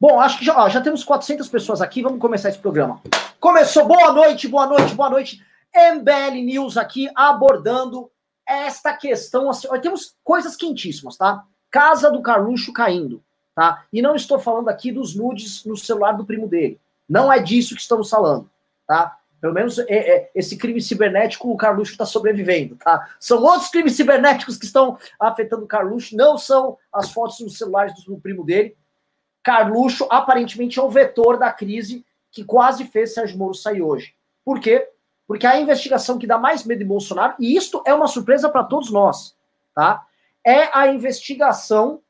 Bom, acho que já, ó, já temos 400 pessoas aqui, vamos começar esse programa. Começou, boa noite, boa noite, boa noite. MBL News aqui abordando esta questão. Assim, ó, temos coisas quentíssimas, tá? Casa do Carluxo caindo, tá? E não estou falando aqui dos nudes no celular do primo dele. Não é disso que estamos falando, tá? Pelo menos é, é, esse crime cibernético o Carluxo está sobrevivendo, tá? São outros crimes cibernéticos que estão afetando o Carluxo, não são as fotos nos celulares do primo dele. Carluxo aparentemente é o vetor da crise que quase fez Sérgio Moro sair hoje. Por quê? Porque a investigação que dá mais medo de Bolsonaro, e isto é uma surpresa para todos nós, tá? É a investigação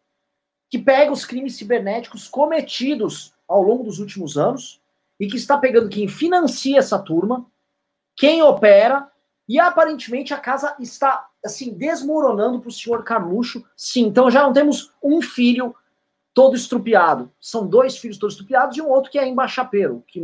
que pega os crimes cibernéticos cometidos ao longo dos últimos anos e que está pegando quem financia essa turma, quem opera, e aparentemente a casa está assim desmoronando para o senhor Carluxo. Sim, então já não temos um filho todo estrupiado. São dois filhos todos estrupiados e um outro que é embaixapeiro, que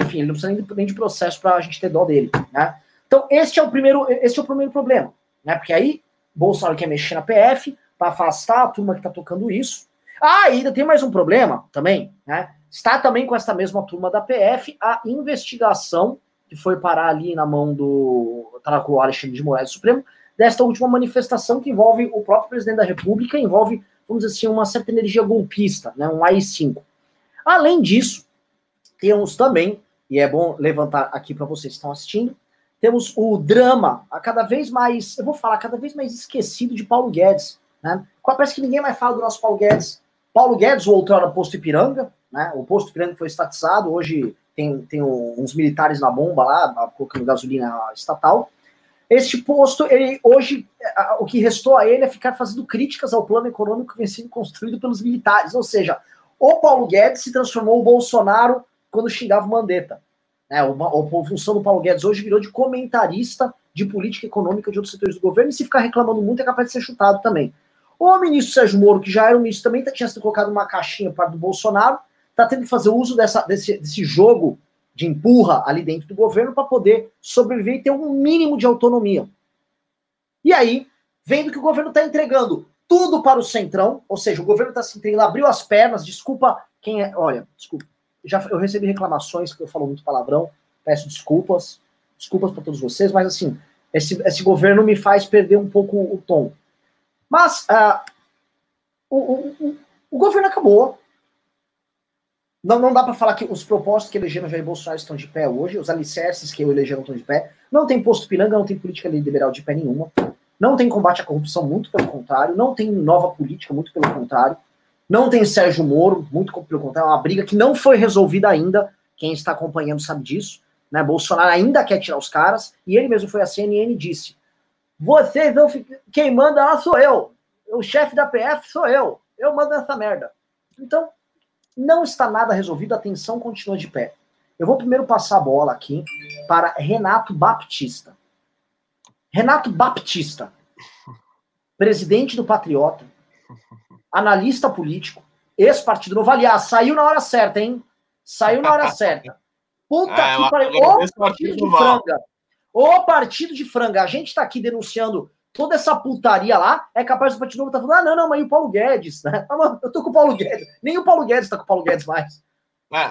enfim, ele não precisa nem de, processo para a gente ter dó dele, né? Então, este é o primeiro, este é o primeiro problema, né? Porque aí Bolsonaro quer mexer na PF para afastar a turma que está tocando isso. Ah, ainda tem mais um problema também, né? Está também com essa mesma turma da PF a investigação que foi parar ali na mão do tá com o Alexandre de Moraes Supremo desta última manifestação que envolve o próprio presidente da República, envolve vamos dizer assim, uma certa energia golpista, né, um AI-5. Além disso, temos também, e é bom levantar aqui para vocês que estão assistindo, temos o drama, a cada vez mais, eu vou falar, cada vez mais esquecido de Paulo Guedes. Né? Parece que ninguém mais fala do nosso Paulo Guedes. Paulo Guedes, o outrora posto Ipiranga, né? o posto Ipiranga foi estatizado, hoje tem, tem uns militares na bomba lá, colocando gasolina estatal. Este posto, ele hoje, o que restou a ele é ficar fazendo críticas ao plano econômico que vem sendo construído pelos militares. Ou seja, o Paulo Guedes se transformou o Bolsonaro quando xingava o Mandetta. É, a função do Paulo Guedes hoje virou de comentarista de política econômica de outros setores do governo, e se ficar reclamando muito é capaz de ser chutado também. O ministro Sérgio Moro, que já era um ministro, também tinha sido colocado uma caixinha para do Bolsonaro, está tendo que fazer uso dessa, desse, desse jogo de empurra ali dentro do governo para poder sobreviver e ter um mínimo de autonomia. E aí, vendo que o governo está entregando tudo para o centrão, ou seja, o governo está se entregando, abriu as pernas, desculpa quem é. Olha, desculpa. Já, eu recebi reclamações que eu falo muito palavrão, peço desculpas, desculpas para todos vocês, mas assim, esse, esse governo me faz perder um pouco o tom. Mas uh, o, o, o governo acabou, não, não dá para falar que os propósitos que elegeram Jair Bolsonaro estão de pé hoje, os alicerces que elegeram estão de pé. Não tem posto piranga, não tem política liberal de pé nenhuma. Não tem combate à corrupção, muito pelo contrário. Não tem nova política, muito pelo contrário. Não tem Sérgio Moro, muito pelo contrário. É uma briga que não foi resolvida ainda. Quem está acompanhando sabe disso. Né? Bolsonaro ainda quer tirar os caras. E ele mesmo foi à CNN e disse: Vocês vão ficar. Quem manda lá sou eu. O chefe da PF sou eu. Eu mando essa merda. Então, não está nada resolvido, a tensão continua de pé. Eu vou primeiro passar a bola aqui para Renato Baptista. Renato Baptista, presidente do Patriota, analista político, ex-partido novo. Aliás, saiu na hora certa, hein? Saiu na hora certa. Puta é, que pariu. Ô partido de franga. Ô partido de franga. A gente está aqui denunciando toda essa putaria lá, é capaz do Partido Novo estar tá falando, ah, não, não, mas e o Paulo Guedes, né? Ah, eu tô com o Paulo Guedes. Nem o Paulo Guedes tá com o Paulo Guedes mais. É,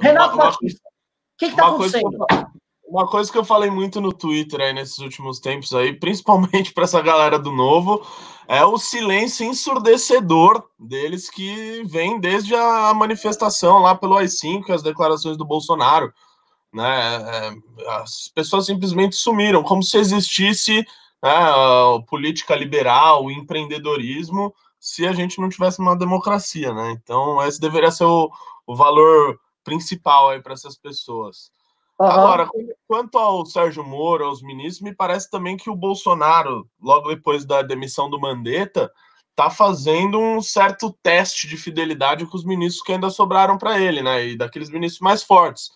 Renato uma, Batista, o que que tá acontecendo? Coisa que uma coisa que eu falei muito no Twitter aí nesses últimos tempos aí, principalmente para essa galera do Novo, é o silêncio ensurdecedor deles que vem desde a manifestação lá pelo AI-5, as declarações do Bolsonaro, né? É, as pessoas simplesmente sumiram, como se existisse né, política liberal, empreendedorismo, se a gente não tivesse uma democracia, né? Então, esse deveria ser o, o valor principal aí para essas pessoas. Uhum. Agora, quanto ao Sérgio Moro, aos ministros, me parece também que o Bolsonaro, logo depois da demissão do Mandetta, está fazendo um certo teste de fidelidade com os ministros que ainda sobraram para ele, né? E daqueles ministros mais fortes.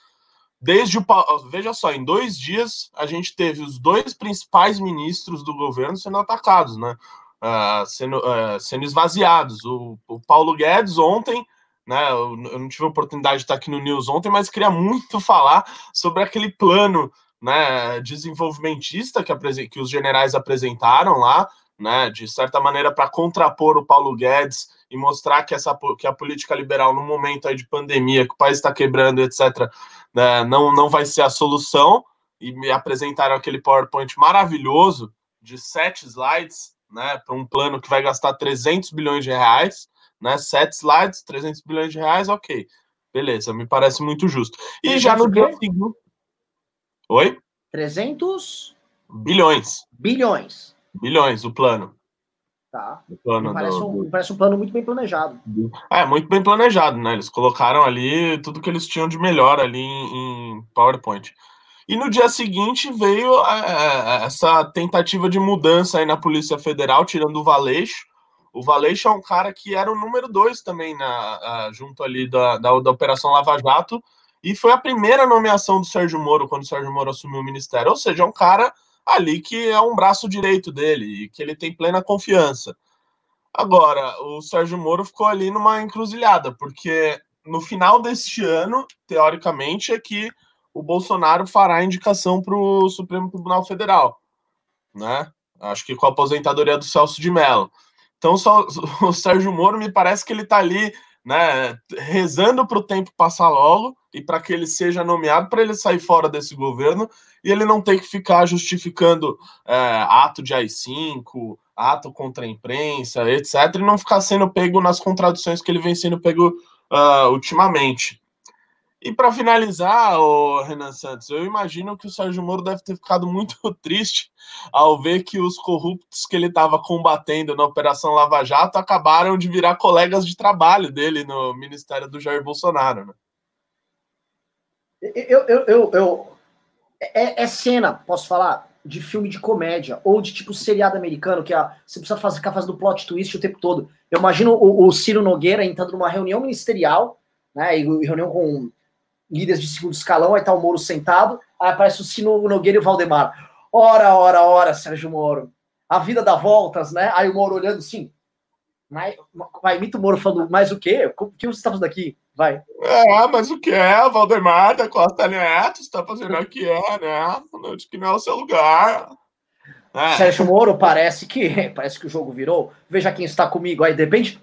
Desde o. Veja só, em dois dias a gente teve os dois principais ministros do governo sendo atacados, né? Uh, sendo, uh, sendo esvaziados. O, o, Paulo Guedes ontem, né? Eu, eu, não tive a oportunidade de estar aqui no News ontem, mas queria muito falar sobre aquele plano né, desenvolvimentista que, que os generais apresentaram lá, né? De certa maneira, para contrapor o Paulo Guedes e mostrar que, essa, que a política liberal, no momento aí de pandemia, que o país está quebrando, etc., né, não, não vai ser a solução, e me apresentaram aquele PowerPoint maravilhoso de sete slides, né, para um plano que vai gastar 300 bilhões de reais, né, sete slides, 300 bilhões de reais, ok, beleza, me parece muito justo. E já no dia seguinte... Oi? 300? Bilhões. Bilhões. Bilhões, o plano. Tá. Parece, do, um, parece um plano muito bem planejado. É, muito bem planejado, né? Eles colocaram ali tudo que eles tinham de melhor ali em, em PowerPoint. E no dia seguinte veio é, é, essa tentativa de mudança aí na Polícia Federal, tirando o Valeixo. O Valeixo é um cara que era o número dois também na, junto ali da, da, da Operação Lava Jato, e foi a primeira nomeação do Sérgio Moro quando o Sérgio Moro assumiu o ministério. Ou seja, é um cara ali que é um braço direito dele e que ele tem plena confiança. Agora, o Sérgio Moro ficou ali numa encruzilhada, porque no final deste ano, teoricamente, é que o Bolsonaro fará a indicação para o Supremo Tribunal Federal, né? Acho que com a aposentadoria do Celso de Mello. Então, o Sérgio Moro me parece que ele está ali, né, rezando para o tempo passar logo e para que ele seja nomeado, para ele sair fora desse governo e ele não ter que ficar justificando é, ato de AI-5, ato contra a imprensa, etc., e não ficar sendo pego nas contradições que ele vem sendo pego uh, ultimamente. E para finalizar, o Renan Santos, eu imagino que o Sérgio Moro deve ter ficado muito triste ao ver que os corruptos que ele estava combatendo na Operação Lava Jato acabaram de virar colegas de trabalho dele no Ministério do Jair Bolsonaro. Né? Eu, eu, eu, eu é, é, cena, posso falar, de filme de comédia, ou de tipo seriado americano, que a, você precisa fazer, ficar fazendo plot twist o tempo todo. Eu imagino o, o Ciro Nogueira entrando numa reunião ministerial, né, e reunião com líderes de segundo escalão, aí tá o Moro sentado, aí aparece o Ciro Nogueira e o Valdemar. Ora, ora, ora, Sérgio Moro. A vida dá voltas, né? Aí o Moro olhando assim, mas, vai, imita o Moro falando, mas o quê? O que você está fazendo aqui? Vai. É, mas o que é? Valdemar da Costa Neto está fazendo aqui, é, né? Falando que não é o seu lugar. É. Sérgio Moro parece que parece que o jogo virou. Veja quem está comigo aí, depende.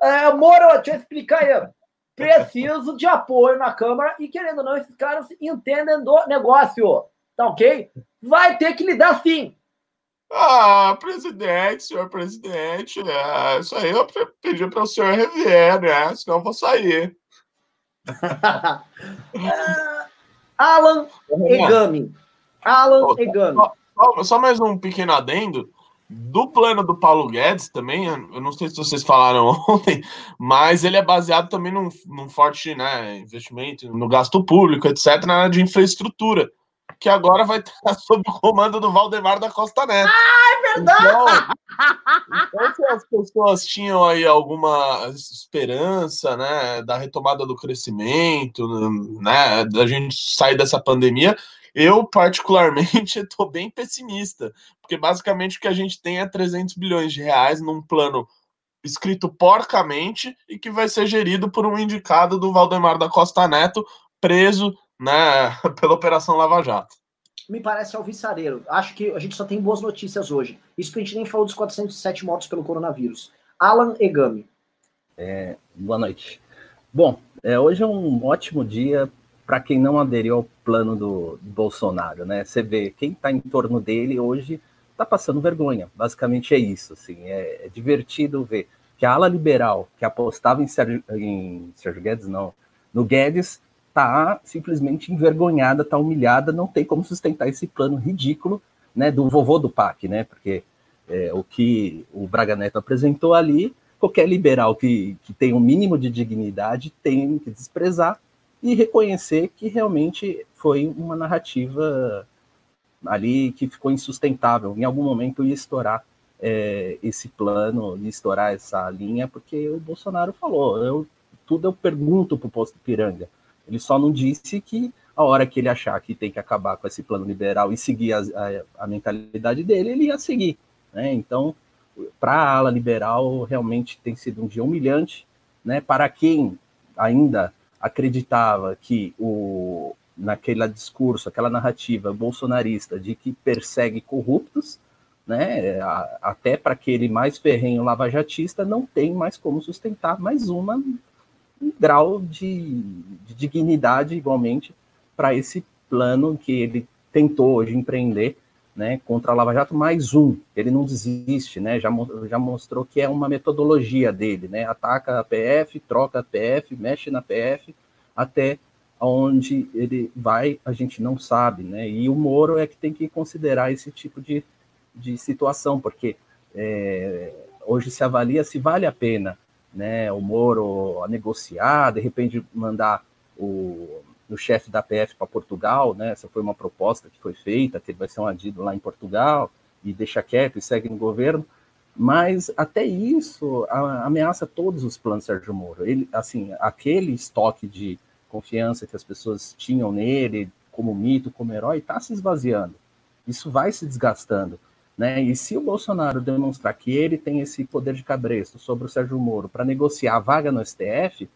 É, Moro, deixa eu explicar aí. Preciso de apoio na Câmara e, querendo ou não, esses caras entendem do negócio. Tá ok? Vai ter que lidar sim. Ah, presidente, senhor presidente, é, isso aí eu pedi para o senhor rever, né? Senão eu vou sair. Alan Egami. Alan Egami. Só, só, mais um pequeno adendo. Do plano do Paulo Guedes também, eu não sei se vocês falaram ontem, mas ele é baseado também num, num forte né, investimento no gasto público, etc., na área de infraestrutura que agora vai estar sob o comando do Valdemar da Costa Neto. Ah, é verdade! Então, então, se as pessoas tinham aí alguma esperança, né, da retomada do crescimento, né, da gente sair dessa pandemia, eu, particularmente, estou bem pessimista, porque basicamente o que a gente tem é 300 bilhões de reais num plano escrito porcamente e que vai ser gerido por um indicado do Valdemar da Costa Neto, preso né, pela Operação Lava Jato. Me parece alvissareiro. Acho que a gente só tem boas notícias hoje. Isso que a gente nem falou dos 407 mortos pelo coronavírus. Alan Egami. É, boa noite. Bom, é, hoje é um ótimo dia para quem não aderiu ao plano do, do Bolsonaro, né? Você vê quem está em torno dele hoje está passando vergonha. Basicamente é isso. Assim, é, é, divertido ver que a ala liberal que apostava em Sérgio, em Sérgio Guedes, não, no Guedes, está simplesmente envergonhada, está humilhada, não tem como sustentar esse plano ridículo né, do vovô do PAC, né? Porque é, o que o Braga Neto apresentou ali, qualquer liberal que, que tem um mínimo de dignidade tem que desprezar e reconhecer que realmente foi uma narrativa ali que ficou insustentável. Em algum momento ia estourar é, esse plano, ia estourar essa linha, porque o Bolsonaro falou, eu, tudo eu pergunto para o posto Piranga. Ele só não disse que a hora que ele achar que tem que acabar com esse plano liberal e seguir a, a, a mentalidade dele, ele ia seguir. Né? Então, para a ala liberal, realmente tem sido um dia humilhante. Né? Para quem ainda acreditava que o, naquele discurso, aquela narrativa bolsonarista de que persegue corruptos, né, até para aquele mais ferrenho lavajatista, não tem mais como sustentar mais uma, um grau de, de dignidade igualmente para esse plano que ele tentou hoje empreender né, contra a Lava Jato, mais um, ele não desiste, né, já, já mostrou que é uma metodologia dele, né, ataca a PF, troca a PF, mexe na PF, até onde ele vai, a gente não sabe, né, e o Moro é que tem que considerar esse tipo de, de situação, porque é, hoje se avalia se vale a pena, né, o Moro negociar, de repente mandar o no chefe da PF para Portugal, né? Essa foi uma proposta que foi feita, que ele vai ser um adido lá em Portugal e deixa quieto e segue no governo. Mas até isso ameaça todos os planos Sérgio Moro. Ele, assim, aquele estoque de confiança que as pessoas tinham nele, como mito, como herói, está se esvaziando. Isso vai se desgastando. Né? E se o Bolsonaro demonstrar que ele tem esse poder de cabresto sobre o Sérgio Moro para negociar a vaga no STF,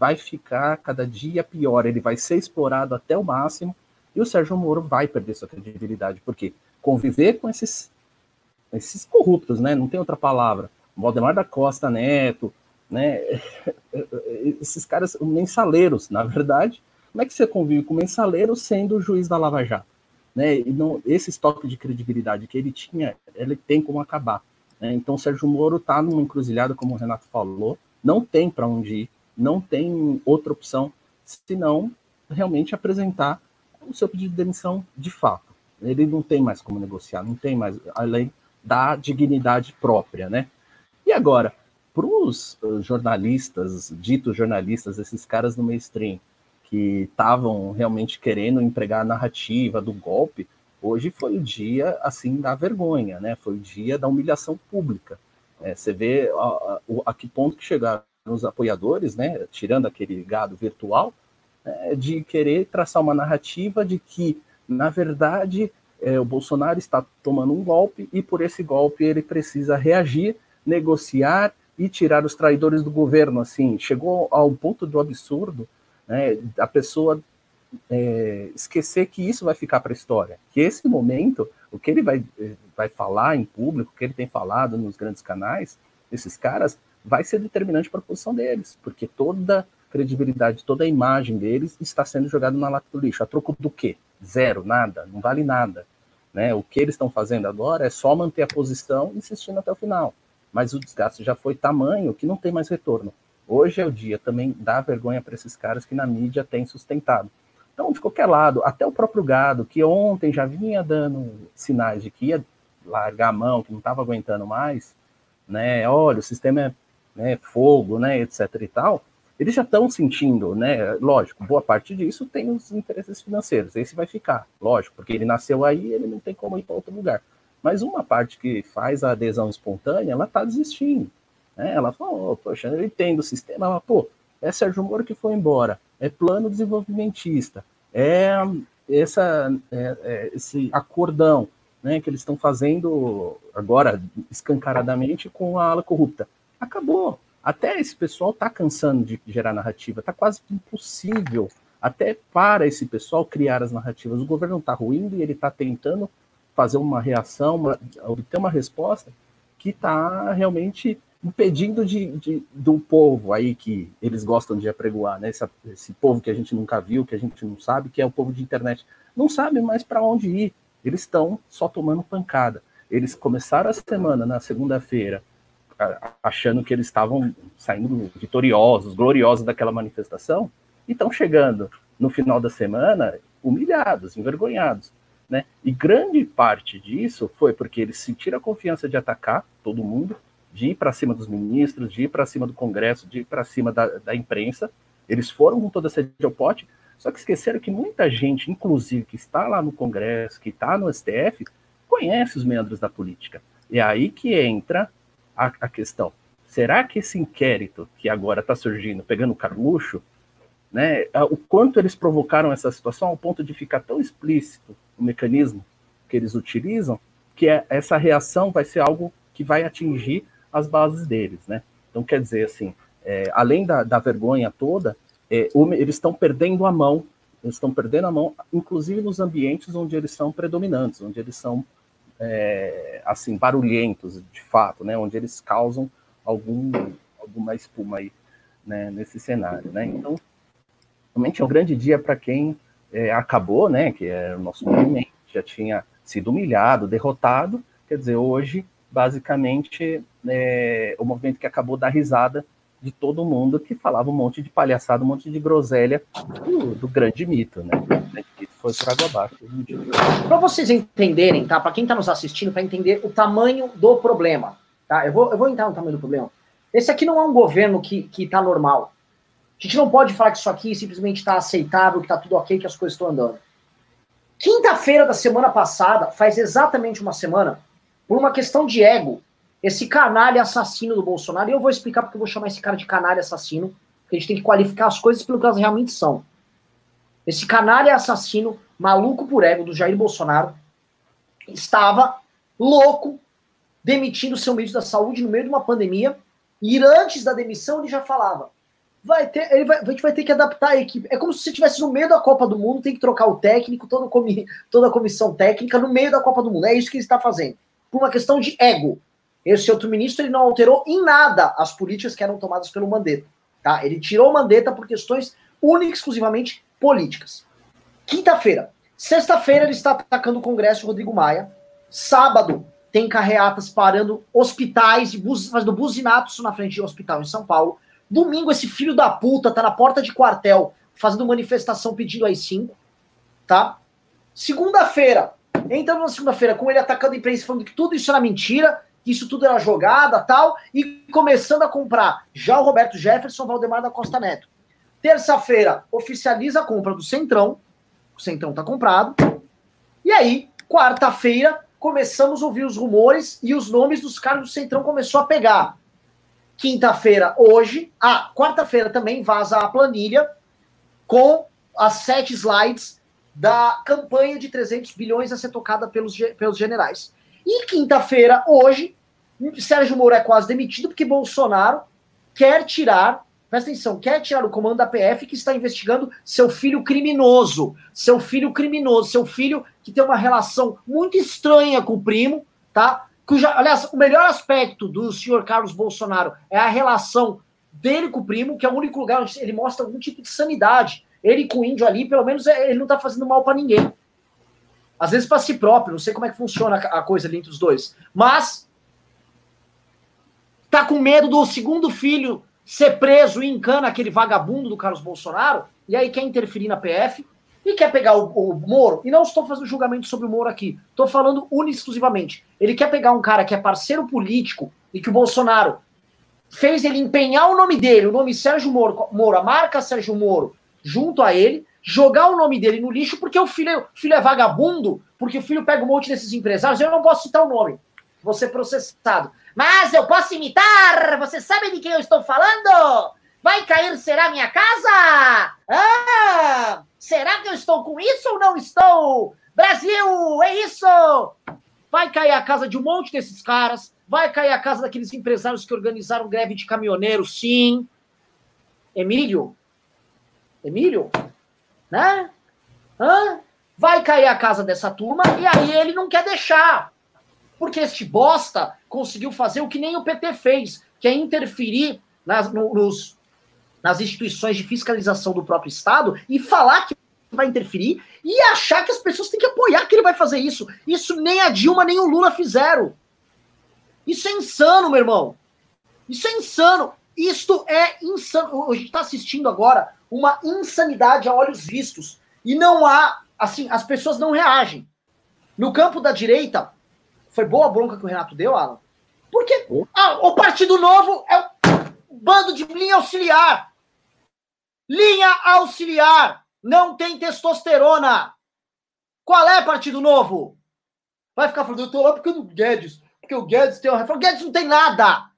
vai ficar cada dia pior, ele vai ser explorado até o máximo e o Sérgio Moro vai perder sua credibilidade, porque conviver com esses, esses corruptos, né? Não tem outra palavra. Valdemar da Costa Neto, né? Esses caras, mensaleiros, na verdade. Como é que você convive com mensaleiro sendo juiz da Lava Jato? Né? E não, esse estoque de credibilidade que ele tinha, ele tem como acabar. Né? Então, o Sérgio Moro está numa encruzilhada, como o Renato falou, não tem para onde ir não tem outra opção senão realmente apresentar o seu pedido de demissão de fato. Ele não tem mais como negociar, não tem mais, além da dignidade própria, né? E agora, para os eh, jornalistas, ditos jornalistas, esses caras no mainstream, que estavam realmente querendo empregar a narrativa do golpe, hoje foi o dia, assim, da vergonha, né? Foi o dia da humilhação pública. É, você vê a, a, a que ponto que chegaram nos apoiadores, né, tirando aquele gado virtual, é, de querer traçar uma narrativa de que, na verdade, é, o Bolsonaro está tomando um golpe e por esse golpe ele precisa reagir, negociar e tirar os traidores do governo. Assim, chegou ao ponto do absurdo, né, a pessoa é, esquecer que isso vai ficar para a história, que esse momento, o que ele vai, vai falar em público, o que ele tem falado nos grandes canais, esses caras vai ser determinante para a posição deles, porque toda credibilidade, toda a imagem deles está sendo jogada na lata do lixo. A troco do quê? Zero, nada, não vale nada. Né? O que eles estão fazendo agora é só manter a posição insistindo até o final. Mas o desgaste já foi tamanho que não tem mais retorno. Hoje é o dia também dá vergonha para esses caras que na mídia tem sustentado. Então, de qualquer lado, até o próprio gado, que ontem já vinha dando sinais de que ia largar a mão, que não estava aguentando mais, né? Olha, o sistema é né, fogo, né, etc e tal, eles já estão sentindo, né, lógico, boa parte disso tem os interesses financeiros, esse vai ficar, lógico, porque ele nasceu aí, ele não tem como ir para outro lugar. Mas uma parte que faz a adesão espontânea, ela está desistindo. Né? Ela fala, oh, poxa, eu entendo o sistema, pô, é Sérgio Moro que foi embora, é plano desenvolvimentista, é, essa, é, é esse acordão né, que eles estão fazendo agora escancaradamente com a ala corrupta acabou. Até esse pessoal está cansando de gerar narrativa, está quase impossível até para esse pessoal criar as narrativas. O governo está ruindo e ele está tentando fazer uma reação, uma, obter uma resposta que está realmente impedindo de, de, do povo aí que eles gostam de apregoar, né? Esse, esse, povo que a gente nunca viu, que a gente não sabe, que é o povo de internet, não sabe mais para onde ir. Eles estão só tomando pancada. Eles começaram a semana na segunda-feira achando que eles estavam saindo vitoriosos, gloriosos daquela manifestação, e estão chegando no final da semana humilhados, envergonhados. Né? E grande parte disso foi porque eles sentiram a confiança de atacar todo mundo, de ir para cima dos ministros, de ir para cima do Congresso, de ir para cima da, da, imprensa. Eles foram com toda a sede ao pote, só que esqueceram que muita gente, inclusive que está lá no Congresso, que está no STF, conhece os meandros da política. É aí que entra a, a questão. Será que esse inquérito que agora está surgindo, pegando o Carluxo, né, o quanto eles provocaram essa situação ao ponto de ficar tão explícito o mecanismo que eles utilizam, que é, essa reação vai ser algo que vai atingir as bases deles, né? Então, quer dizer, assim, é, além da, da, vergonha toda, é, eles estão perdendo a mão, eles estão perdendo a mão, inclusive nos ambientes onde eles são predominantes, onde eles são é, assim barulhentos, de fato, né, onde eles causam algum, alguma espuma aí né, nesse cenário. Né? Então, realmente é um grande dia para quem é, acabou, né, que é o nosso movimento, já tinha sido humilhado, derrotado, quer dizer, hoje, basicamente, é, o movimento que acabou da risada de todo mundo que falava um monte de palhaçada, um monte de groselha do, do grande mito, né? Foi por água abaixo. Para vocês entenderem, tá? Para quem está nos assistindo, para entender o tamanho do problema, tá? Eu vou, eu vou entrar no tamanho do problema. Esse aqui não é um governo que, que tá normal. A gente não pode falar que isso aqui simplesmente está aceitável, que está tudo ok, que as coisas estão andando. Quinta-feira da semana passada, faz exatamente uma semana, por uma questão de ego, esse canalha assassino do Bolsonaro, e eu vou explicar porque eu vou chamar esse cara de canalha assassino, porque a gente tem que qualificar as coisas pelo que elas realmente são. Esse canalha assassino, maluco por ego do Jair Bolsonaro, estava louco, demitindo seu ministro da saúde no meio de uma pandemia, e antes da demissão ele já falava: vai ter, ele vai, a gente vai ter que adaptar a equipe. É como se você estivesse no meio da Copa do Mundo, tem que trocar o técnico, toda, comi, toda a comissão técnica no meio da Copa do Mundo. É isso que ele está fazendo. Por uma questão de ego. Esse outro ministro ele não alterou em nada as políticas que eram tomadas pelo Mandetta. Tá? Ele tirou o Mandetta por questões únicas, exclusivamente políticas. Quinta-feira. Sexta-feira ele está atacando o Congresso Rodrigo Maia. Sábado tem carreatas parando hospitais, fazendo buzinatos na frente de um hospital em São Paulo. Domingo esse filho da puta tá na porta de quartel fazendo manifestação pedindo aí 5 tá? Segunda-feira, entrando na segunda-feira com ele atacando a imprensa falando que tudo isso era mentira, que isso tudo era jogada tal, e começando a comprar já o Roberto Jefferson, Valdemar da Costa Neto. Terça-feira, oficializa a compra do Centrão, o Centrão tá comprado, e aí, quarta-feira, começamos a ouvir os rumores e os nomes dos caras do Centrão começou a pegar. Quinta-feira, hoje, ah, quarta-feira também vaza a planilha com as sete slides da campanha de 300 bilhões a ser tocada pelos, pelos generais. E quinta-feira, hoje, Sérgio Moro é quase demitido porque Bolsonaro quer tirar, presta atenção, quer tirar o comando da PF que está investigando seu filho criminoso. Seu filho criminoso, seu filho que tem uma relação muito estranha com o primo, tá? Cuja, aliás, o melhor aspecto do senhor Carlos Bolsonaro é a relação dele com o primo, que é o único lugar onde ele mostra algum tipo de sanidade. Ele com o índio ali, pelo menos, é, ele não tá fazendo mal para ninguém. Às vezes para si próprio, não sei como é que funciona a coisa ali entre os dois. Mas tá com medo do segundo filho ser preso e encana aquele vagabundo do Carlos Bolsonaro, e aí quer interferir na PF e quer pegar o, o Moro. E não estou fazendo julgamento sobre o Moro aqui, estou falando exclusivamente. Ele quer pegar um cara que é parceiro político e que o Bolsonaro fez ele empenhar o nome dele, o nome Sérgio Moro, Moro a marca Sérgio Moro, junto a ele, jogar o nome dele no lixo porque o filho, é, filho é vagabundo, porque o filho pega um monte desses empresários, eu não posso citar o nome, vou ser processado. Mas eu posso imitar! Você sabe de quem eu estou falando? Vai cair, será minha casa? Ah! Será que eu estou com isso ou não estou? Brasil, é isso! Vai cair a casa de um monte desses caras, vai cair a casa daqueles empresários que organizaram greve de caminhoneiros, sim. Emílio? Emílio? Né? Hã? Vai cair a casa dessa turma e aí ele não quer deixar. Porque este bosta conseguiu fazer o que nem o PT fez, que é interferir nas, no, nos, nas instituições de fiscalização do próprio Estado e falar que vai interferir e achar que as pessoas têm que apoiar que ele vai fazer isso. Isso nem a Dilma nem o Lula fizeram. Isso é insano, meu irmão. Isso é insano. Isto é insano. A gente está assistindo agora uma insanidade a olhos vistos. E não há, assim, as pessoas não reagem. No campo da direita, foi boa a bronca que o Renato deu, Alan? Porque ah, o Partido Novo é um bando de linha auxiliar. Linha auxiliar. Não tem testosterona. Qual é Partido Novo? Vai ficar falando, eu tô lá porque o Guedes. Porque o Guedes tem uma reforma. O Guedes não tem nada.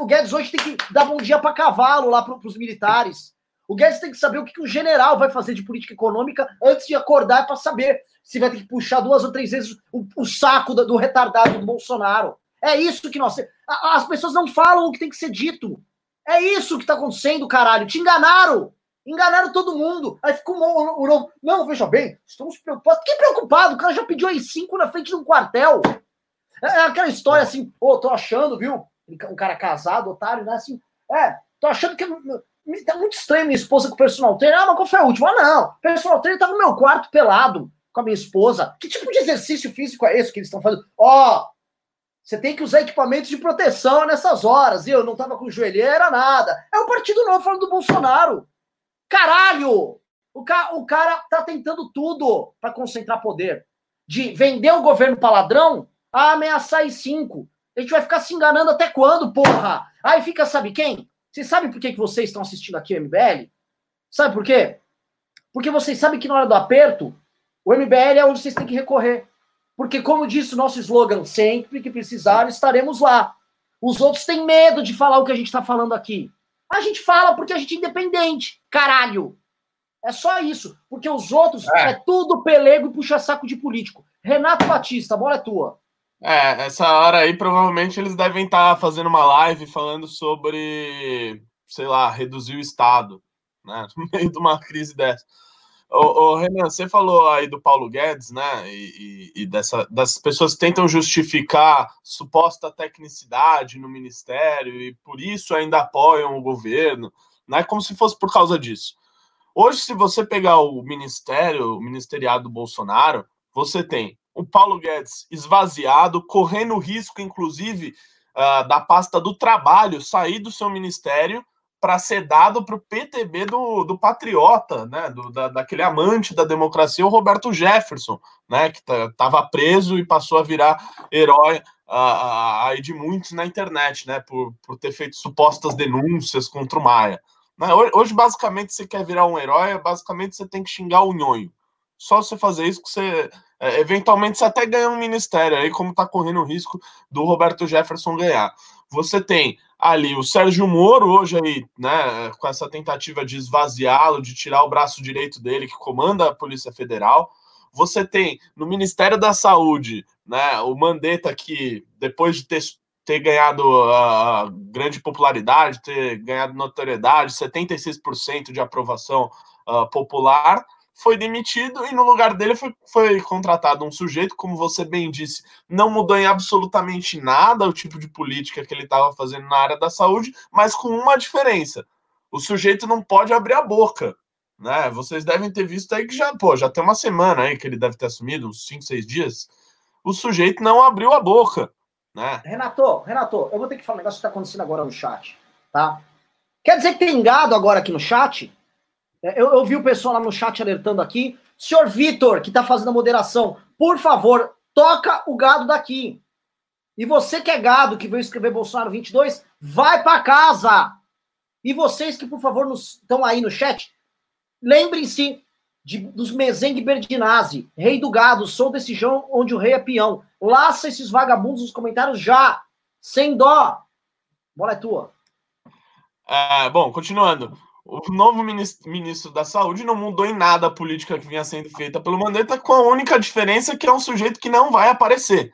O Guedes hoje tem que dar bom dia para cavalo lá para os militares. O Guedes tem que saber o que, o general vai fazer de política econômica antes de acordar para saber se vai ter que puxar duas ou três vezes o, o saco do, do, retardado do Bolsonaro. É isso que nós. As pessoas não falam o que tem que ser dito. É isso que está acontecendo, caralho. Te enganaram. Enganaram todo mundo. Aí ficou o, o, o Não, veja bem, estamos preocupados. Que preocupado? O cara já pediu aí cinco na frente de um quartel. É, é aquela história assim, pô, tô achando, viu? Um cara casado, otário, né? Assim, é, tô achando que tá muito estranho minha esposa com o personal trainer. Ah, mas qual foi a última? Ah, não. O personal trainer tava no meu quarto pelado com a minha esposa. Que tipo de exercício físico é esse que eles estão fazendo? Ó, oh, você tem que usar equipamentos de proteção nessas horas. E eu não tava com joelheira, nada. É o Partido Novo falando do Bolsonaro. Caralho! O, ca o cara tá tentando tudo para concentrar poder. De vender o governo para ladrão a ameaçar e cinco. A gente vai ficar se enganando até quando, porra? Aí fica, sabe quem? Vocês sabem por que, que vocês estão assistindo aqui o MBL? Sabe por quê? Porque vocês sabem que na hora do aperto, o MBL é onde vocês têm que recorrer. Porque, como disse o nosso slogan, sempre que precisar, estaremos lá. Os outros têm medo de falar o que a gente está falando aqui. A gente fala porque a gente é independente. Caralho! É só isso. Porque os outros é, é tudo pelego e puxa-saco de político. Renato Batista, a bola é tua. É, essa hora aí provavelmente eles devem estar tá fazendo uma live falando sobre, sei lá, reduzir o Estado, né? No meio de uma crise dessa. Ô, ô Renan, você falou aí do Paulo Guedes, né? E, e, e dessa, das pessoas que tentam justificar suposta tecnicidade no ministério e por isso ainda apoiam o governo, né? Como se fosse por causa disso. Hoje, se você pegar o ministério, o ministeriado do Bolsonaro, você tem o Paulo Guedes esvaziado, correndo risco, inclusive, uh, da pasta do trabalho sair do seu ministério para ser dado para o PTB do, do patriota, né, do, da, daquele amante da democracia, o Roberto Jefferson, né, que estava preso e passou a virar herói uh, aí de muitos na internet, né, por, por ter feito supostas denúncias contra o Maia. Né, hoje, basicamente, você quer virar um herói, basicamente você tem que xingar o nhonho. Só você fazer isso que você é, eventualmente você até ganha um ministério aí, como está correndo o risco do Roberto Jefferson ganhar. Você tem ali o Sérgio Moro, hoje aí, né, com essa tentativa de esvaziá-lo, de tirar o braço direito dele, que comanda a Polícia Federal. Você tem no Ministério da Saúde, né, o Mandetta, que depois de ter, ter ganhado uh, grande popularidade, ter ganhado notoriedade, 76% de aprovação uh, popular, foi demitido e no lugar dele foi, foi contratado um sujeito, como você bem disse, não mudou em absolutamente nada o tipo de política que ele estava fazendo na área da saúde, mas com uma diferença: o sujeito não pode abrir a boca. Né? Vocês devem ter visto aí que já, pô, já tem uma semana aí que ele deve ter assumido, uns 5, 6 dias. O sujeito não abriu a boca. Né? Renato, Renato, eu vou ter que falar um negócio que está acontecendo agora no chat. Tá? Quer dizer que tem gado agora aqui no chat? É, eu, eu vi o pessoal lá no chat alertando aqui. Senhor Vitor, que está fazendo a moderação, por favor, toca o gado daqui. E você que é gado, que veio escrever Bolsonaro 22, vai para casa. E vocês que, por favor, estão aí no chat, lembrem-se dos Mezengue Berdinazzi, rei do gado, sou desse chão onde o rei é peão. Laça esses vagabundos nos comentários já, sem dó. Bola é tua. É, bom, continuando o novo ministro da Saúde não mudou em nada a política que vinha sendo feita pelo Mandetta, com a única diferença que é um sujeito que não vai aparecer.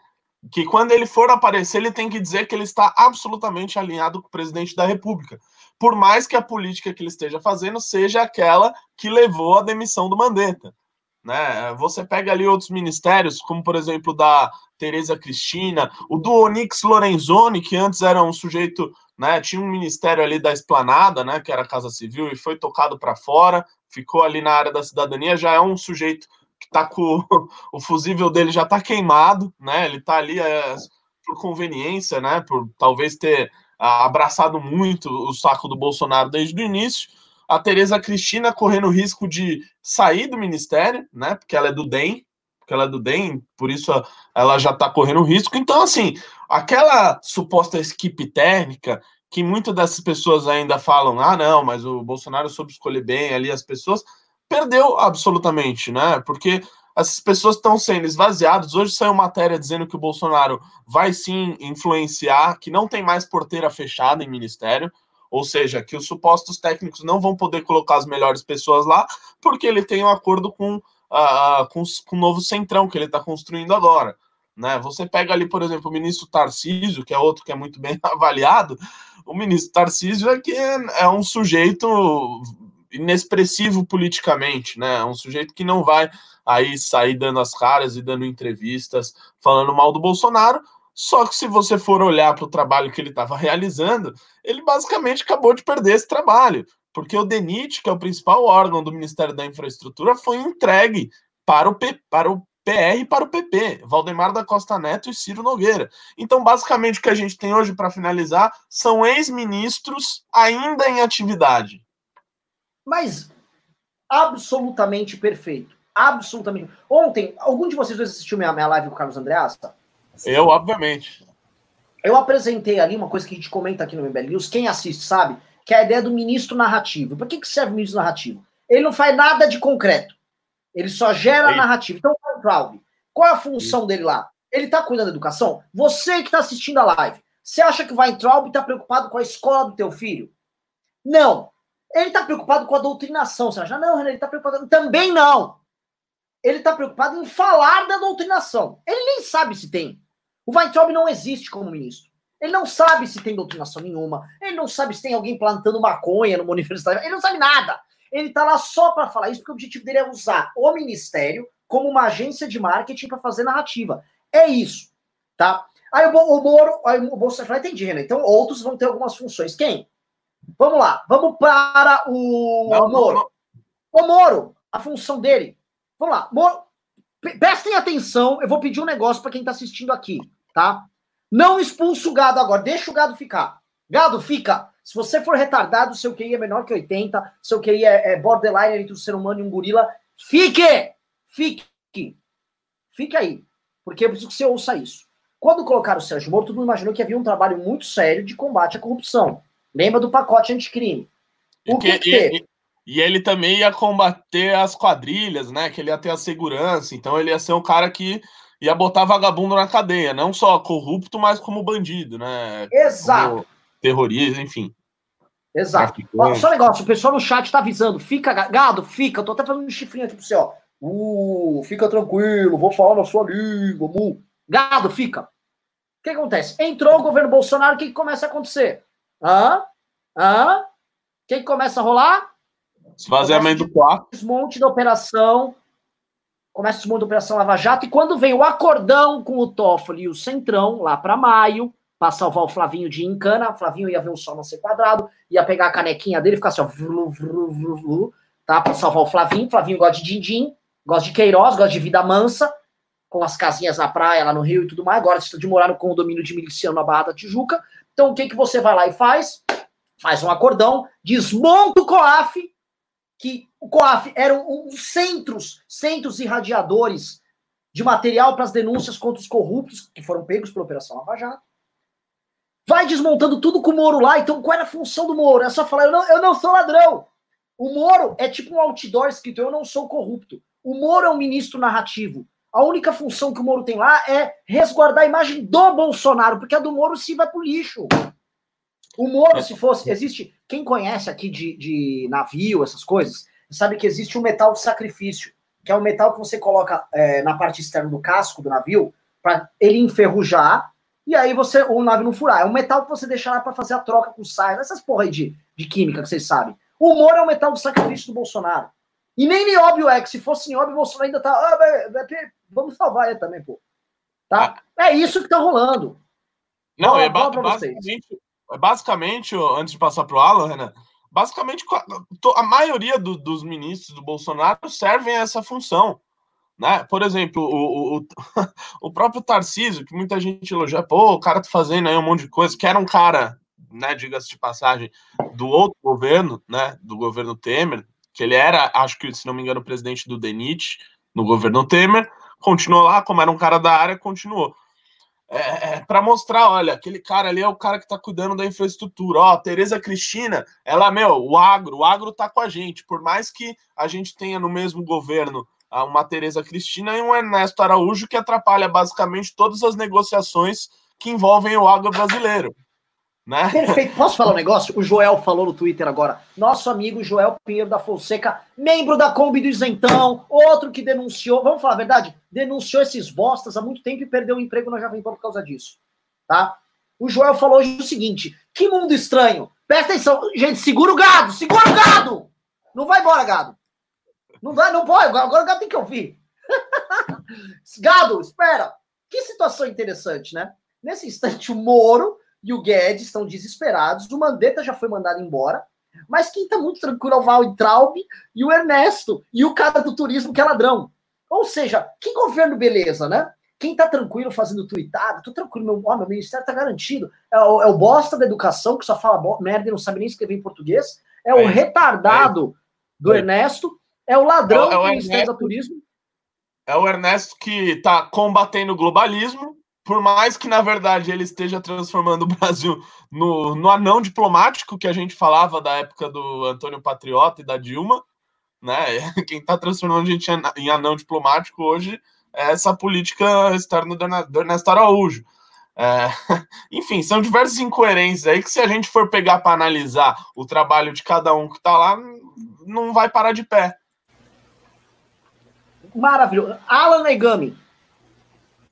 Que quando ele for aparecer, ele tem que dizer que ele está absolutamente alinhado com o presidente da República. Por mais que a política que ele esteja fazendo seja aquela que levou à demissão do Mandetta. Né? Você pega ali outros ministérios, como por exemplo da Tereza Cristina, o do Onyx Lorenzoni, que antes era um sujeito né? Tinha um ministério ali da esplanada, né? Que era a Casa Civil e foi tocado para fora, ficou ali na área da cidadania, já é um sujeito que tá com o fusível dele já tá queimado, né? Ele tá ali é, por conveniência, né? Por talvez ter abraçado muito o saco do Bolsonaro desde o início. A Tereza Cristina correndo risco de sair do ministério, né? Porque ela é do DEM, porque ela é do DEM, por isso ela já está correndo risco. Então, assim, aquela suposta equipe técnica que muitas dessas pessoas ainda falam, ah, não, mas o Bolsonaro soube escolher bem ali as pessoas, perdeu absolutamente, né? Porque essas pessoas estão sendo esvaziadas. Hoje saiu matéria dizendo que o Bolsonaro vai sim influenciar, que não tem mais porteira fechada em ministério, ou seja, que os supostos técnicos não vão poder colocar as melhores pessoas lá, porque ele tem um acordo com uh, com, com o novo centrão que ele está construindo agora. Né? Você pega ali, por exemplo, o ministro Tarcísio, que é outro que é muito bem avaliado. O ministro Tarcísio é que é um sujeito inexpressivo politicamente, né? É um sujeito que não vai aí sair dando as caras e dando entrevistas falando mal do Bolsonaro. Só que se você for olhar para o trabalho que ele estava realizando, ele basicamente acabou de perder esse trabalho, porque o DENIT, que é o principal órgão do Ministério da Infraestrutura, foi entregue para o, para o PR para o PP, Valdemar da Costa Neto e Ciro Nogueira. Então, basicamente, o que a gente tem hoje para finalizar são ex-ministros ainda em atividade. Mas absolutamente perfeito. Absolutamente. Ontem, algum de vocês dois assistiu minha, minha live com o Carlos Andreassa? Eu, obviamente. Eu apresentei ali uma coisa que a gente comenta aqui no MBL News, quem assiste sabe, que é a ideia do ministro narrativo. Para que, que serve o ministro narrativo? Ele não faz nada de concreto. Ele só gera Sim. narrativa. Então, Traub, qual é a função dele lá? Ele está cuidando da educação? Você que está assistindo a live, você acha que o Weintraub está preocupado com a escola do teu filho? Não. Ele está preocupado com a doutrinação. Você acha, não, Renan, ele está preocupado. Também não. Ele está preocupado em falar da doutrinação. Ele nem sabe se tem. O Weintraub não existe como ministro. Ele não sabe se tem doutrinação nenhuma. Ele não sabe se tem alguém plantando maconha numa universidade. Ele não sabe nada. Ele está lá só para falar isso, porque o objetivo dele é usar o ministério como uma agência de marketing para fazer narrativa. É isso, tá? Aí o, o Moro, aí o Bolsonaro fala, entendi, Renan. Então outros vão ter algumas funções. Quem? Vamos lá, vamos para o, não, Moro. Não, não. O Moro, a função dele. Vamos lá, Moro, prestem atenção, eu vou pedir um negócio para quem está assistindo aqui tá? Não expulsa o gado agora, deixa o gado ficar. Gado, fica. Se você for retardado, seu QI é menor que 80, seu QI é, é borderline entre um ser humano e um gorila, fique! Fique! Fique aí. Porque eu preciso que você ouça isso. Quando colocaram o Sérgio Moro, todo mundo imaginou que havia um trabalho muito sério de combate à corrupção. Lembra do pacote anticrime. O que, que e, e, ele também ia combater as quadrilhas, né? Que ele ia ter a segurança. Então ele ia ser um cara que ia botar vagabundo na cadeia, não só corrupto, mas como bandido, né? Exato. Como terrorista, enfim. Exato. Ó, só um negócio, o pessoal no chat tá avisando, fica, gado, fica, eu tô até fazendo um chifrinho aqui pro você, ó. Uh, fica tranquilo, vou falar na sua língua, mu. Gado, fica. O que acontece? Entrou o governo Bolsonaro, o que, que começa a acontecer? Hã? Hã? O que, que começa a rolar? Esvaziamento do quarto. Desmonte da operação começa esse mundo da Operação Lava Jato, e quando vem o acordão com o Toffoli e o Centrão, lá para maio, para salvar o Flavinho de Encana, o Flavinho ia ver o sol não ser quadrado, ia pegar a canequinha dele e ficar assim, ó, vlu, vlu, vlu, vlu, tá? Para salvar o Flavinho. Flavinho gosta de din-din, gosta de Queiroz, gosta de vida mansa, com as casinhas na praia, lá no Rio e tudo mais. Agora está de morar no condomínio de miliciano na Barra da Tijuca. Então, o que, que você vai lá e faz? Faz um acordão, desmonta o COAF, que o COAF eram os centros, centros irradiadores de material para as denúncias contra os corruptos que foram pegos pela Operação Lava Jato. Vai desmontando tudo com o Moro lá. Então, qual era a função do Moro? É só falar, eu não, eu não sou ladrão. O Moro é tipo um outdoor escrito, eu não sou corrupto. O Moro é um ministro narrativo. A única função que o Moro tem lá é resguardar a imagem do Bolsonaro, porque a do Moro se vai pro lixo. O Moro, se fosse. Existe. Quem conhece aqui de, de navio, essas coisas, sabe que existe um metal de sacrifício, que é um metal que você coloca é, na parte externa do casco do navio, para ele enferrujar, e aí você. o navio não furar. É um metal que você deixa lá para fazer a troca com sais, essas porra aí de, de química que vocês sabem. O Moro é o metal de sacrifício do Bolsonaro. E nem Nióbio é, que se fosse Nióbio, o Bolsonaro ainda tá. Ah, vamos salvar ele também, pô. Tá? Ah. É isso que tá rolando. Não, é ba basicamente, basicamente, antes de passar para o Alan, Renan, basicamente a maioria do, dos ministros do Bolsonaro servem a essa função. Né? Por exemplo, o, o, o próprio Tarcísio, que muita gente elogia, pô, o cara tá fazendo aí um monte de coisa, que era um cara, né, diga-se de passagem, do outro governo, né, do governo Temer, que ele era, acho que, se não me engano, presidente do DENIT no governo Temer, continuou lá, como era um cara da área, continuou é, é para mostrar, olha, aquele cara ali é o cara que está cuidando da infraestrutura. Ó, Tereza Cristina, ela, meu, o agro, o agro tá com a gente. Por mais que a gente tenha no mesmo governo ah, uma Tereza Cristina e um Ernesto Araújo que atrapalha basicamente todas as negociações que envolvem o agro brasileiro. Né? Perfeito. Posso falar um negócio? O Joel falou no Twitter agora. Nosso amigo Joel Pinheiro da Fonseca, membro da Kombi do Isentão, outro que denunciou, vamos falar a verdade, denunciou esses bostas há muito tempo e perdeu o emprego na Jovem Pan por causa disso. Tá? O Joel falou hoje o seguinte: que mundo estranho. Presta atenção, gente, segura o gado, segura o gado! Não vai embora, gado. Não vai, não pode, agora o gado tem que ouvir. gado, espera. Que situação interessante, né? Nesse instante, o Moro e o Guedes estão desesperados. O Mandetta já foi mandado embora. Mas quem está muito tranquilo é o Valtraub e o Ernesto. E o cara do turismo, que é ladrão. Ou seja, que governo beleza, né? Quem tá tranquilo fazendo tweetado, tô tranquilo, meu, ó, meu ministério tá garantido. É o, é o bosta da educação, que só fala merda e não sabe nem escrever em português. É, é o retardado é. do Ernesto. É o ladrão é, é o do Ministério do Turismo. É o Ernesto que tá combatendo o globalismo, por mais que, na verdade, ele esteja transformando o Brasil no, no anão diplomático que a gente falava da época do Antônio Patriota e da Dilma, né? Quem está transformando a gente em anão diplomático hoje é essa política externa do Ernesto Araújo. É, enfim, são diversas incoerências aí que, se a gente for pegar para analisar o trabalho de cada um que está lá, não vai parar de pé. Maravilhoso. Alan Negami,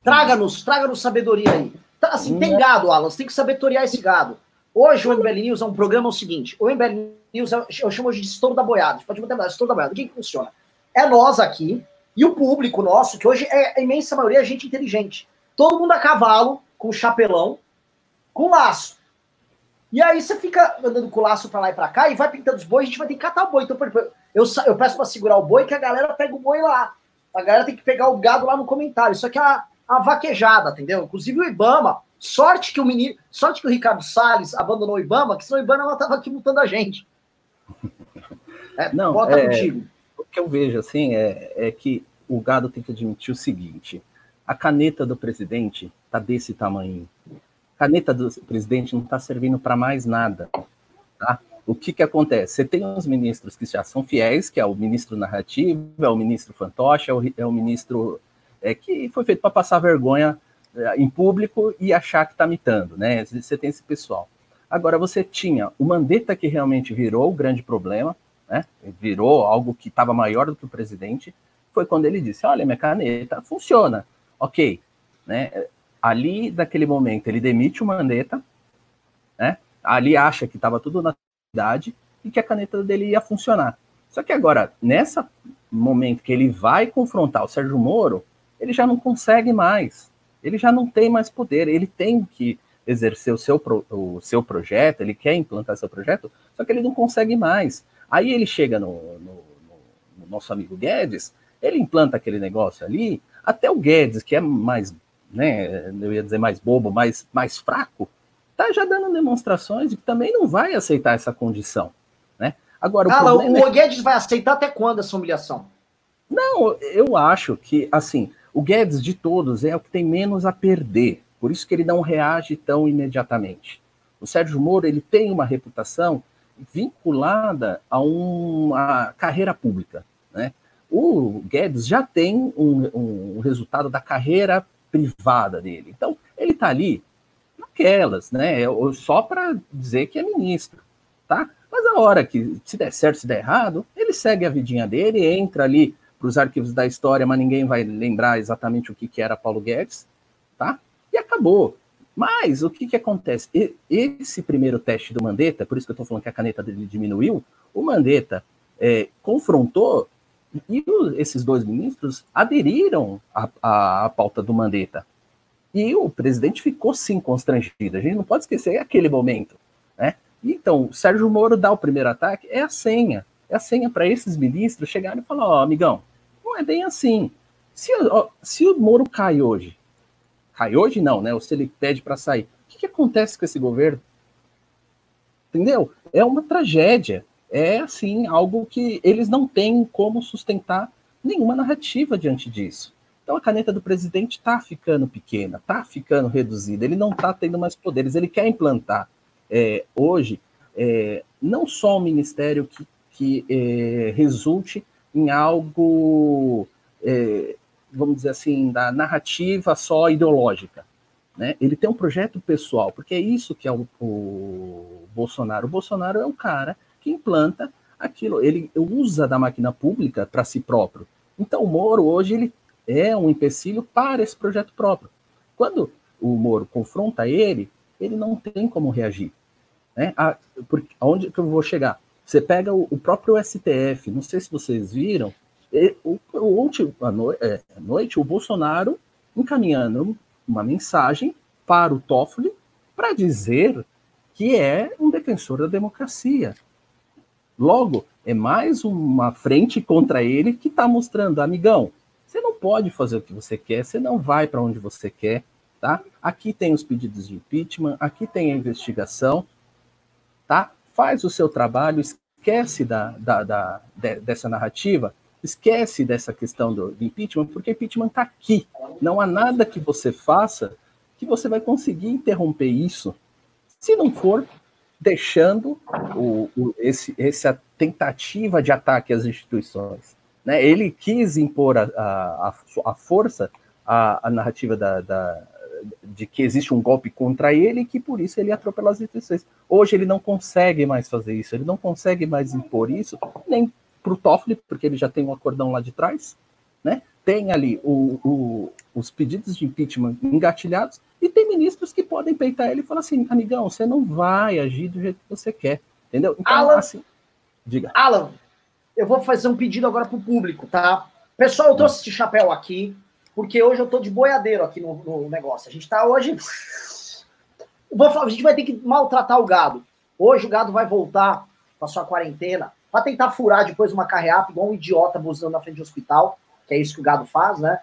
traga-nos, traga-nos sabedoria aí. Tá, assim, tem gado, Alan, você tem que sabedorear esse gado. Hoje o MBL News é um programa é o seguinte: o MBL News é, eu chamo hoje de estouro da boiada. Pode mudar, estouro da boiada. O que, que funciona? É nós aqui, e o público nosso, que hoje é a imensa maioria é gente inteligente. Todo mundo a cavalo, com chapelão, com laço. E aí você fica andando com o laço pra lá e pra cá e vai pintando os bois, a gente vai ter que catar o boi. Então, eu, eu peço pra segurar o boi que a galera pega o boi lá. A galera tem que pegar o gado lá no comentário. Isso aqui é a, a vaquejada, entendeu? Inclusive o Ibama, sorte que o menino, sorte que o Ricardo Salles abandonou o Ibama, que senão o Ibama tava aqui multando a gente. É, Não, bota é... contigo que eu vejo assim é, é que o gado tem que admitir o seguinte: a caneta do presidente tá desse tamanho. A caneta do presidente não está servindo para mais nada. Tá? O que, que acontece? Você tem uns ministros que já são fiéis, que é o ministro narrativo, é o ministro fantoche, é o, é o ministro é, que foi feito para passar vergonha é, em público e achar que está mitando, né? Você tem esse pessoal. Agora, você tinha o Mandetta, que realmente virou o grande problema, né? Virou algo que estava maior do que o presidente. Foi quando ele disse: Olha, minha caneta funciona. Ok. Né? Ali, naquele momento, ele demite o Mandetta, né? ali acha que estava tudo na idade e que a caneta dele ia funcionar. Só que agora, nesse momento que ele vai confrontar o Sérgio Moro, ele já não consegue mais. Ele já não tem mais poder. Ele tem que exercer o seu, pro, o seu projeto, ele quer implantar seu projeto, só que ele não consegue mais. Aí ele chega no, no, no, nosso amigo Guedes, ele implanta aquele negócio ali, até o Guedes, que é mais, né, eu ia dizer mais bobo, mais, mais fraco, tá já dando demonstrações de que também não vai aceitar essa condição, né? Agora, o, o é... Guedes vai aceitar até quando essa humilhação? Não, eu acho que, assim, o Guedes de todos é o que tem menos a perder, por isso que ele não reage tão imediatamente. O Sérgio Moro, ele tem uma reputação vinculada a uma carreira pública. Né? O Guedes já tem um, um resultado da carreira privada dele. Então, ele está ali naquelas, né? Só para dizer que é ministro, tá? Mas a hora que se der certo, se der errado, ele segue a vidinha dele, entra ali para os arquivos da história, mas ninguém vai lembrar exatamente o que, que era Paulo Guedes, tá? E acabou. Mas o que, que acontece? Esse primeiro teste do Mandetta, por isso que eu estou falando que a caneta dele diminuiu, o Mandetta é, confrontou e esses dois ministros aderiram à, pauta do Mandetta. E o presidente ficou sim constrangido. A gente não pode esquecer aquele momento. Né? Então, Sérgio Moro dá o primeiro ataque, é a senha. É a senha para esses ministros chegarem e falar: Ó, oh, amigão, não é bem assim. Se, se o Moro cai hoje, cai hoje não, né? Ou se ele pede para sair. O que, que acontece com esse governo? Entendeu? É uma tragédia. É assim, algo que eles não têm como sustentar nenhuma narrativa diante disso. Então a caneta do presidente está ficando pequena, está ficando reduzida, ele não está tendo mais poderes, ele quer implantar é, hoje é, não só um ministério que, que é, resulte em algo é, vamos dizer assim, da narrativa só ideológica. Né? Ele tem um projeto pessoal, porque é isso que é o, o Bolsonaro. O Bolsonaro é um cara que implanta aquilo, ele usa da máquina pública para si próprio. Então o Moro hoje ele é um empecilho para esse projeto próprio. Quando o Moro confronta ele, ele não tem como reagir. Né? A, porque, aonde que eu vou chegar? Você pega o, o próprio STF, não sei se vocês viram, o, o, a, no, é, noite, o Bolsonaro encaminhando uma mensagem para o Toffoli para dizer que é um defensor da democracia. Logo, é mais uma frente contra ele que está mostrando, amigão, você não pode fazer o que você quer, você não vai para onde você quer, tá? Aqui tem os pedidos de impeachment, aqui tem a investigação, tá? Faz o seu trabalho, esquece da, da, da dessa narrativa, esquece dessa questão do, do impeachment, porque impeachment está aqui. Não há nada que você faça que você vai conseguir interromper isso, se não for deixando o, o, esse, essa tentativa de ataque às instituições. Né? Ele quis impor a, a, a força, a, a narrativa da, da, de que existe um golpe contra ele e que por isso ele atropela as instituições. Hoje ele não consegue mais fazer isso, ele não consegue mais impor isso, nem para o Toffoli, porque ele já tem um acordão lá de trás, né? tem ali o, o, os pedidos de impeachment engatilhados, e tem ministros que podem peitar ele e falar assim, amigão, você não vai agir do jeito que você quer, entendeu? Então, Alan, assim, diga. Alan, eu vou fazer um pedido agora para o público, tá? Pessoal, eu trouxe esse chapéu aqui, porque hoje eu tô de boiadeiro aqui no, no negócio. A gente tá hoje... Vou falar, a gente vai ter que maltratar o gado. Hoje o gado vai voltar para sua quarentena, para tentar furar depois uma carreata, igual um idiota buzinando na frente do hospital, que é isso que o gado faz, né?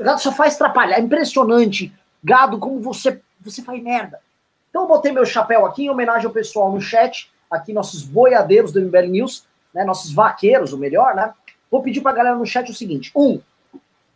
O gado só faz atrapalhar. É impressionante Gado, como você, você faz merda. Então eu botei meu chapéu aqui em homenagem ao pessoal no chat, aqui nossos boiadeiros do MBL News, né, nossos vaqueiros, o melhor, né? Vou pedir pra galera no chat o seguinte: um,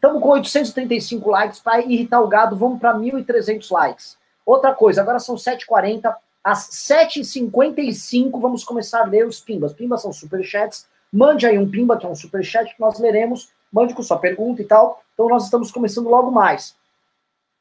estamos com 835 likes para irritar o gado, vamos para 1.300 likes. Outra coisa, agora são 7h40, às 7h55 vamos começar a ler os pimbas. Pimbas são superchats. Mande aí um pimba, que é um superchat que nós leremos. Mande com sua pergunta e tal. Então nós estamos começando logo mais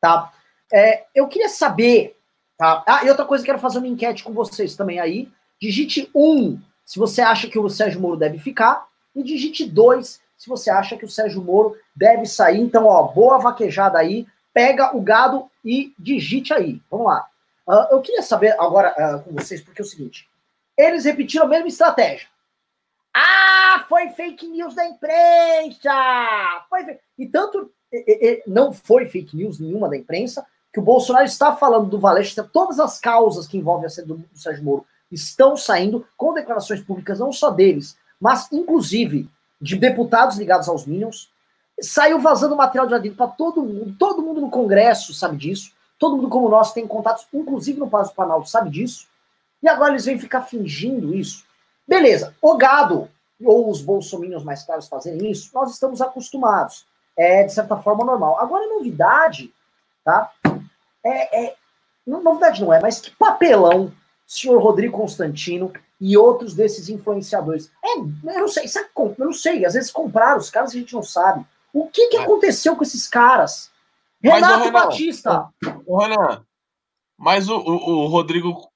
tá? É, eu queria saber, tá? Ah, e outra coisa, quero fazer uma enquete com vocês também aí. Digite um se você acha que o Sérgio Moro deve ficar, e digite dois se você acha que o Sérgio Moro deve sair. Então, ó, boa vaquejada aí, pega o gado e digite aí. Vamos lá. Uh, eu queria saber agora uh, com vocês, porque é o seguinte: eles repetiram a mesma estratégia. Ah, foi fake news da imprensa! Foi E tanto não foi fake news nenhuma da imprensa, que o Bolsonaro está falando do Valete, todas as causas que envolvem a saída do Sérgio Moro estão saindo com declarações públicas, não só deles, mas inclusive de deputados ligados aos Minions. Saiu vazando material de ladrilho para todo mundo, todo mundo no Congresso sabe disso, todo mundo como nós tem contatos, inclusive no Palácio do Planalto, sabe disso. E agora eles vêm ficar fingindo isso. Beleza, o gado ou os bolsominions mais claros fazerem isso, nós estamos acostumados é, de certa forma, normal. Agora, novidade, tá? É, é, novidade não é, mas que papelão senhor Rodrigo Constantino e outros desses influenciadores. É, eu não sei, sabe, eu não sei, às vezes compraram os caras a gente não sabe. O que, que aconteceu com esses caras? Renato Renan, Batista. O Renan, mas o, o, o Rodrigo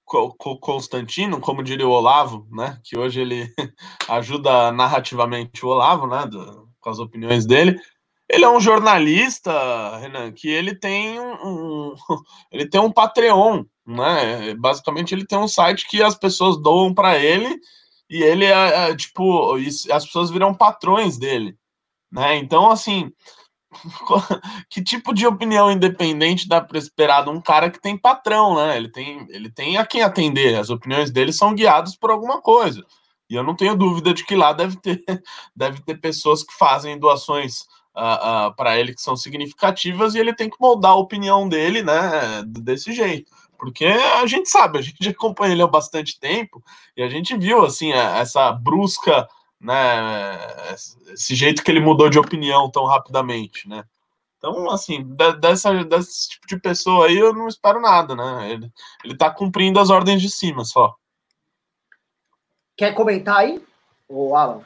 Constantino, como diria o Olavo, né? Que hoje ele ajuda narrativamente o Olavo, né? Do, com as opiniões dele. Ele é um jornalista, Renan, que ele tem um, um, ele tem um Patreon, né? Basicamente ele tem um site que as pessoas doam para ele e ele é, é, tipo, as pessoas viram patrões dele, né? Então assim, que tipo de opinião independente dá para esperar de um cara que tem patrão, né? Ele tem, ele tem a quem atender. As opiniões dele são guiadas por alguma coisa. E eu não tenho dúvida de que lá deve ter, deve ter pessoas que fazem doações uh, uh, para ele que são significativas e ele tem que moldar a opinião dele, né, desse jeito. Porque a gente sabe, a gente acompanha ele há bastante tempo e a gente viu, assim, essa brusca, né, esse jeito que ele mudou de opinião tão rapidamente, né. Então, assim, dessa, desse tipo de pessoa aí eu não espero nada, né? Ele, ele tá cumprindo as ordens de cima só. Quer comentar aí, o Alan?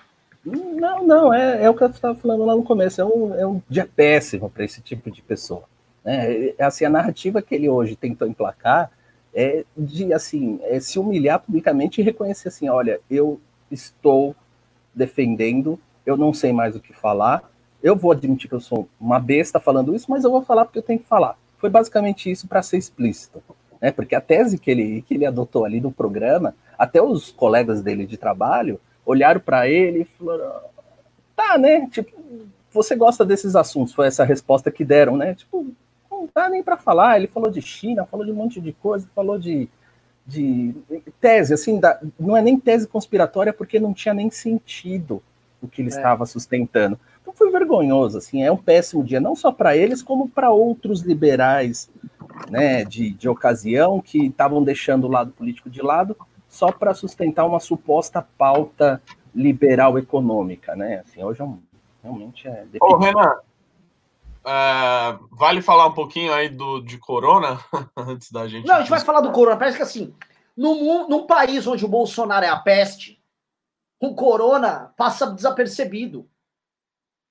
Não, não, é, é o que eu estava falando lá no começo, é um, é um dia péssimo para esse tipo de pessoa. Né? É, assim, a narrativa que ele hoje tentou emplacar é de assim, é se humilhar publicamente e reconhecer assim, olha, eu estou defendendo, eu não sei mais o que falar, eu vou admitir que eu sou uma besta falando isso, mas eu vou falar porque eu tenho que falar. Foi basicamente isso para ser explícito. Né? Porque a tese que ele, que ele adotou ali no programa, até os colegas dele de trabalho olharam para ele e falaram: tá, né? Tipo, você gosta desses assuntos? Foi essa resposta que deram, né? Tipo, não dá nem para falar. Ele falou de China, falou de um monte de coisa, falou de, de tese, assim, da, não é nem tese conspiratória porque não tinha nem sentido o que ele é. estava sustentando. Então foi vergonhoso, assim, é um péssimo dia, não só para eles, como para outros liberais, né, de, de ocasião, que estavam deixando o lado político de lado só para sustentar uma suposta pauta liberal econômica, né? Assim, hoje é um, realmente é. Ô, Renan, é, vale falar um pouquinho aí do, de Corona antes da gente. Não, a gente vai falar do Corona. Parece que assim, num, num país onde o Bolsonaro é a peste, o Corona passa desapercebido.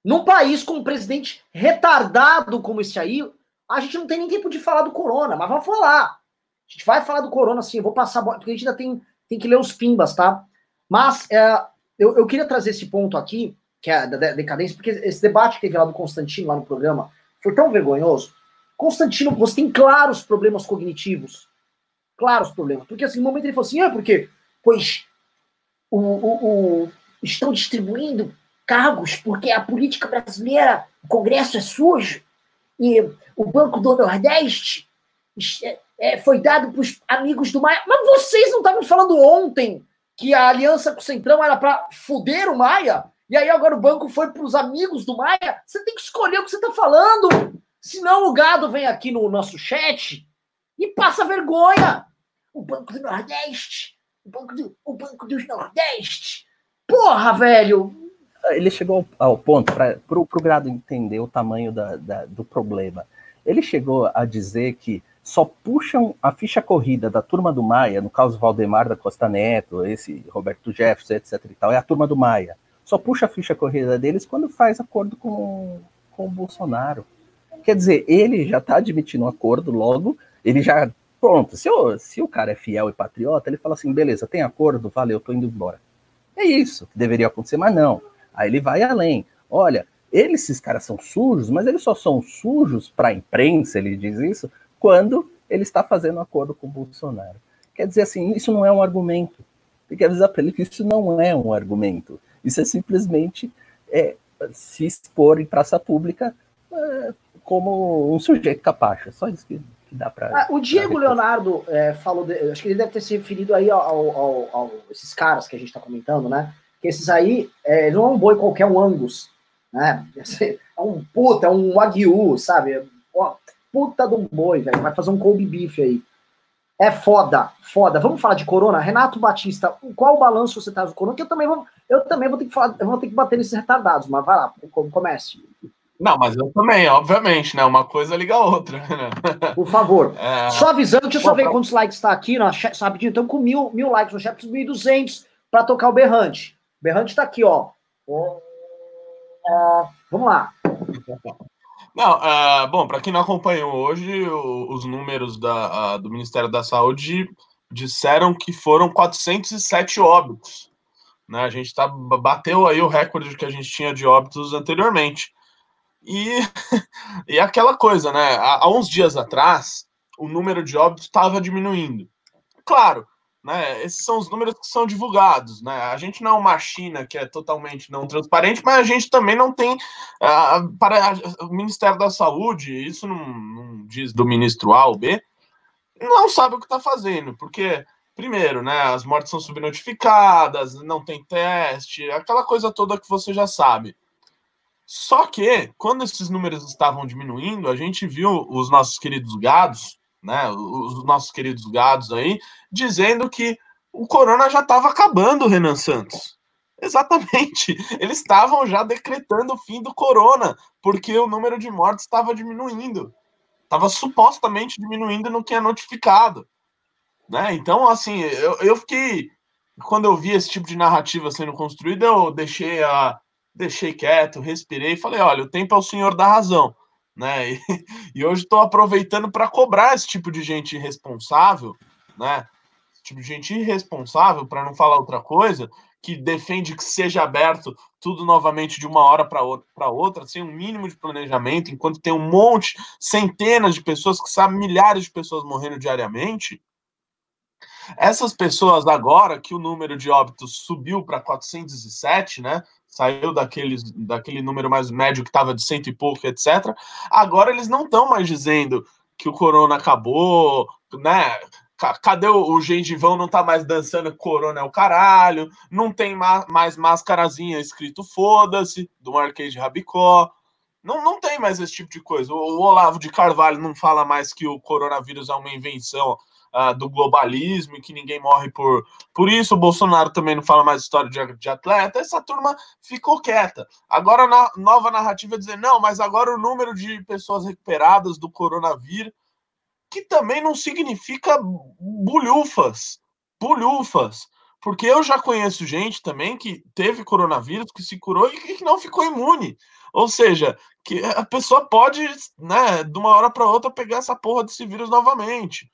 Num país com um presidente retardado como esse aí, a gente não tem nem tempo de falar do Corona, mas vamos falar. A gente vai falar do Corona, sim. Eu vou passar, porque a gente ainda tem, tem que ler os pimbas, tá? Mas é, eu, eu queria trazer esse ponto aqui, que é da decadência, porque esse debate que teve lá do Constantino, lá no programa, foi tão vergonhoso. Constantino, você tem claros problemas cognitivos. Claros problemas. Porque assim, no momento ele falou assim, ah, porque, pois, o, o, o, estão distribuindo cargos porque a política brasileira, o Congresso é sujo, e o Banco do Nordeste é, é foi dado para os amigos do Maia. Mas vocês não estavam falando ontem que a aliança com o Centrão era para fuder o Maia? E aí agora o banco foi para os amigos do Maia. Você tem que escolher o que você está falando. Senão o gado vem aqui no nosso chat e passa vergonha. O Banco do Nordeste. O Banco, do, o banco dos Nordeste. Porra, velho. Ele chegou ao ponto, para o Grado entender o tamanho da, da, do problema. Ele chegou a dizer que só puxam a ficha corrida da turma do Maia, no caso Valdemar da Costa Neto, esse Roberto Jefferson, etc e tal, é a turma do Maia só puxa a ficha corrida deles quando faz acordo com, com o Bolsonaro. Quer dizer, ele já está admitindo um acordo logo, ele já. Pronto, se o, se o cara é fiel e patriota, ele fala assim: beleza, tem acordo, valeu, tô indo embora. É isso que deveria acontecer, mas não. Aí ele vai além. Olha, eles, esses caras são sujos, mas eles só são sujos para a imprensa, ele diz isso, quando ele está fazendo acordo com o Bolsonaro. Quer dizer assim, isso não é um argumento. Tem que avisar para ele que isso não é um argumento. Isso é simplesmente é, se expor em praça pública é, como um sujeito capacho. Só isso que, que dá para. Ah, o Diego Leonardo é, falou, de, acho que ele deve ter se referido aí ao, ao, ao, esses caras que a gente está comentando, né? Que esses aí é, não é um boi qualquer, um Angus, né? É um puta, é um Wagyu, sabe? puta de um boi, velho. Vai fazer um Kobe Beef aí. É foda, foda. Vamos falar de Corona? Renato Batista, qual o balanço você traz do Corona? Que eu também vou, eu também vou ter que falar, eu vou ter que bater nesses retardados, mas vai lá, comece. Não, mas eu também, obviamente, né? Uma coisa liga a outra, né? Por favor. É... Só avisando, deixa eu só ver quantos likes está aqui, no chat, rapidinho. Estamos com mil, mil likes no chat, 1.200 para tocar o Berrante. Berrante está aqui, ó. Uh, vamos lá. Não, uh, bom, para quem não acompanhou hoje, o, os números da, uh, do Ministério da Saúde disseram que foram 407 óbitos. Né? A gente tá, bateu aí o recorde que a gente tinha de óbitos anteriormente. E, e aquela coisa, né? Há, há uns dias atrás, o número de óbitos estava diminuindo. Claro, né? Esses são os números que são divulgados, né? A gente não é uma China que é totalmente não transparente, mas a gente também não tem uh, para o Ministério da Saúde, isso não, não, diz do ministro A ou B, não sabe o que está fazendo, porque primeiro, né? As mortes são subnotificadas, não tem teste, aquela coisa toda que você já sabe. Só que quando esses números estavam diminuindo, a gente viu os nossos queridos gados né, os nossos queridos gados aí, dizendo que o corona já estava acabando, Renan Santos. Exatamente. Eles estavam já decretando o fim do corona, porque o número de mortes estava diminuindo. Estava supostamente diminuindo no que é notificado. Né? Então, assim, eu, eu fiquei. Quando eu vi esse tipo de narrativa sendo construída, eu deixei a. Deixei quieto, respirei e falei: olha, o tempo é o senhor da razão né? E, e hoje estou aproveitando para cobrar esse tipo de gente irresponsável, né? Esse tipo de gente irresponsável, para não falar outra coisa, que defende que seja aberto tudo novamente de uma hora para outra, sem um mínimo de planejamento, enquanto tem um monte, centenas de pessoas que sabem milhares de pessoas morrendo diariamente. Essas pessoas agora que o número de óbitos subiu para 407, né? Saiu daquele, daquele número mais médio que estava de cento e pouco, etc. Agora eles não estão mais dizendo que o corona acabou, né? Cadê o, o gengivão? Não tá mais dançando Corona é o caralho. Não tem ma mais máscarazinha escrito foda-se, do Marquês de Rabicó. Não, não tem mais esse tipo de coisa. O, o, Olavo de Carvalho não fala mais que o coronavírus é uma invenção uh, do globalismo e que ninguém morre por, por isso. O Bolsonaro também não fala mais história de, de atleta. Essa turma ficou quieta. Agora a nova narrativa é dizer, não, mas agora o número de pessoas recuperadas do coronavírus que também não significa bulhufas, bulhufas, porque eu já conheço gente também que teve coronavírus, que se curou e que não ficou imune. Ou seja, que a pessoa pode, né, de uma hora para outra pegar essa porra desse vírus novamente.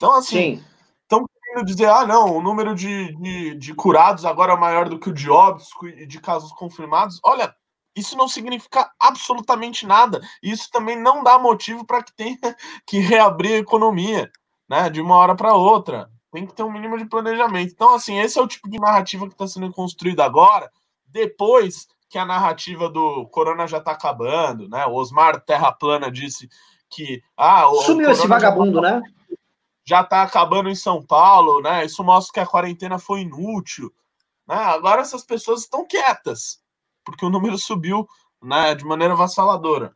Então, assim, estão querendo dizer, ah, não, o número de, de, de, curados agora é maior do que o de óbitos e de casos confirmados. Olha, isso não significa absolutamente nada. Isso também não dá motivo para que tenha que reabrir a economia, né? De uma hora para outra. Tem que ter um mínimo de planejamento. Então, assim, esse é o tipo de narrativa que está sendo construída agora, depois que a narrativa do Corona já está acabando, né? O Osmar Terra Plana disse que. Ah, Sumiu esse vagabundo, já tá, né? Já está acabando em São Paulo, né? Isso mostra que a quarentena foi inútil. Né? Agora essas pessoas estão quietas porque o número subiu né, de maneira avassaladora.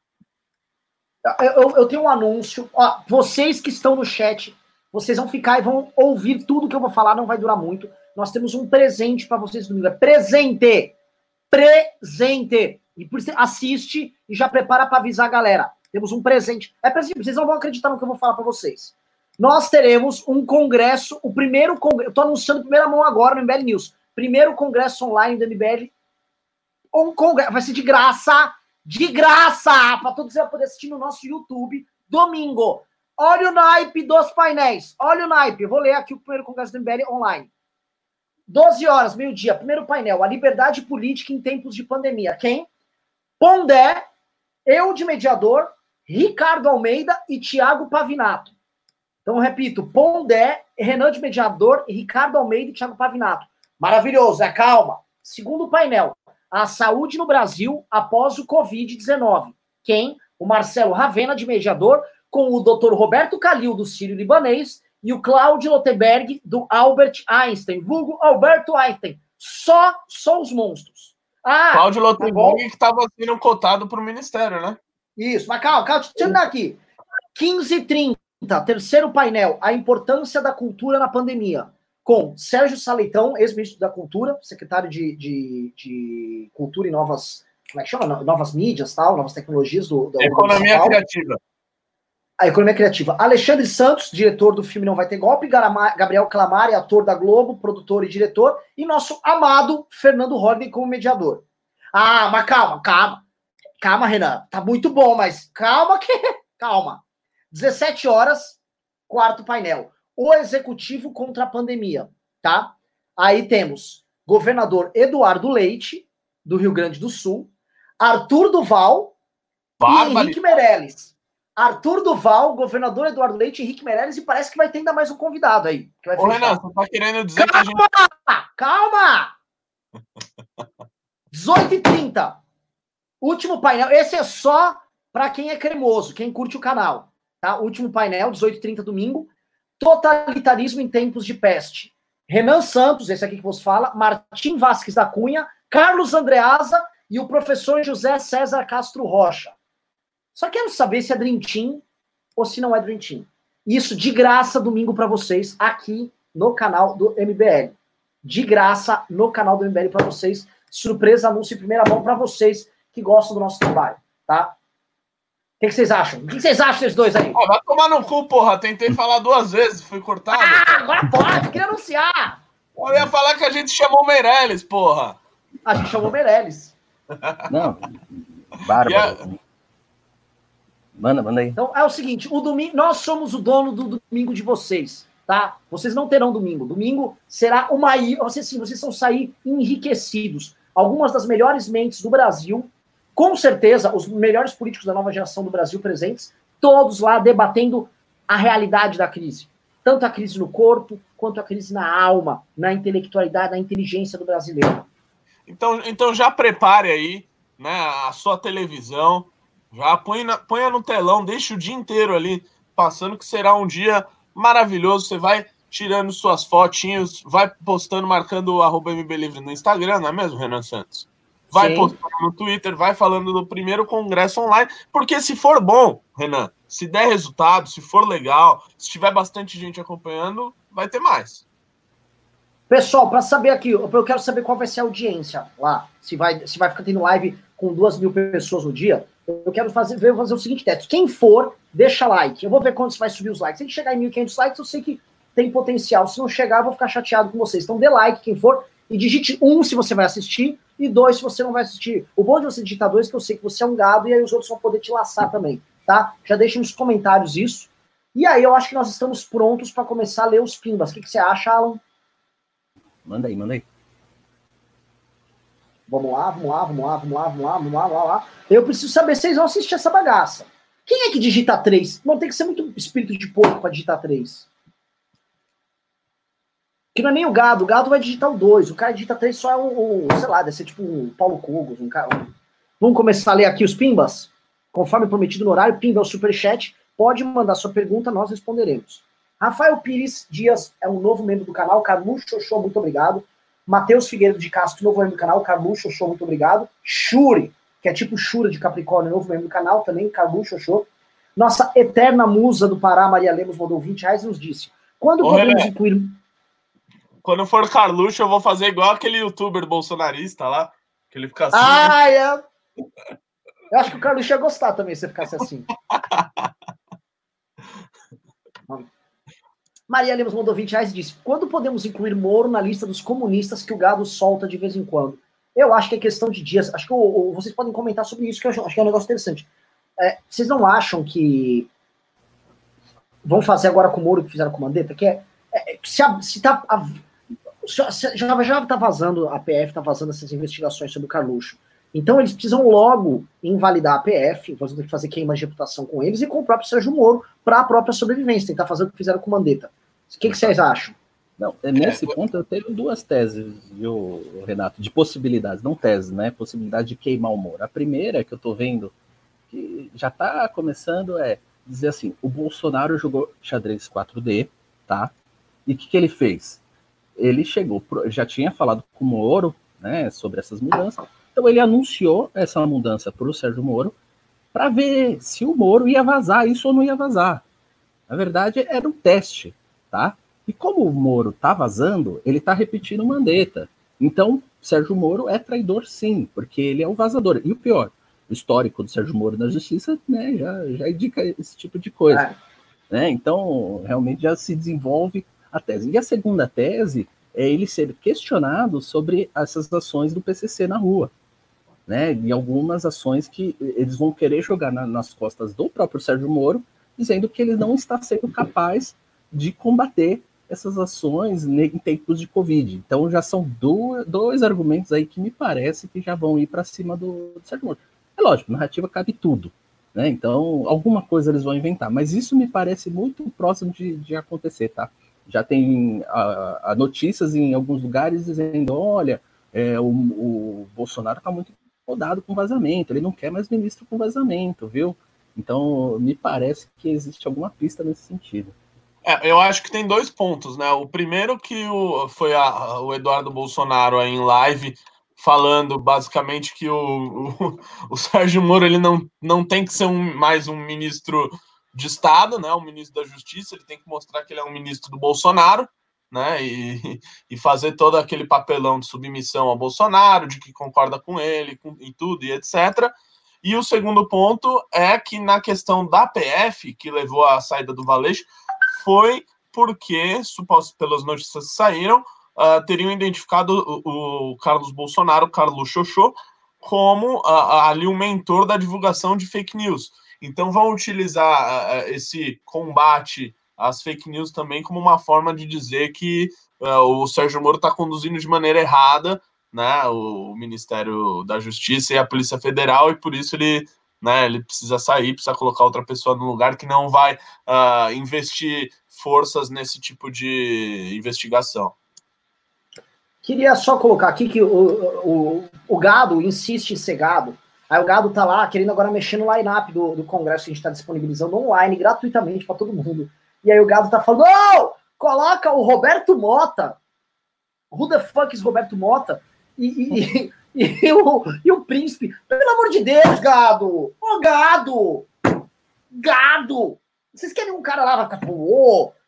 Eu, eu tenho um anúncio. Ó, vocês que estão no chat, vocês vão ficar e vão ouvir tudo que eu vou falar, não vai durar muito. Nós temos um presente para vocês domingo. É presente! Presente! E por isso assiste e já prepara para avisar a galera. Temos um presente. É presente, vocês não vão acreditar no que eu vou falar para vocês. Nós teremos um congresso, o primeiro congresso. Tô anunciando primeira mão agora no MBL News. Primeiro congresso online do MBL um congresso, vai ser de graça, de graça, para todos vocês poder assistir no nosso YouTube, domingo. Olha o naipe dos painéis, olha o naipe, vou ler aqui o primeiro congresso do MBL online. 12 horas, meio-dia, primeiro painel, a liberdade política em tempos de pandemia. Quem? Pondé, eu de mediador, Ricardo Almeida e Tiago Pavinato. Então, repito, Pondé, Renan de mediador, Ricardo Almeida e Tiago Pavinato. Maravilhoso, é calma. Segundo painel, a saúde no Brasil após o Covid-19. Quem? O Marcelo Ravena, de mediador, com o Dr. Roberto Calil, do Sírio Libanês, e o Cláudio Loteberg, do Albert Einstein, vulgo Alberto Einstein. Só, só os monstros. Ah, Cláudio tá Loteberg que estava sendo cotado para o Ministério, né? Isso, mas calma, calma, deixa eu dar aqui. 15h30, terceiro painel, a importância da cultura na pandemia com Sérgio Saleitão, ex-ministro da Cultura, secretário de, de, de, Cultura e Novas, como é que chama? Novas mídias, tal, novas tecnologias do, do Economia Criativa. A Economia Criativa. Alexandre Santos, diretor do filme Não Vai Ter Golpe, Gabriel Clamari, ator da Globo, produtor e diretor, e nosso amado Fernando Holliday como mediador. Ah, mas calma, calma. Calma, Renan. Tá muito bom, mas calma que. Calma. 17 horas, quarto painel o executivo contra a pandemia, tá? Aí temos governador Eduardo Leite, do Rio Grande do Sul, Arthur Duval Bárbaro. e Henrique Meirelles. Arthur Duval, governador Eduardo Leite Henrique Meirelles, e parece que vai ter ainda mais um convidado aí. Que vai Ô, Renan, você tá querendo dizer calma, que a gente... Calma! 18h30. Último painel. Esse é só para quem é cremoso, quem curte o canal. Tá? Último painel, 18h30 domingo. Totalitarismo em tempos de peste. Renan Santos, esse aqui que você fala, Martim Vasques da Cunha, Carlos Andreasa e o professor José César Castro Rocha. Só quero saber se é Dream Team ou se não é Dream Team. Isso de graça domingo para vocês aqui no canal do MBL. De graça no canal do MBL para vocês. Surpresa, anúncio em primeira mão para vocês que gostam do nosso trabalho, tá? Que, que vocês acham? O que, que vocês acham desses dois aí? vai tomar no cu, porra. Tentei falar duas vezes, fui cortado. Ah, agora pode, queria anunciar. Eu ia falar que a gente chamou o Meirelles, porra. A gente chamou o Meirelles. Não, bárbaro. Yeah. Manda, manda aí. Então é o seguinte: o domingo, nós somos o dono do domingo de vocês, tá? Vocês não terão domingo. Domingo será uma. Vocês sim, vocês vão sair enriquecidos. Algumas das melhores mentes do Brasil com certeza, os melhores políticos da nova geração do Brasil presentes, todos lá debatendo a realidade da crise. Tanto a crise no corpo, quanto a crise na alma, na intelectualidade, na inteligência do brasileiro. Então, então já prepare aí né, a sua televisão, já põe na, ponha no telão, deixa o dia inteiro ali passando, que será um dia maravilhoso. Você vai tirando suas fotinhas, vai postando, marcando o arroba no Instagram, não é mesmo, Renan Santos? Vai Sim. postando no Twitter, vai falando do primeiro congresso online, porque se for bom, Renan, se der resultado, se for legal, se tiver bastante gente acompanhando, vai ter mais. Pessoal, para saber aqui, eu quero saber qual vai ser a audiência lá. Se vai, se vai ficar tendo live com duas mil pessoas no dia. Eu quero fazer, eu fazer o seguinte teste. Quem for, deixa like. Eu vou ver quantos vai subir os likes. Se a gente chegar em 1.500 likes, eu sei que tem potencial. Se não chegar, eu vou ficar chateado com vocês. Então dê like quem for e digite um se você vai assistir e dois se você não vai assistir. O bom de você digitar dois é que eu sei que você é um gado e aí os outros vão poder te laçar também, tá? Já deixem nos comentários isso. E aí eu acho que nós estamos prontos para começar a ler os pimbas. O que, que você acha, Alan? Manda aí, manda aí. Vamos lá, vamos lá, vamos lá, vamos lá, vamos lá, vamos lá, vamos lá. Eu preciso saber se vocês vão assistir essa bagaça. Quem é que digita 3? Não tem que ser muito espírito de porco para digitar 3. Que não é nem o gado, o gado vai digitar o 2. O cara digita 3 só é o, sei lá, deve ser tipo um Paulo Cogos, um cara. Um... Vamos começar a ler aqui os pimbas? Conforme prometido no horário, pimba é o superchat. Pode mandar sua pergunta, nós responderemos. Rafael Pires Dias é um novo membro do canal. Carluxo Show, muito obrigado. Matheus Figueiredo de Castro, novo membro do canal. Carluxo Show, muito obrigado. Shuri, que é tipo Shura de Capricórnio, novo membro do canal também. Carluxo Show. Nossa eterna musa do Pará, Maria Lemos, mandou 20 reais e nos disse: quando Oi, podemos incluir. Quando for Carluxo, eu vou fazer igual aquele youtuber bolsonarista lá. Que ele fica assim. Ah, é. Eu acho que o Carluxo ia gostar também se ficasse assim. Maria Lemos mandou 20 reais e disse: Quando podemos incluir Moro na lista dos comunistas que o gado solta de vez em quando? Eu acho que é questão de dias. Acho que o, o, vocês podem comentar sobre isso, que eu acho, acho que é um negócio interessante. É, vocês não acham que vão fazer agora com o Moro que fizeram com o Mandetta? Que é, é se, a, se tá. A, já, já tá vazando, a PF tá vazando essas investigações sobre o Carluxo. Então eles precisam logo invalidar a PF, ter que fazer queima de reputação com eles e com o próprio Sérgio Moro para a própria sobrevivência, tentar fazer o que fizeram com o Mandetta. O que, que vocês acham? Não, é, nesse ponto eu tenho duas teses, viu, Renato, de possibilidades, não teses, né? Possibilidade de queimar o Moro. A primeira que eu tô vendo, que já tá começando, é dizer assim: o Bolsonaro jogou xadrez 4D, tá? E o que, que ele fez? Ele chegou, já tinha falado com o Moro, né, sobre essas mudanças, então ele anunciou essa mudança para o Sérgio Moro para ver se o Moro ia vazar isso ou não ia vazar. Na verdade, era um teste tá? E como o Moro tá vazando, ele tá repetindo o Mandetta. Então, Sérgio Moro é traidor sim, porque ele é o vazador. E o pior, o histórico do Sérgio Moro na justiça, né, já, já indica esse tipo de coisa. É. Né? Então, realmente já se desenvolve a tese. E a segunda tese é ele ser questionado sobre essas ações do PCC na rua. Né, e algumas ações que eles vão querer jogar na, nas costas do próprio Sérgio Moro, dizendo que ele não está sendo capaz de combater essas ações em tempos de Covid. Então já são dois, dois argumentos aí que me parece que já vão ir para cima do, do Sérgio Moro. É lógico, narrativa cabe tudo. Né? Então, alguma coisa eles vão inventar, mas isso me parece muito próximo de, de acontecer, tá? Já tem a, a notícias em alguns lugares dizendo: olha, é, o, o Bolsonaro está muito incomodado com vazamento, ele não quer mais ministro com vazamento, viu? Então, me parece que existe alguma pista nesse sentido. É, eu acho que tem dois pontos, né? O primeiro que o, foi a, o Eduardo Bolsonaro aí em live falando basicamente que o, o, o, Sérgio Moro ele não, não tem que ser um, mais um ministro de Estado, né? Um ministro da Justiça, ele tem que mostrar que ele é um ministro do Bolsonaro, né? E, e fazer todo aquele papelão de submissão ao Bolsonaro, de que concorda com ele com, tudo, e etc. E o segundo ponto é que na questão da PF, que levou à saída do Valeixo, foi porque, suposto pelas notícias que saíram, uh, teriam identificado o, o, Carlos Bolsonaro, Carlos Xoxô, como uh, ali um mentor da divulgação de fake news. Então vão utilizar uh, esse combate às fake news também como uma forma de dizer que o Sérgio Moro está conduzindo de maneira errada né, o Ministério da Justiça e a Polícia Federal, e por isso ele né? Ele precisa sair, precisa colocar outra pessoa no lugar que não vai uh, investir forças nesse tipo de investigação. Queria só colocar aqui que o, o, o gado insiste em ser gado. Aí o gado tá lá querendo agora mexer no line-up do, do congresso que a gente está disponibilizando online gratuitamente para todo mundo. E aí o gado tá falando: oh, coloca o Roberto Mota. Who the fuck is Roberto Mota? E, e, e, e, o, e o príncipe. Pelo amor de Deus, gado! Ô, oh, gado! Gado! Vocês querem um cara lá, vai ficar,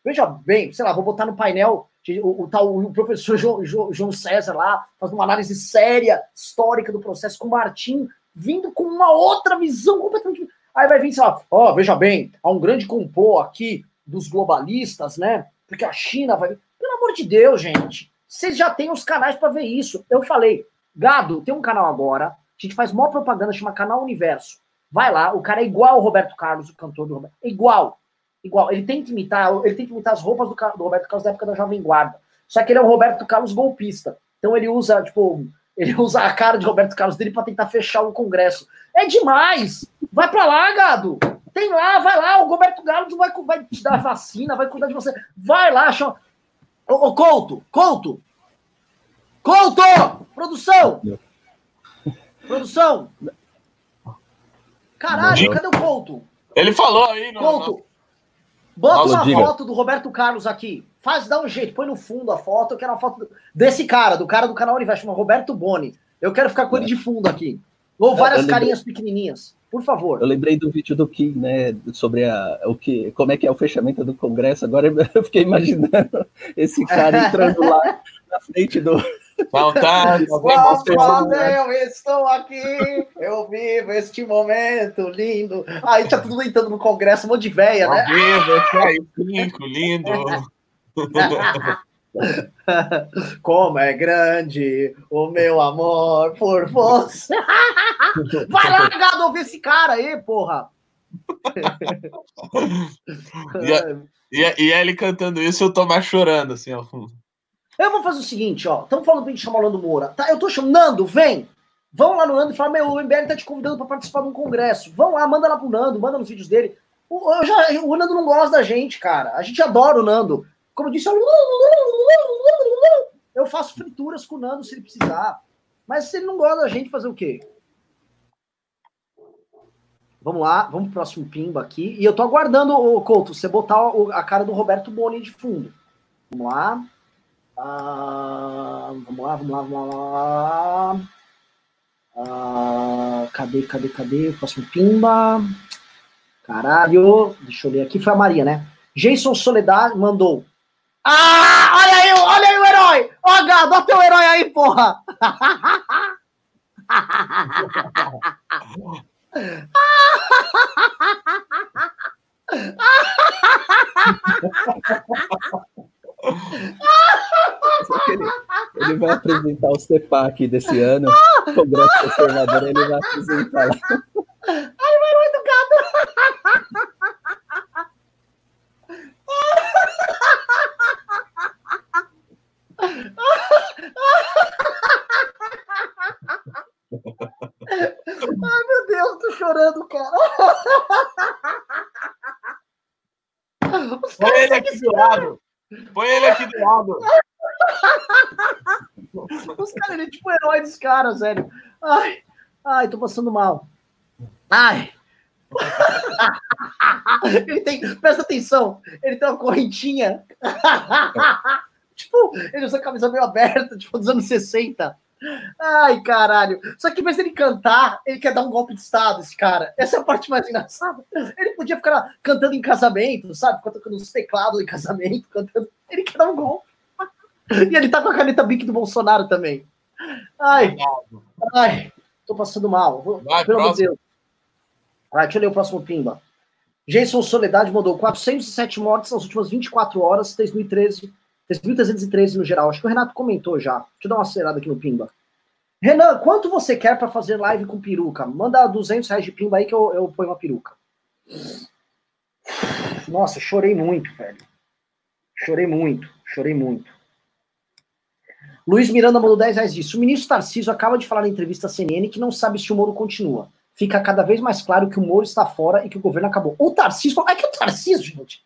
veja bem, sei lá, vou botar no painel o, o, tal, o professor João, João César lá, fazendo uma análise séria, histórica do processo com o Martim, vindo com uma outra visão completamente. Aí vai vir, sei lá, ó, oh, veja bem, há um grande complô aqui dos globalistas, né? Porque a China vai. Pelo amor de Deus, gente. Vocês já têm os canais para ver isso. Eu falei, gado, tem um canal agora, a gente faz maior propaganda, chama Canal Universo. Vai lá, o cara é igual ao Roberto Carlos, o cantor do Roberto. É igual igual. Ele tem que imitar, ele tem que imitar as roupas do, do, Roberto Carlos da época da Jovem Guarda. Só que ele é um Roberto Carlos golpista. Então ele usa, tipo, ele usa a cara de Roberto Carlos dele para tentar fechar o Congresso. É demais! Vai para lá, gado! Tem lá, vai lá, o Roberto Carlos vai, vai te dar vacina, vai cuidar de você. Vai lá, chama. Ô, ô Couto, Couto! Couto! Produção! Produção! Caralho, cadê o Couto? Ele falou aí, não. Couto, Bota uma diga. foto do Roberto Carlos aqui. Faz, dá um jeito, põe no fundo a foto. Eu quero uma foto desse cara, do cara do canal Universo, chama Roberto Boni. Eu quero ficar com ele de fundo aqui. Ou várias lembrei, carinhas pequenininhas. Por favor. Eu lembrei do vídeo do Kim, né? Sobre a, o que, como é que é o fechamento do Congresso. Agora eu fiquei imaginando esse cara entrando lá na frente do, Faltando. Quando eu estou aqui, eu vivo este momento lindo. Aí tá tudo entrando no congresso, um monte de véia, né? Cinco, lindo. Como é grande o meu amor por você. Vai lá, gado, ouvir esse cara aí, porra. e, e, e ele cantando isso, eu tô mais chorando, assim, ao fundo. Eu vou fazer o seguinte, ó. Estamos falando gente chamar o Nando Moura. Tá, eu tô chamando. Nando, vem! Vão lá no Nando e fala: Meu, o MBL tá te convidando para participar de um congresso. Vão lá, manda lá pro Nando, manda nos vídeos dele. O, eu já, o Nando não gosta da gente, cara. A gente adora o Nando. Como eu disse, eu, eu faço frituras com o Nando se ele precisar. Mas se ele não gosta da gente, fazer o quê? Vamos lá, vamos pro próximo pimba aqui. E eu tô aguardando, o Couto, você botar a cara do Roberto Boni de fundo. Vamos lá. Ah, vamos lá, vamos lá, vamos lá. Ah, cadê, cadê, cadê? Próximo pimba. Caralho. Deixa eu ler aqui. Foi a Maria, né? Jason Soledad mandou. Ah, olha aí, olha aí o herói! Ó, oh, gado, olha teu herói aí, porra! Ele, ele, vai apresentar o CEPAC desse ano, o Congresso Conservador, ele vai apresentar lá. Ai, vai muito gado! Ai, meu Deus, tô chorando, cara. Põe ele aqui do lado. Põe ele aqui do lado. Os caras, ele é tipo herói dos caras, velho. Ai, ai, tô passando mal. Ai. ele tem, presta atenção, ele tem uma correntinha. tipo, ele usa a camisa meio aberta, tipo, dos anos 60. Ai, caralho. Só que, em vez dele cantar, ele quer dar um golpe de Estado, esse cara. Essa é a parte mais engraçada. Ele podia ficar cantando em casamento, sabe? Tocando os teclados em casamento, cantando. Ele quer dar um golpe. E ele tá com a caneta Bic do Bolsonaro também. Ai, ai, tô passando mal. Vai, Pelo amor de Deus. Ah, deixa eu ler o próximo pimba. Jason Soledade mandou 407 mortes nas últimas 24 horas, 2013 3.313 no geral. Acho que o Renato comentou já. Deixa eu dar uma acelerada aqui no Pimba. Renan, quanto você quer para fazer live com peruca? Manda 200 reais de Pimba aí que eu, eu ponho uma peruca. Nossa, chorei muito, velho. Chorei muito, chorei muito. Luiz Miranda mandou 10 reais disso. O ministro Tarcísio acaba de falar na entrevista à CNN que não sabe se o Moro continua. Fica cada vez mais claro que o Moro está fora e que o governo acabou. O Tarcísio. É que o Tarcísio, gente.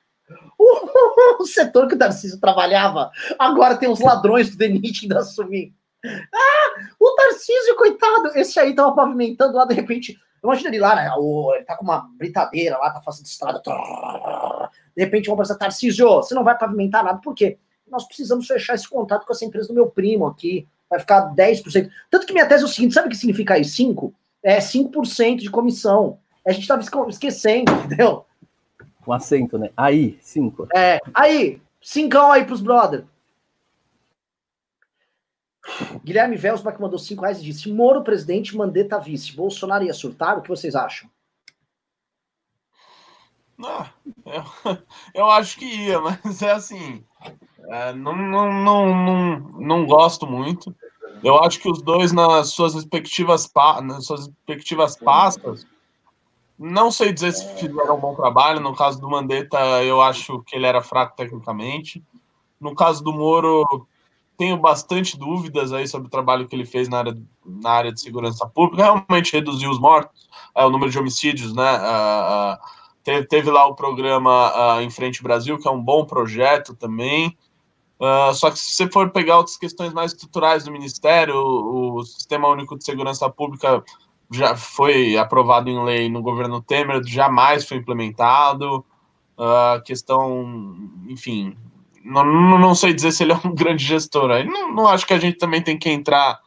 O, setor que o Tarcísio trabalhava, agora tem os ladrões do DENIT indo assumir. Ah, o Tarcísio, coitado, esse aí tava pavimentando lá, de repente, imagina ele lá, né, ele tá com uma britadeira lá, tá fazendo estrada, de repente vão pensar, Tarcísio, você não vai pavimentar nada, por quê? Nós precisamos fechar esse contato com essa empresa do meu primo aqui, vai ficar 10%. Tanto que minha tese é o seguinte, sabe o que significa aí? 5? É 5% de comissão. A gente tava esquecendo, entendeu? Com acento, né? Aí, 5. É, aí, cincão aí pros brother. Guilherme Velsbach mandou 5 reais e disse: Moro presidente, Mandetta vice. Bolsonaro ia surtar? O que vocês acham? Ah, eu, eu acho que ia, mas é assim. É, não, não, não, não, não gosto muito. Eu acho que os dois, nas suas respectivas, nas suas respectivas pastas, não sei dizer se fizeram um bom trabalho. No caso do Mandetta, eu acho que ele era fraco tecnicamente. No caso do Moro, tenho bastante dúvidas aí sobre o trabalho que ele fez na área, na área de segurança pública. Realmente reduziu os mortos, é, o número de homicídios, né? Uh, uh, teve, teve, lá o programa uh, Em Frente Brasil, que é um bom projeto também. Só que se você for pegar outras questões mais estruturais do Ministério, o, o, Sistema Único de Segurança Pública já foi aprovado em lei no governo Temer, jamais foi implementado. A uh, questão, enfim, não, não sei dizer se ele é um grande gestor. Aí não, não acho que a gente também tem que entrar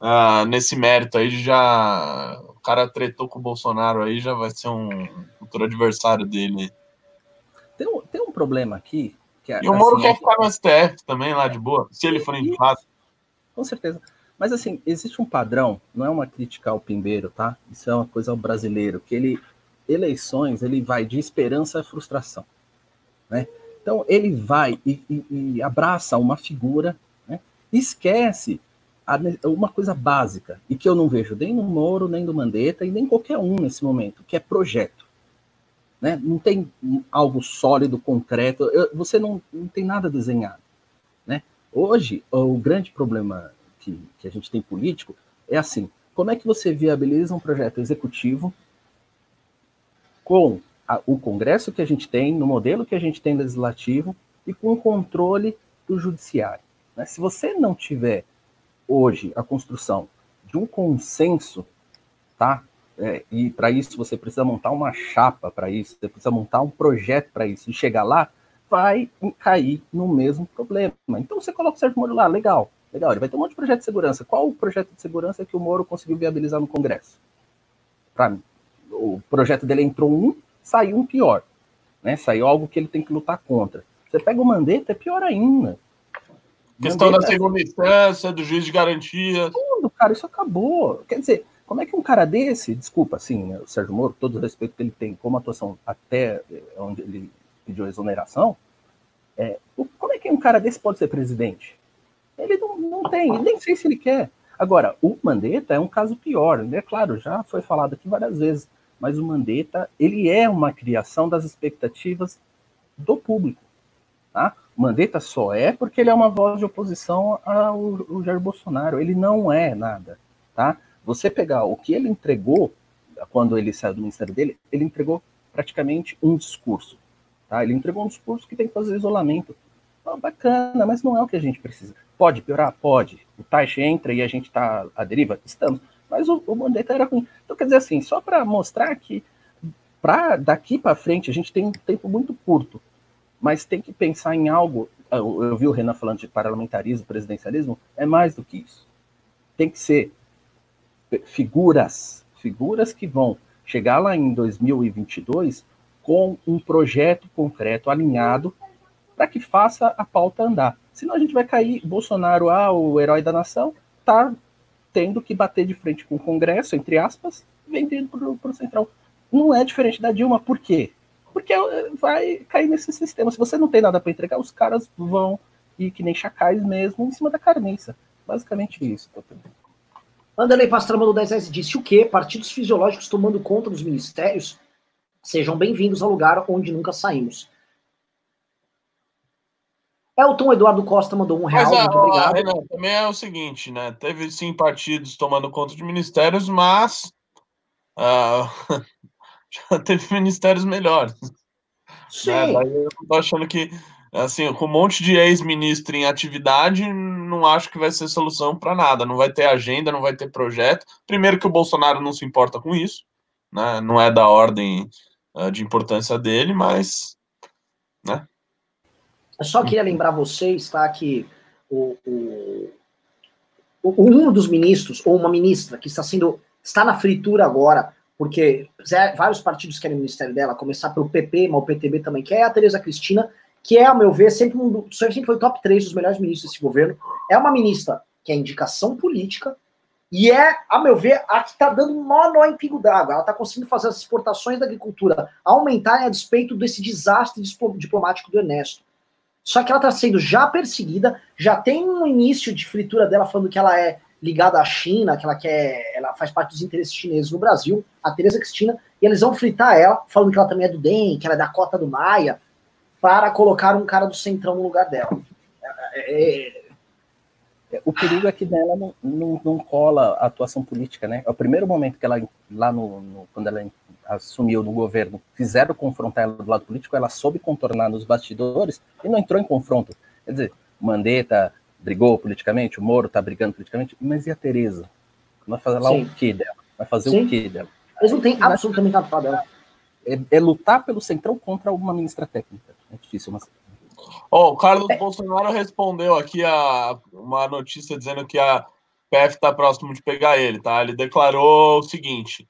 uh, nesse mérito aí de já. O cara tretou com o Bolsonaro aí, já vai ser um futuro adversário dele. Tem um, tem um problema aqui que, e o Moro assim, quer ficar no STF também, lá de boa, se ele for indicado. Com certeza. Mas assim, existe um padrão, não é uma crítica ao Pimbeiro, tá? Isso é uma coisa ao brasileiro, que ele, eleições, ele vai de esperança a frustração, né? Então ele vai e, e, e abraça uma figura, né? esquece a, uma coisa básica, e que eu não vejo nem no Moro, nem no Mandetta, e nem qualquer um nesse momento, que é projeto né? Não tem algo sólido, concreto, eu, você não, não tem nada desenhado, né? Hoje, o grande problema que, que a gente tem político é assim, como é que você viabiliza um projeto executivo com a, o Congresso que a gente tem, no modelo que a gente tem legislativo e com o controle do judiciário. Né? Se você não tiver hoje a construção de um consenso, tá? É, e para isso você precisa montar uma chapa para isso, você precisa montar um projeto para isso. E chegar lá, vai cair no mesmo problema. Então você coloca o Sérgio Moro lá, legal, legal, ele vai ter um monte de projeto de segurança. Qual o projeto de segurança que o Moro conseguiu viabilizar no Congresso? Pra, o projeto dele entrou um, saiu um pior. Né? Saiu algo que ele tem que lutar contra. Você pega o Mandetta, é pior ainda. Questão Mandetta, da segunda instância, do juiz de garantia. Tudo, cara, isso acabou. Quer dizer, como é que um cara desse, desculpa, assim, né, o Sérgio Moro, todo o respeito que ele tem como atuação até eh, onde ele pediu exoneração, é, como é que um cara desse pode ser presidente? Ele não, não tem, nem sei se ele quer. Agora, o Mandetta é um caso pior, é claro, já foi falado aqui várias vezes, mas o Mandetta, ele é uma criação das expectativas do público, tá? O Mandetta só é porque ele é uma voz de oposição ao, ao Jair Bolsonaro, ele não é nada, tá? Você pegar o que ele entregou quando ele saiu do ministério dele, ele entregou praticamente um discurso. Tá? Ele entregou um discurso que tem que fazer isolamento. Bacana, mas não é o que a gente precisa. Pode piorar? Pode. O Taish entra e a gente está à deriva? Estamos. Mas o, o era ruim. Então, quer dizer assim, só para mostrar que para daqui para frente a gente tem um tempo muito curto, mas tem que pensar em algo. Eu, eu vi o Renan falando de parlamentarismo, presidencialismo, é mais do que isso. Tem que ser figuras, figuras que vão chegar lá em 2022 com um projeto concreto alinhado para que faça a pauta andar. Senão a gente vai cair, Bolsonaro, ah, o herói da nação, tá tendo que bater de frente com o Congresso, entre aspas, vendendo para o Central. Não é diferente da Dilma, por quê? Porque vai cair nesse sistema. Se você não tem nada para entregar, os caras vão ir que nem chacais mesmo em cima da carniça. Basicamente isso. Anderley Pastrama do 10 disse o quê? Partidos fisiológicos tomando conta dos ministérios? Sejam bem-vindos ao lugar onde nunca saímos. Elton Eduardo Costa mandou um real, mas, muito obrigado. Renan, também é o seguinte, né? Teve sim partidos tomando conta de ministérios, mas uh, já teve ministérios melhores. Sim. Né? Daí eu tô achando que, assim, com um monte de ex-ministro em atividade, não acho que vai ser solução para nada. Não vai ter agenda, não vai ter projeto. Primeiro que o Bolsonaro não se importa com isso, né? Não é da ordem uh, de importância dele, mas, né? Eu só queria lembrar vocês, tá, que o, o, um dos ministros, ou uma ministra, que está sendo, está na fritura agora, porque vários partidos querem o ministério dela, começar pelo PP, mas o PTB também quer, é a Tereza Cristina, que é, ao meu ver, sempre, um, sempre foi top 3 dos melhores ministros desse governo. É uma ministra que é indicação política, e é, a meu ver, a que está dando maior nó em pingo d'água. Ela está conseguindo fazer as exportações da agricultura aumentarem a despeito desse desastre diplomático do Ernesto. Só que ela está sendo já perseguida, já tem um início de fritura dela falando que ela é ligada à China, que ela quer, ela faz parte dos interesses chineses no Brasil, a Teresa Cristina, e eles vão fritar ela, falando que ela também é do DEM, que ela é da cota do Maia, para colocar um cara do Centrão no lugar dela. É, é... O perigo é que dela não, não, não, cola a atuação política, né? É o primeiro momento que ela, lá no, no quando ela assumiu no governo, fizeram confrontar ela do lado político, ela soube contornar nos bastidores e não entrou em confronto. Quer dizer, Mandetta brigou politicamente, o Moro está brigando politicamente, mas e a Tereza? Vai fazer lá Sim. o que dela? Vai fazer Sim. o que dela? Eles não têm absolutamente nada para dela. É, é, lutar pelo centrão contra uma ministra técnica. É difícil, mas. Oh, o Carlos é. Bolsonaro respondeu aqui a uma notícia dizendo que a PF está próximo de pegar ele, tá? Ele declarou o seguinte: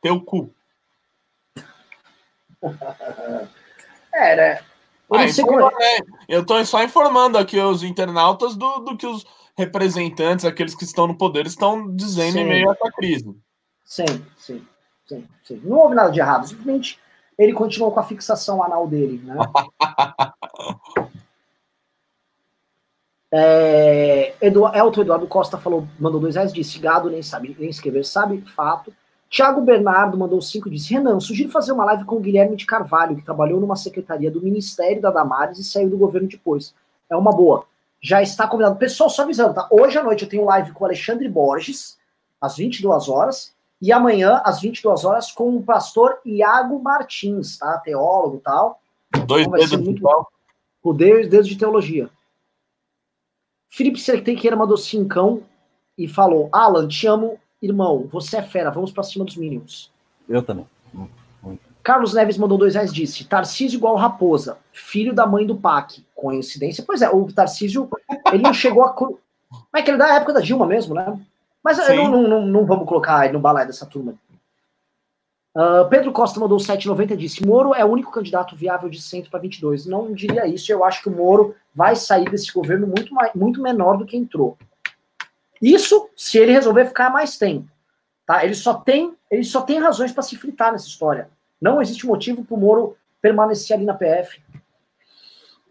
teu cu. É? Eu, ah, então, é. eu tô só informando aqui os internautas do, do que os representantes, aqueles que estão no poder, estão dizendo sim. em meio a essa crise. Sim, sim, sim, sim. Não houve nada de errado, simplesmente ele continuou com a fixação anal dele, né? é, Edu, Elton Eduardo Costa falou, mandou dois reais, disse, gado nem sabe, nem escrever sabe, fato. Tiago Bernardo mandou cinco e disse: Renan, sugiro fazer uma live com o Guilherme de Carvalho, que trabalhou numa secretaria do Ministério da Damares e saiu do governo depois. É uma boa. Já está convidado. Pessoal, só avisando, tá? Hoje à noite eu tenho live com o Alexandre Borges, às 22 horas, e amanhã, às 22 horas, com o pastor Iago Martins, tá? Teólogo e tal. Dois então, dedos muito... O dedo de teologia. Felipe Sequeira mandou cincão e falou: Alan, te amo Irmão, você é fera, vamos para cima dos Minions. Eu também. Muito. Carlos Neves mandou dois reais disse: Tarcísio igual Raposa, filho da mãe do PAC. Coincidência? Pois é, o Tarcísio, ele não chegou a. Mas é que ele é da época da Dilma mesmo, né? Mas não, não, não, não, vamos colocar ele no balé dessa turma. Uh, Pedro Costa mandou 7,90 e disse: Moro é o único candidato viável de centro para 22. Não diria isso, eu acho que o Moro vai sair desse governo muito, mais, muito menor do que entrou. Isso se ele resolver ficar mais tempo. Tá? Ele, só tem, ele só tem razões para se fritar nessa história. Não existe motivo para o Moro permanecer ali na PF.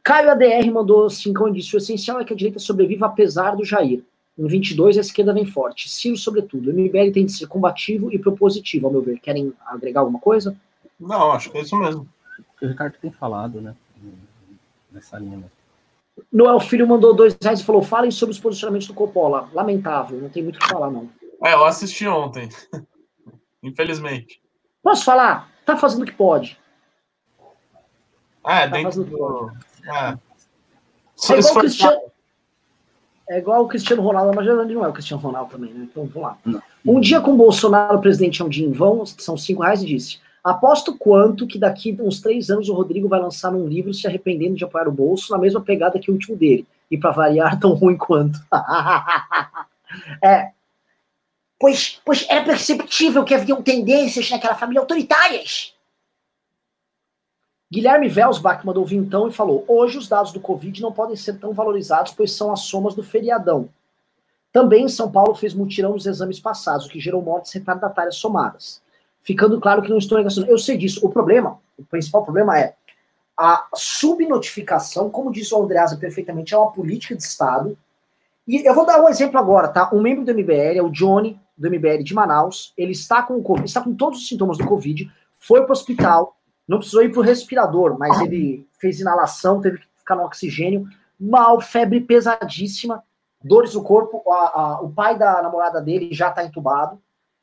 Caio ADR mandou cincão e disse: o essencial é que a direita sobreviva apesar do Jair. Em 22, a esquerda vem forte. Ciro, sobretudo. O MBL tem de ser combativo e propositivo, ao meu ver. Querem agregar alguma coisa? Não, acho que é isso mesmo. O Ricardo tem falado, né? Nessa linha mesmo. Noel Filho mandou dois reais e falou: falem sobre os posicionamentos do Coppola. Lamentável, não tem muito o que falar, não. É, eu assisti ontem. Infelizmente. Posso falar? Tá fazendo o que pode. É, tá dentro do. É. É igual, Cristiano... é igual o Cristiano Ronaldo, mas ele não é o Cristiano Ronaldo também, né? Então vamos lá. Um dia com o Bolsonaro, o presidente é um dia em vão, são cinco reais, e disse: Aposto quanto que daqui uns três anos o Rodrigo vai lançar um livro se arrependendo de apoiar o bolso na mesma pegada que o último dele. E para variar, tão ruim quanto. é. Pois, pois era perceptível que haviam tendências naquela família autoritárias. Guilherme Velsbach mandou vintão e falou: Hoje os dados do Covid não podem ser tão valorizados, pois são as somas do feriadão. Também São Paulo fez mutirão nos exames passados, o que gerou mortes retardatárias somadas ficando claro que não estou negacionando. Eu sei disso. O problema, o principal problema é a subnotificação, como disse o Andreasa perfeitamente, é uma política de Estado. E eu vou dar um exemplo agora, tá? Um membro do MBL, é o Johnny, do MBL de Manaus, ele está com COVID, está com todos os sintomas do Covid, foi para o hospital, não precisou ir para o respirador, mas ele fez inalação, teve que ficar no oxigênio, mal, febre pesadíssima, dores no corpo, a, a, o pai da namorada dele já está entubado,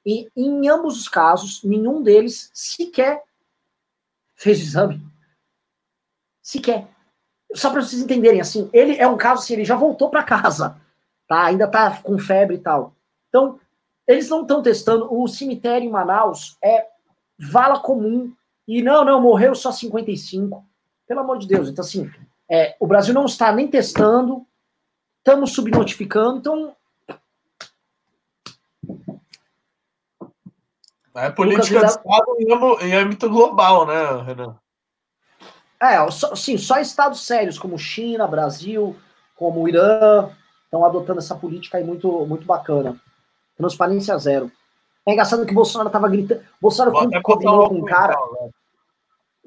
e em ambos os casos, nenhum deles sequer fez exame. Sequer. Só para vocês entenderem, assim, ele é um caso assim, ele já voltou para casa, tá? Ainda tá com febre e tal. Então, eles não estão testando. O cemitério em Manaus é vala comum. E não, não, morreu só 55. Pelo amor de Deus. Então, assim, é, o Brasil não está nem testando, estamos subnotificando, então. É política de Estado em âmbito global, né, Renan? É, só, sim, só estados sérios como China, Brasil, como Irã, estão adotando essa política aí muito, muito bacana. Transparência zero. É engraçado que o Bolsonaro tava gritando. Bolsonaro combinou com um cara. Né?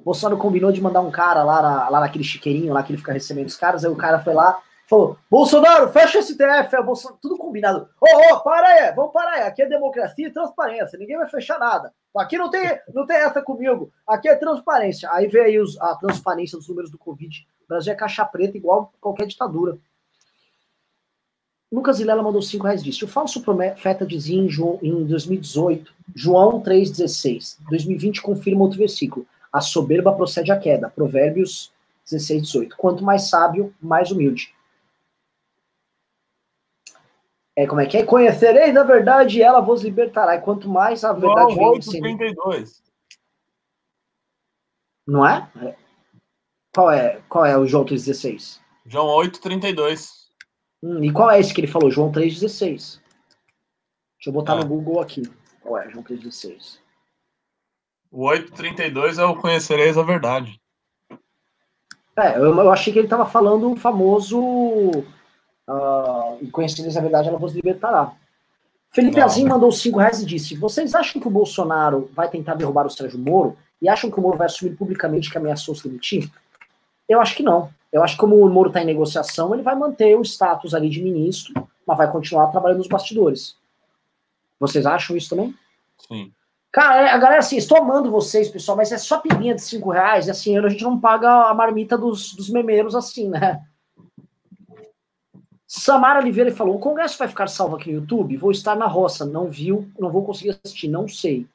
Bolsonaro combinou de mandar um cara lá, na, lá naquele chiqueirinho lá que ele fica recebendo os caras. Aí o cara foi lá, falou: Bolsonaro, fecha esse TF. É Bolsonaro, tudo combinado. Ô, oh, ô, oh, para aí, vamos parar aí. Aqui é democracia e transparência. Ninguém vai fechar nada. Aqui não tem, não tem essa comigo. Aqui é transparência. Aí veio aí os, a transparência dos números do Covid. O Brasil é caixa preta igual qualquer ditadura. Lucas Vilela mandou 5 reais disse: O falso profeta dizia em, João, em 2018, João 3,16. 2020 confirma outro versículo. A soberba procede à queda. Provérbios 16, 18. Quanto mais sábio, mais humilde. É, como é que é? Conhecereis a verdade e ela vos libertará. E quanto mais a verdade João 8, 32. Não é? Qual é, qual é o João 3,16? João 8, 32. Hum, e qual é esse que ele falou? João 3,16. Deixa eu botar no ah. Google aqui. Qual é? João 3,16. O 8,32 é o Conhecereis a Verdade. É, eu, eu achei que ele estava falando o famoso uh, e conhecereis a verdade, ela vos libertará. Felipe Não. Azim mandou 5 reais e disse: Vocês acham que o Bolsonaro vai tentar derrubar o Sérgio Moro? E acham que o Moro vai assumir publicamente que ameaçou se demitir? Eu acho que não. Eu acho que como o Moro está em negociação, ele vai manter o status ali de ministro, mas vai continuar trabalhando nos bastidores. Vocês acham isso também? Sim. Cara, é, a galera, assim, estou amando vocês, pessoal, mas é só pininha de 5 reais, e assim, a gente não paga a marmita dos, dos memeiros assim, né? Samara Oliveira falou: o Congresso vai ficar salvo aqui no YouTube? Vou estar na roça, não viu, não vou conseguir assistir, não sei.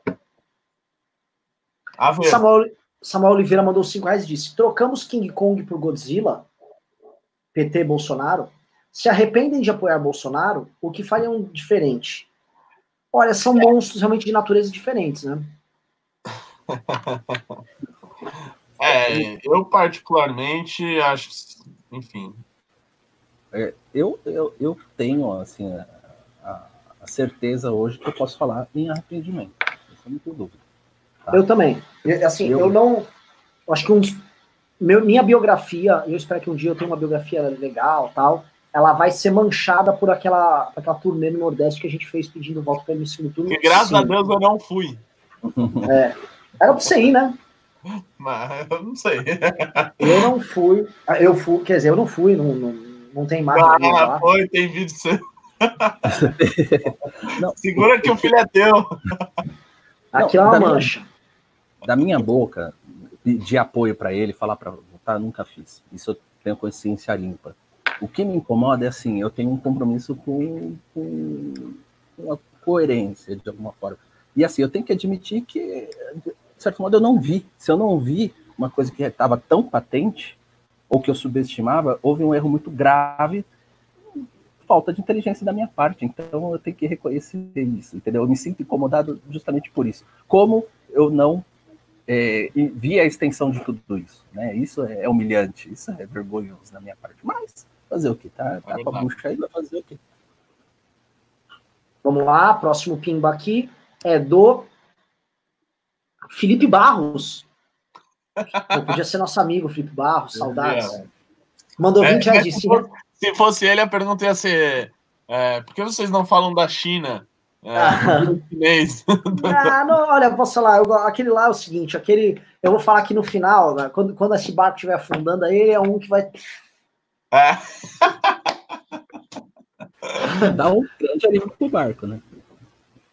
Samuel, Samuel Oliveira mandou 5 reais e disse: trocamos King Kong por Godzilla, PT Bolsonaro. Se arrependem de apoiar Bolsonaro, o que fariam diferente? Olha, são monstros realmente de natureza diferentes, né? é, eu particularmente acho, enfim. É, eu, eu, eu tenho, assim, a, a, certeza hoje que eu posso falar em arrependimento. Isso não tenho dúvida. Tá? Eu também. Assim, eu, eu não. Acho que um meu, minha biografia, eu espero que um dia eu tenha uma biografia legal tal. Ela vai ser manchada por aquela, aquela turnê no Nordeste que a gente fez pedindo volta para o segundo turno. Que graças Sim. a Deus eu não fui. É. Era pra você ir, né? Mas eu não sei. Eu não fui. Eu fui, quer dizer, eu não fui, não, não, não tem mais. Ah, foi, tem vídeo seu. Segura que o filho é teu. Aqui é uma mancha. Minha da minha boca de, de apoio para ele, falar para votar, nunca fiz. Isso eu tenho consciência limpa. O que me incomoda é assim, eu tenho um compromisso com, com, com a coerência, de alguma forma. E assim, eu tenho que admitir que, de certo modo, eu não vi. Se eu não vi uma coisa que estava tão patente, ou que eu subestimava, houve um erro muito grave, falta de inteligência da minha parte. Então eu tenho que reconhecer isso, entendeu? Eu me sinto incomodado justamente por isso. Como eu não é, vi a extensão de tudo isso. Né? Isso é, é humilhante, isso é vergonhoso da minha parte. Mas fazer o que? Tá, tá com a bucha aí, vai fazer o quê? Vamos lá, próximo pimba aqui é do Felipe Barros. Pô, podia ser nosso amigo, Felipe Barros, saudades. Mandou 20 é, reais de cima. Se fosse ele, a pergunta ia ser: é, por que vocês não falam da China? É, ah, não, olha, posso falar, eu, aquele lá é o seguinte, aquele, eu vou falar aqui no final, né, quando, quando esse barco estiver afundando, aí é um que vai... É. Dá um grande alívio pro barco, né?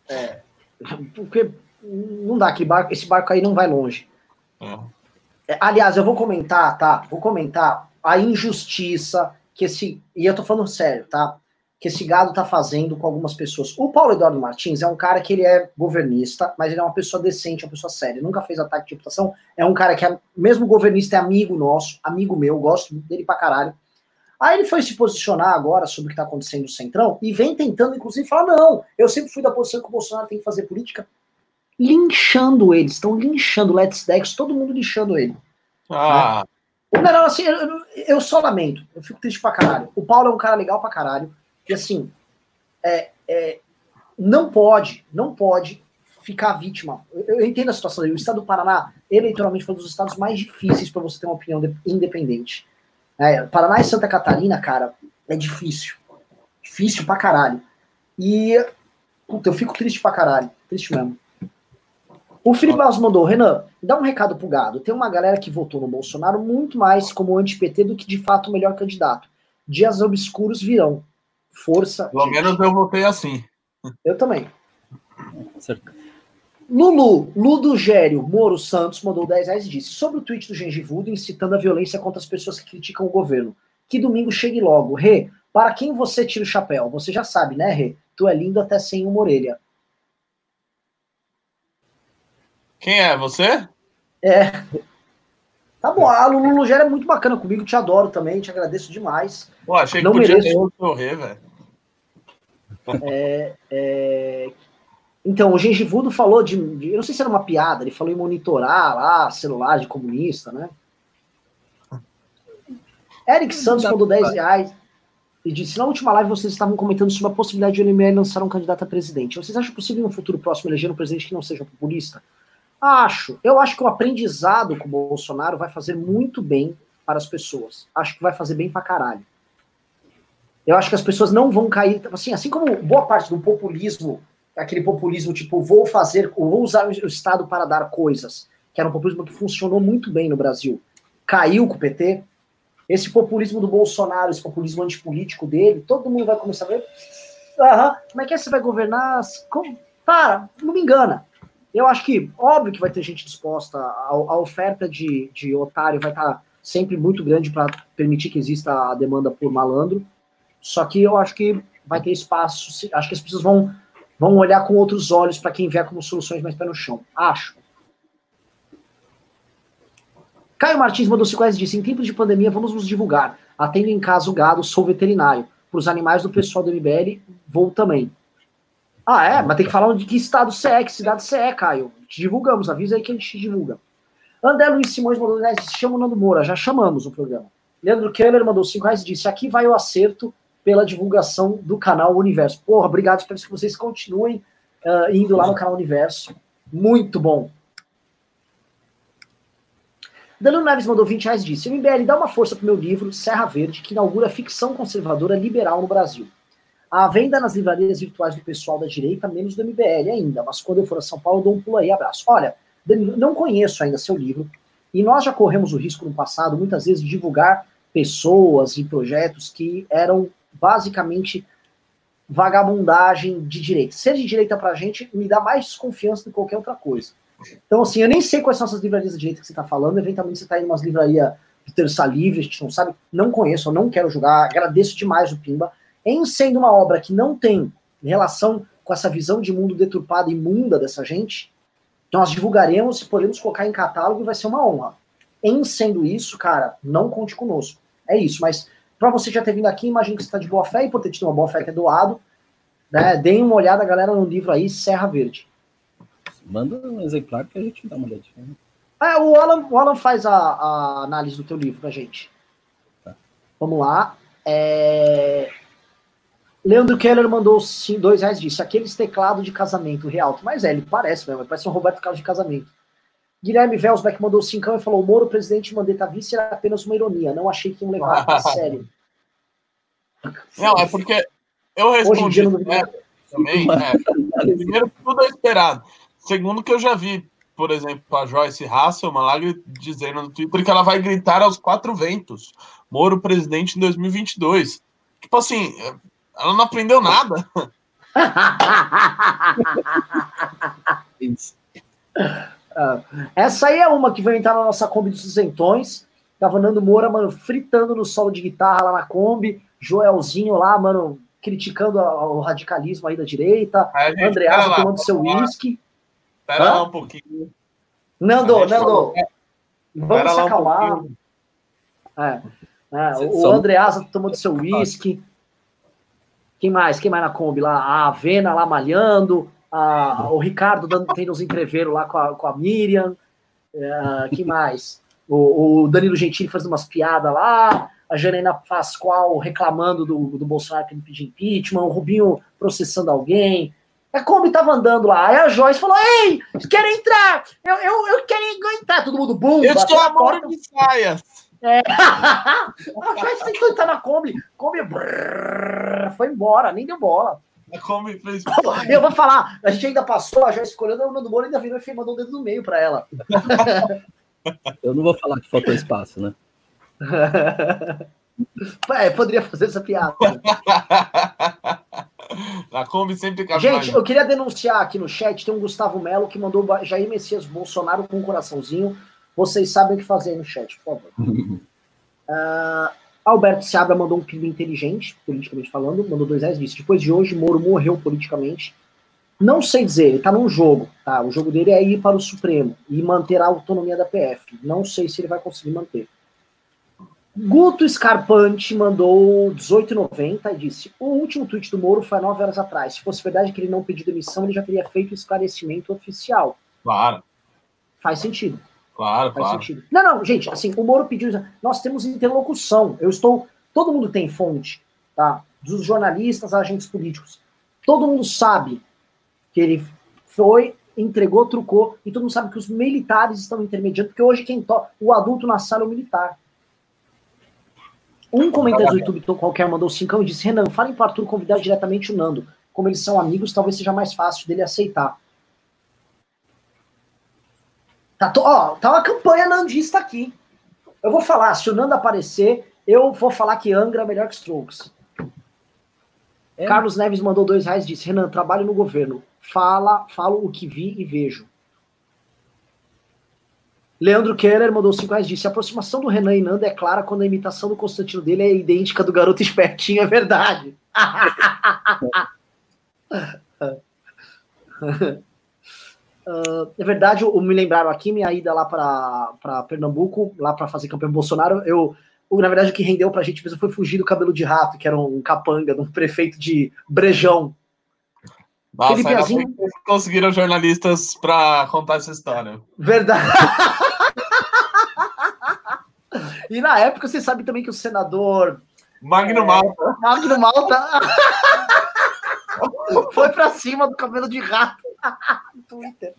É, porque não dá, que barco, esse barco aí não vai longe. É. é. Aliás, eu vou comentar, tá? Vou comentar a injustiça que esse, e eu tô falando sério, tá? que esse gado tá fazendo com algumas pessoas. O Paulo Eduardo Martins é um cara que ele é governista, mas ele é uma pessoa decente, uma pessoa séria. Nunca fez ataque de reputação. É um cara que, é, mesmo governista, é amigo nosso, amigo meu, gosto dele pra caralho. Aí ele foi se posicionar agora sobre o que está acontecendo no Centrão e vem tentando, inclusive, falar: não, eu sempre fui da posição que o Bolsonaro tem que fazer política. Linchando eles, estão linchando Let's Dex, todo mundo linchando ele. Ah. Né? O melhor, assim, eu, eu, só lamento, eu fico triste pra caralho. O Paulo é um cara legal pra caralho, e assim, é, é, não pode, não pode ficar vítima. Eu, eu entendo a situação. O estado do Paraná, eleitoralmente, foi um dos estados mais difíceis para você ter uma opinião independente. É, Paraná e Santa Catarina, cara, é difícil. Difícil pra caralho. E, puta, eu fico triste pra caralho. Triste mesmo. O Felipe Barros mandou, Renan, dá um recado pro gado. Tem uma galera que votou no Bolsonaro muito mais como anti-PT do que de fato o melhor candidato. Dias obscuros virão. Força. Pelo gente. menos eu votei assim. Eu também. Certo. Lulu, Ludo Gério Moro Santos mandou 10 reais e disse: sobre o tweet do Gengivudo incitando a violência contra as pessoas que criticam o governo. Que domingo chegue logo. Rê, para quem você tira o chapéu? Você já sabe, né, Rê? Tu é lindo até sem uma orelha. Quem é? Você? É. Tá bom, a Lulu Gério é muito bacana comigo, te adoro também, te agradeço demais. Pô, achei que Não podia mereço. correr, velho. É, é, então, o Gengivudo falou de, de, Eu não sei se era uma piada, ele falou em monitorar lá celular de comunista, né? Eric Santos mandou 10 reais e disse: Na última live vocês estavam comentando sobre a possibilidade de o MBL lançar um candidato a presidente. Vocês acham possível em um futuro próximo eleger um presidente que não seja populista? Acho. Eu acho que o aprendizado com o Bolsonaro vai fazer muito bem para as pessoas. Acho que vai fazer bem pra caralho. Eu acho que as pessoas não vão cair. Assim, assim como boa parte do populismo aquele populismo tipo, vou fazer, vou usar o Estado para dar coisas, que era um populismo que funcionou muito bem no Brasil, caiu com o PT. Esse populismo do Bolsonaro, esse populismo antipolítico dele, todo mundo vai começar a ver. Aham, como é que é você vai governar? Como? Para, não me engana. Eu acho que, óbvio que vai ter gente disposta, a, a oferta de, de otário vai estar tá sempre muito grande para permitir que exista a demanda por malandro. Só que eu acho que vai ter espaço, acho que as pessoas vão vão olhar com outros olhos para quem vier como soluções mais pé no chão. Acho. Caio Martins mandou 5 reais e disse: em tempos de pandemia, vamos nos divulgar. Atendo em casa o gado, sou veterinário. Para os animais do pessoal do MBL, vou também. Ah, é? Mas tem que falar de que estado você é, que cidade você é, Caio. Te divulgamos, avisa aí que a gente te divulga. André Luiz Simões mandou 10 disse: chama o Nando Moura, já chamamos o programa. Leandro Keller mandou 5 reais e disse: aqui vai o acerto pela divulgação do canal Universo. Porra, obrigado, espero que vocês continuem uh, indo lá no canal Universo. Muito bom. Danilo Neves mandou 20 reais e disse: MBL, dá uma força pro meu livro Serra Verde, que inaugura ficção conservadora liberal no Brasil. A venda nas livrarias virtuais do pessoal da direita, menos do MBL ainda, mas quando eu for a São Paulo, eu dou um pulo aí. Abraço. Olha, não conheço ainda seu livro, e nós já corremos o risco no passado, muitas vezes, de divulgar pessoas e projetos que eram basicamente vagabundagem de direita. Ser de direita pra gente me dá mais desconfiança do que qualquer outra coisa. Então, assim, eu nem sei quais são essas livrarias de direita que você está falando. Eventualmente você está em umas livrarias de terça livre, a gente não sabe, não conheço, eu não quero julgar. Agradeço demais o Pimba. Em sendo uma obra que não tem relação com essa visão de mundo deturpada e imunda dessa gente, nós divulgaremos e podemos colocar em catálogo e vai ser uma honra. Em sendo isso, cara, não conte conosco. É isso, mas para você já ter vindo aqui, imagino que você está de boa fé e por ter tido uma boa fé que é doado. Né? Deem uma olhada, galera, no livro aí, Serra Verde. Manda um exemplar que a gente dá uma olhadinha. É, o Alan, o Alan faz a, a análise do teu livro pra gente. Tá. Vamos lá. É... Leandro Keller mandou sim, dois reais disse aqueles teclados de casamento real. Mas é, ele parece mesmo, parece um Roberto Carlos de casamento. Guilherme Velsbeck mandou cincão e falou: Moro, presidente Mandetta vice era apenas uma ironia. Não achei que iam levar a sério. Não, é porque eu respondi né, também. É, primeiro, tudo é esperado. Segundo, que eu já vi, por exemplo, a Joyce Hasselman lá dizendo no Twitter que ela vai gritar aos quatro ventos: Moro, presidente em 2022. Tipo assim, ela não aprendeu nada. Essa aí é uma que vai entrar na nossa Kombi dos isentões. Tava Nando Moura, mano, fritando no solo de guitarra lá na Kombi. Joelzinho lá, mano, criticando o radicalismo aí da direita. Andreasa tomando seu uísque. Espera lá um pouquinho. Nando, Nando, vamos se acalmar. Um é, é, o Andreasa tomando seu uísque. Quem mais? Quem mais na Kombi lá? A Avena lá malhando. A, o Ricardo dando, tendo uns entreveiro lá com a, com a Miriam. É, quem mais? O, o Danilo Gentili fazendo umas piadas lá a Janaina Pascoal reclamando do, do Bolsonaro que ele pediu impeachment, o Rubinho processando alguém. A Kombi tava andando lá, aí a Joyce falou: Ei, quero entrar! Eu, eu, eu quero entrar! Todo mundo, bum! Eu sou amor de saias! É. a Joyce tentou entrar na Kombi, Kombi brrr, foi embora, nem deu bola. A Kombi fez. Eu vou falar, a gente ainda passou, a Joyce escolheu, o Nando Moro ainda virou e mandou o dedo no meio para ela. Eu não vou falar que faltou espaço, né? é, poderia fazer essa piada. A Kombi sempre Gente, eu queria denunciar aqui no chat, tem um Gustavo Melo que mandou Jair Messias Bolsonaro com um coraçãozinho. Vocês sabem o que fazer no chat, por favor. uh, Alberto Seabra mandou um pedido inteligente, politicamente falando, mandou dois reais, disse, depois de hoje, Moro morreu politicamente. Não sei dizer, ele tá num jogo, tá? O jogo dele é ir para o Supremo e manter a autonomia da PF. Não sei se ele vai conseguir manter. Guto Scarpante mandou 18,90 e disse: O último tweet do Moro foi há nove horas atrás. Se fosse verdade que ele não pediu demissão, ele já teria feito esclarecimento oficial. Claro. Faz sentido. Claro, Faz claro. sentido. Não, não, gente, assim, o Moro pediu. Nós temos interlocução. Eu estou. Todo mundo tem fonte, tá? Dos jornalistas, agentes políticos. Todo mundo sabe que ele foi, entregou, trucou, e todo mundo sabe que os militares estão intermediando, porque hoje quem toca. O adulto na sala é o militar. Um comentário do YouTube qualquer mandou cincão e disse: Renan, falem para Arthur convidar diretamente o Nando. Como eles são amigos, talvez seja mais fácil dele aceitar. Tá, to, ó, tá uma campanha nandista aqui. Eu vou falar, se o Nando aparecer, eu vou falar que Angra é melhor que Strokes. É. Carlos Neves mandou dois reais e disse: Renan, trabalho no governo. Fala, falo o que vi e vejo. Leandro Keller mandou 5 reais disse: a aproximação do Renan e Nanda é clara quando a imitação do Constantino dele é idêntica do garoto espertinho, é verdade. Uh, é verdade, o, me lembraram aqui, minha ida lá para Pernambuco, lá para fazer campanha Bolsonaro, eu, na verdade, o que rendeu pra gente mesmo foi fugir do cabelo de rato, que era um capanga, de um prefeito de Brejão. Nossa, Felipe Azinho... conseguiram jornalistas para contar essa história. Verdade. E na época você sabe também que o senador. Magno é, Malta. Magno Malta. foi para cima do cabelo de rato. Twitter.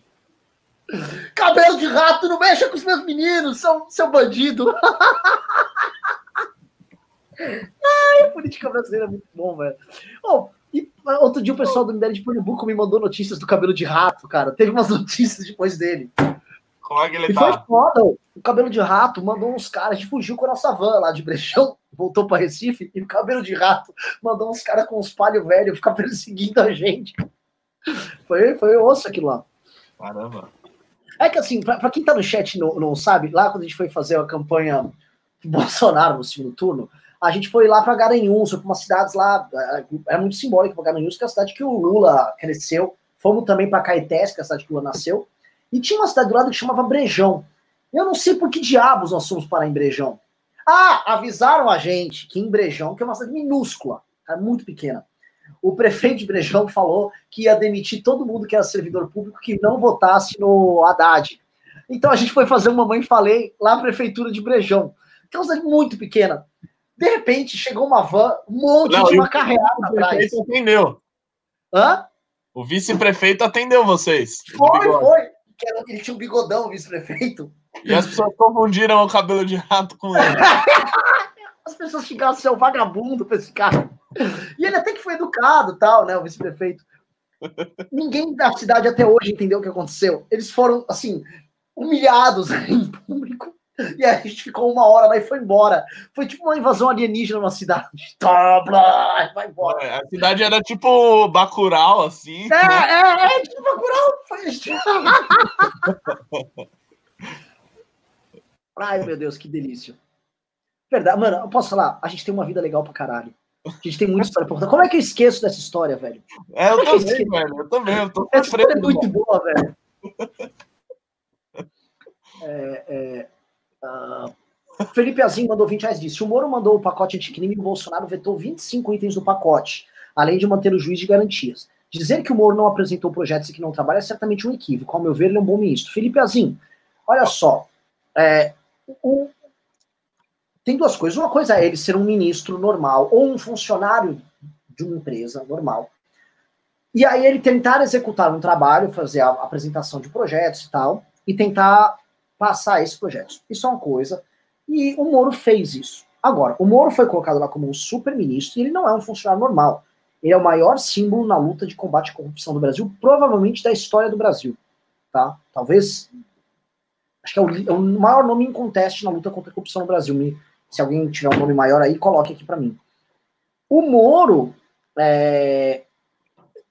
Cabelo de rato, não mexa com os meus meninos, são seu bandido. Ai, a política brasileira é muito bom, velho. Oh, e outro dia o pessoal do MBL de Pernambuco me mandou notícias do cabelo de rato, cara. Teve umas notícias depois dele. Como é que ele e tá? foi foda. O cabelo de rato mandou uns caras, a gente fugiu com a nossa van lá de Brechão, voltou para Recife, e o cabelo de rato mandou uns caras com uns palhos velhos ficar perseguindo a gente. Foi, foi osso aquilo lá. Caramba. É que assim, para quem tá no chat não, não sabe, lá quando a gente foi fazer a campanha Bolsonaro no segundo turno, a gente foi lá para Garanhuns, foi para umas cidades lá, é, é muito simbólico para Garanhuns, que é a cidade que o Lula cresceu. Fomos também para Caetés, que é a cidade que o Lula nasceu. E tinha uma cidade do lado que chamava Brejão. Eu não sei por que diabos nós fomos parar em Brejão. Ah, avisaram a gente que em Brejão, que é uma cidade minúscula, é muito pequena, o prefeito de Brejão falou que ia demitir todo mundo que era servidor público que não votasse no Haddad. Então a gente foi fazer uma mãe falei lá na prefeitura de Brejão, que é uma cidade muito pequena. De repente chegou uma van, um monte não, de uma carreada atrás. Atendeu. Hã? O vice-prefeito atendeu vocês. Foi, foi era, ele tinha um bigodão, vice-prefeito. E as pessoas confundiram o cabelo de rato com ele. as pessoas xingaram seu vagabundo pra esse cara. E ele até que foi educado, tal, né, o vice-prefeito. Ninguém da cidade até hoje entendeu o que aconteceu. Eles foram, assim, humilhados em público. E aí a gente ficou uma hora lá e foi embora. Foi tipo uma invasão alienígena numa cidade. Tobla, vai embora. É, a cidade era tipo Bacurau, assim. É, né? é, é, tipo Bacurau. Ai, meu Deus, que delícia. Verdade, mano, eu posso falar, a gente tem uma vida legal pra caralho. A gente tem muita história pra contar. Como é que eu esqueço dessa história, velho? É, eu é eu também, esqueço? velho. Eu também. Eu tô Essa história é muito boa, velho. É, é, ah, Felipe Azim mandou 20 reais disse: o Moro mandou o pacote anticrime e o Bolsonaro vetou 25 itens do pacote, além de manter o juiz de garantias. Dizer que o Moro não apresentou projetos e que não trabalha é certamente um equívoco. Ao meu ver, ele é um bom ministro. Felipe Azim, olha só. é, o- tem duas coisas. Uma coisa é ele ser um ministro normal ou um funcionário de uma empresa normal. E aí ele tentar executar um trabalho, fazer a apresentação de projetos e tal, e tentar passar esses projetos. Isso é uma coisa. E o Moro fez isso. Agora, o Moro foi colocado lá como um super-ministro e ele não é um funcionário normal. Ele é o maior símbolo na luta de combate à corrupção do Brasil, provavelmente da história do Brasil. Tá? Talvez. Acho que é o, é o maior nome em conteste na luta contra a corrupção no Brasil. Me- se alguém tiver um nome maior aí, coloque aqui para mim. O Moro é,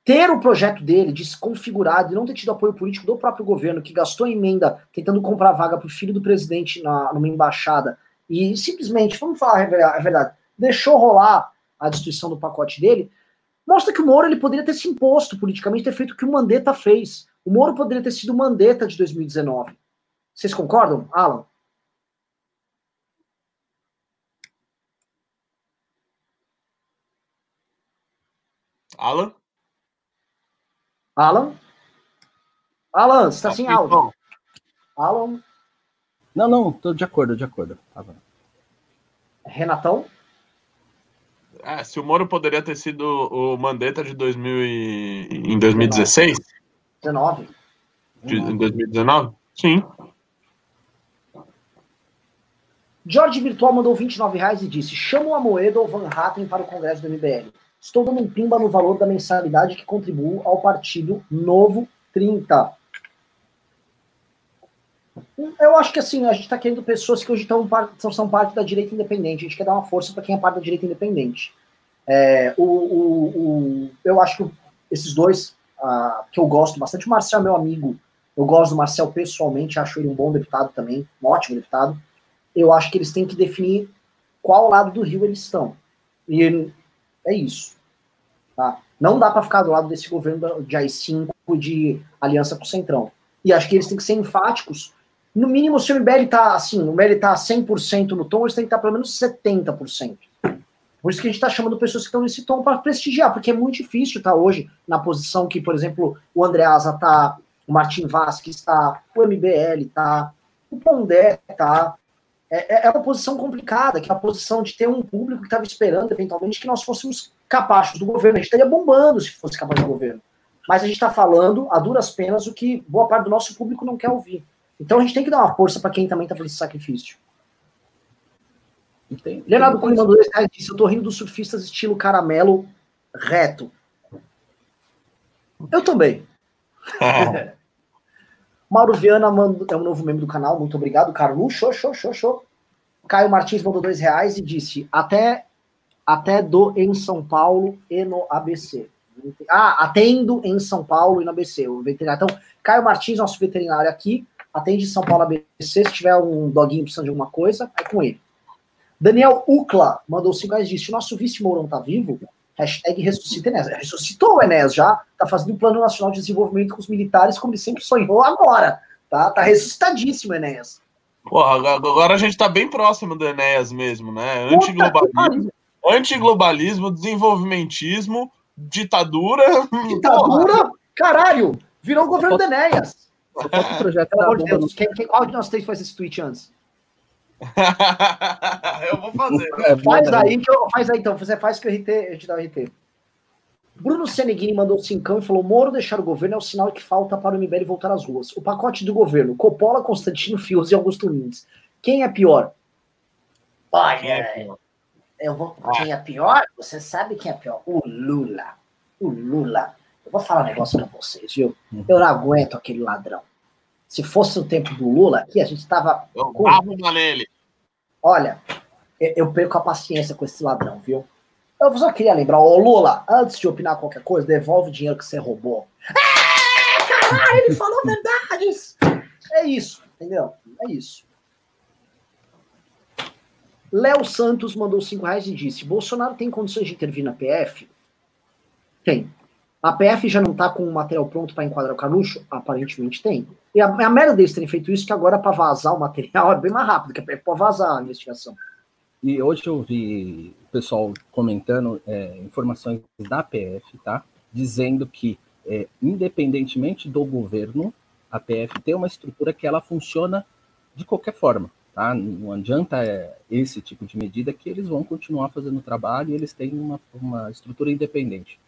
ter o projeto dele desconfigurado e não ter tido apoio político do próprio governo, que gastou emenda tentando comprar vaga para o filho do presidente na, numa embaixada, e simplesmente, vamos falar a ver- a verdade, deixou rolar a destruição do pacote dele, mostra que o Moro ele poderia ter se imposto politicamente, ter feito o que o Mandetta fez. O Moro poderia ter sido o Mandetta de 2019. Vocês concordam, Alan? Alan? Alan? Alan, você está sem áudio. Alan, Não, não, tô de acordo, de acordo. Tá. Renatão? É, se o Moro poderia ter sido o Mandetta de 2000 e... em 2016? 19. De, em 2019? Sim. Jorge Virtual mandou 29 reais e disse: chama o Amoedo ou Van Hatten para o Congresso do MBL. Estou dando um pimba no valor da mensalidade que contribuo ao partido Novo 30. Eu acho que assim, a gente está querendo pessoas que hoje estão, são, parte da direita independente. A gente quer dar uma força para quem é parte da direita independente. É, o, o- o- eu acho que esses dois, que eu gosto bastante, o Marcel é meu amigo. Eu gosto do Marcel pessoalmente, acho ele um bom deputado também, um ótimo deputado eu acho que eles têm que definir qual lado do rio eles estão. E é isso. Tá? Não dá para ficar do lado desse governo de AI-5 e de aliança com o Centrão. E acho que eles têm que ser enfáticos. No mínimo, se o MBL tá assim, o MBL tá 100% no tom, eles têm que estar pelo menos 70%. Por isso que a gente está chamando pessoas que estão nesse tom para prestigiar, porque é muito difícil estar hoje na posição que, por exemplo, o Andreasa tá, o Martin Vasquez está, o MBL tá, o Pondé tá, é, é uma posição complicada, que é a posição de ter um público que estava esperando, eventualmente, que nós fôssemos capazes do governo. A gente estaria bombando se fosse capaz do governo. Mas a gente está falando, a duras penas, o que boa parte do nosso público não quer ouvir. Então a gente tem que dar uma força para quem também está fazendo esse sacrifício. E tem- Leonardo Cunha mandou dois reais e disse: Eu tô rindo dos surfistas estilo caramelo reto. Eu também. Mauro Viana mandou, é um novo membro do canal, muito obrigado. Carlu, show, show, show, show. Caio Martins mandou dois reais e disse: até, até do em São Paulo e no ABC. Ah, atendo em São Paulo e no ABC, o veterinário. Então, Caio Martins, nosso veterinário aqui, atende em São Paulo ABC. Se tiver um doguinho precisando de alguma coisa, é com ele. Daniel Ucla mandou cinco reais e disse: o nosso vice Mourão tá vivo? Hashtag ressuscita Enéas. Ressuscitou o Enéas já, tá fazendo um plano nacional de desenvolvimento com os militares, como ele sempre sonhou agora. Tá, tá ressuscitadíssimo, Enéas. Porra, agora- a gente tá bem próximo do Enéas mesmo, né? Antiglobalismo. Antiglobalismo, desenvolvimentismo, ditadura. Ditadura, caralho, virou o governo do Enéas. Só falta o projeto Pelo da amor de Deus, quem, quem, qual de nós três faz esse tweet antes? eu vou fazer. no- Faz É, aí, que eu, faz aí então, você faz que o RT, a gente dá o RT. Bruno Seneghini mandou cincão e falou: Moro deixar o governo é o sinal que falta para o MBL voltar às ruas. O pacote do governo: Coppola, Constantino, Fios e Augusto Nunes. Quem é pior? Olha, eu vou. Quem é pior? Você sabe quem é pior? O Lula. O Lula. Eu vou falar um negócio pra vocês, viu? Eu não aguento aquele ladrão. Se fosse o tempo do Lula, aqui a gente tava. Uma nele. Olha, eu eu perco a paciência com esse ladrão, viu? Eu só queria lembrar, ô Lula, antes de opinar qualquer coisa, devolve o dinheiro que você roubou. É, caralho, ele falou verdades! É isso, entendeu? É isso. Léo Santos mandou 5 reais e disse: Bolsonaro tem condições de intervir na PF? Tem. A PF já não está com o material pronto para enquadrar o Canucho? Aparentemente tem. E a, a merda deles terem feito isso, que agora para vazar o material é bem mais rápido, que a PF pode vazar a investigação. E hoje eu vi o pessoal comentando é, informações da PF, tá? Dizendo que, é, independentemente do governo, a PF tem uma estrutura que ela funciona de qualquer forma. Tá? Não adianta é, esse tipo de medida que eles vão continuar fazendo o trabalho e eles têm uma, uma estrutura independente.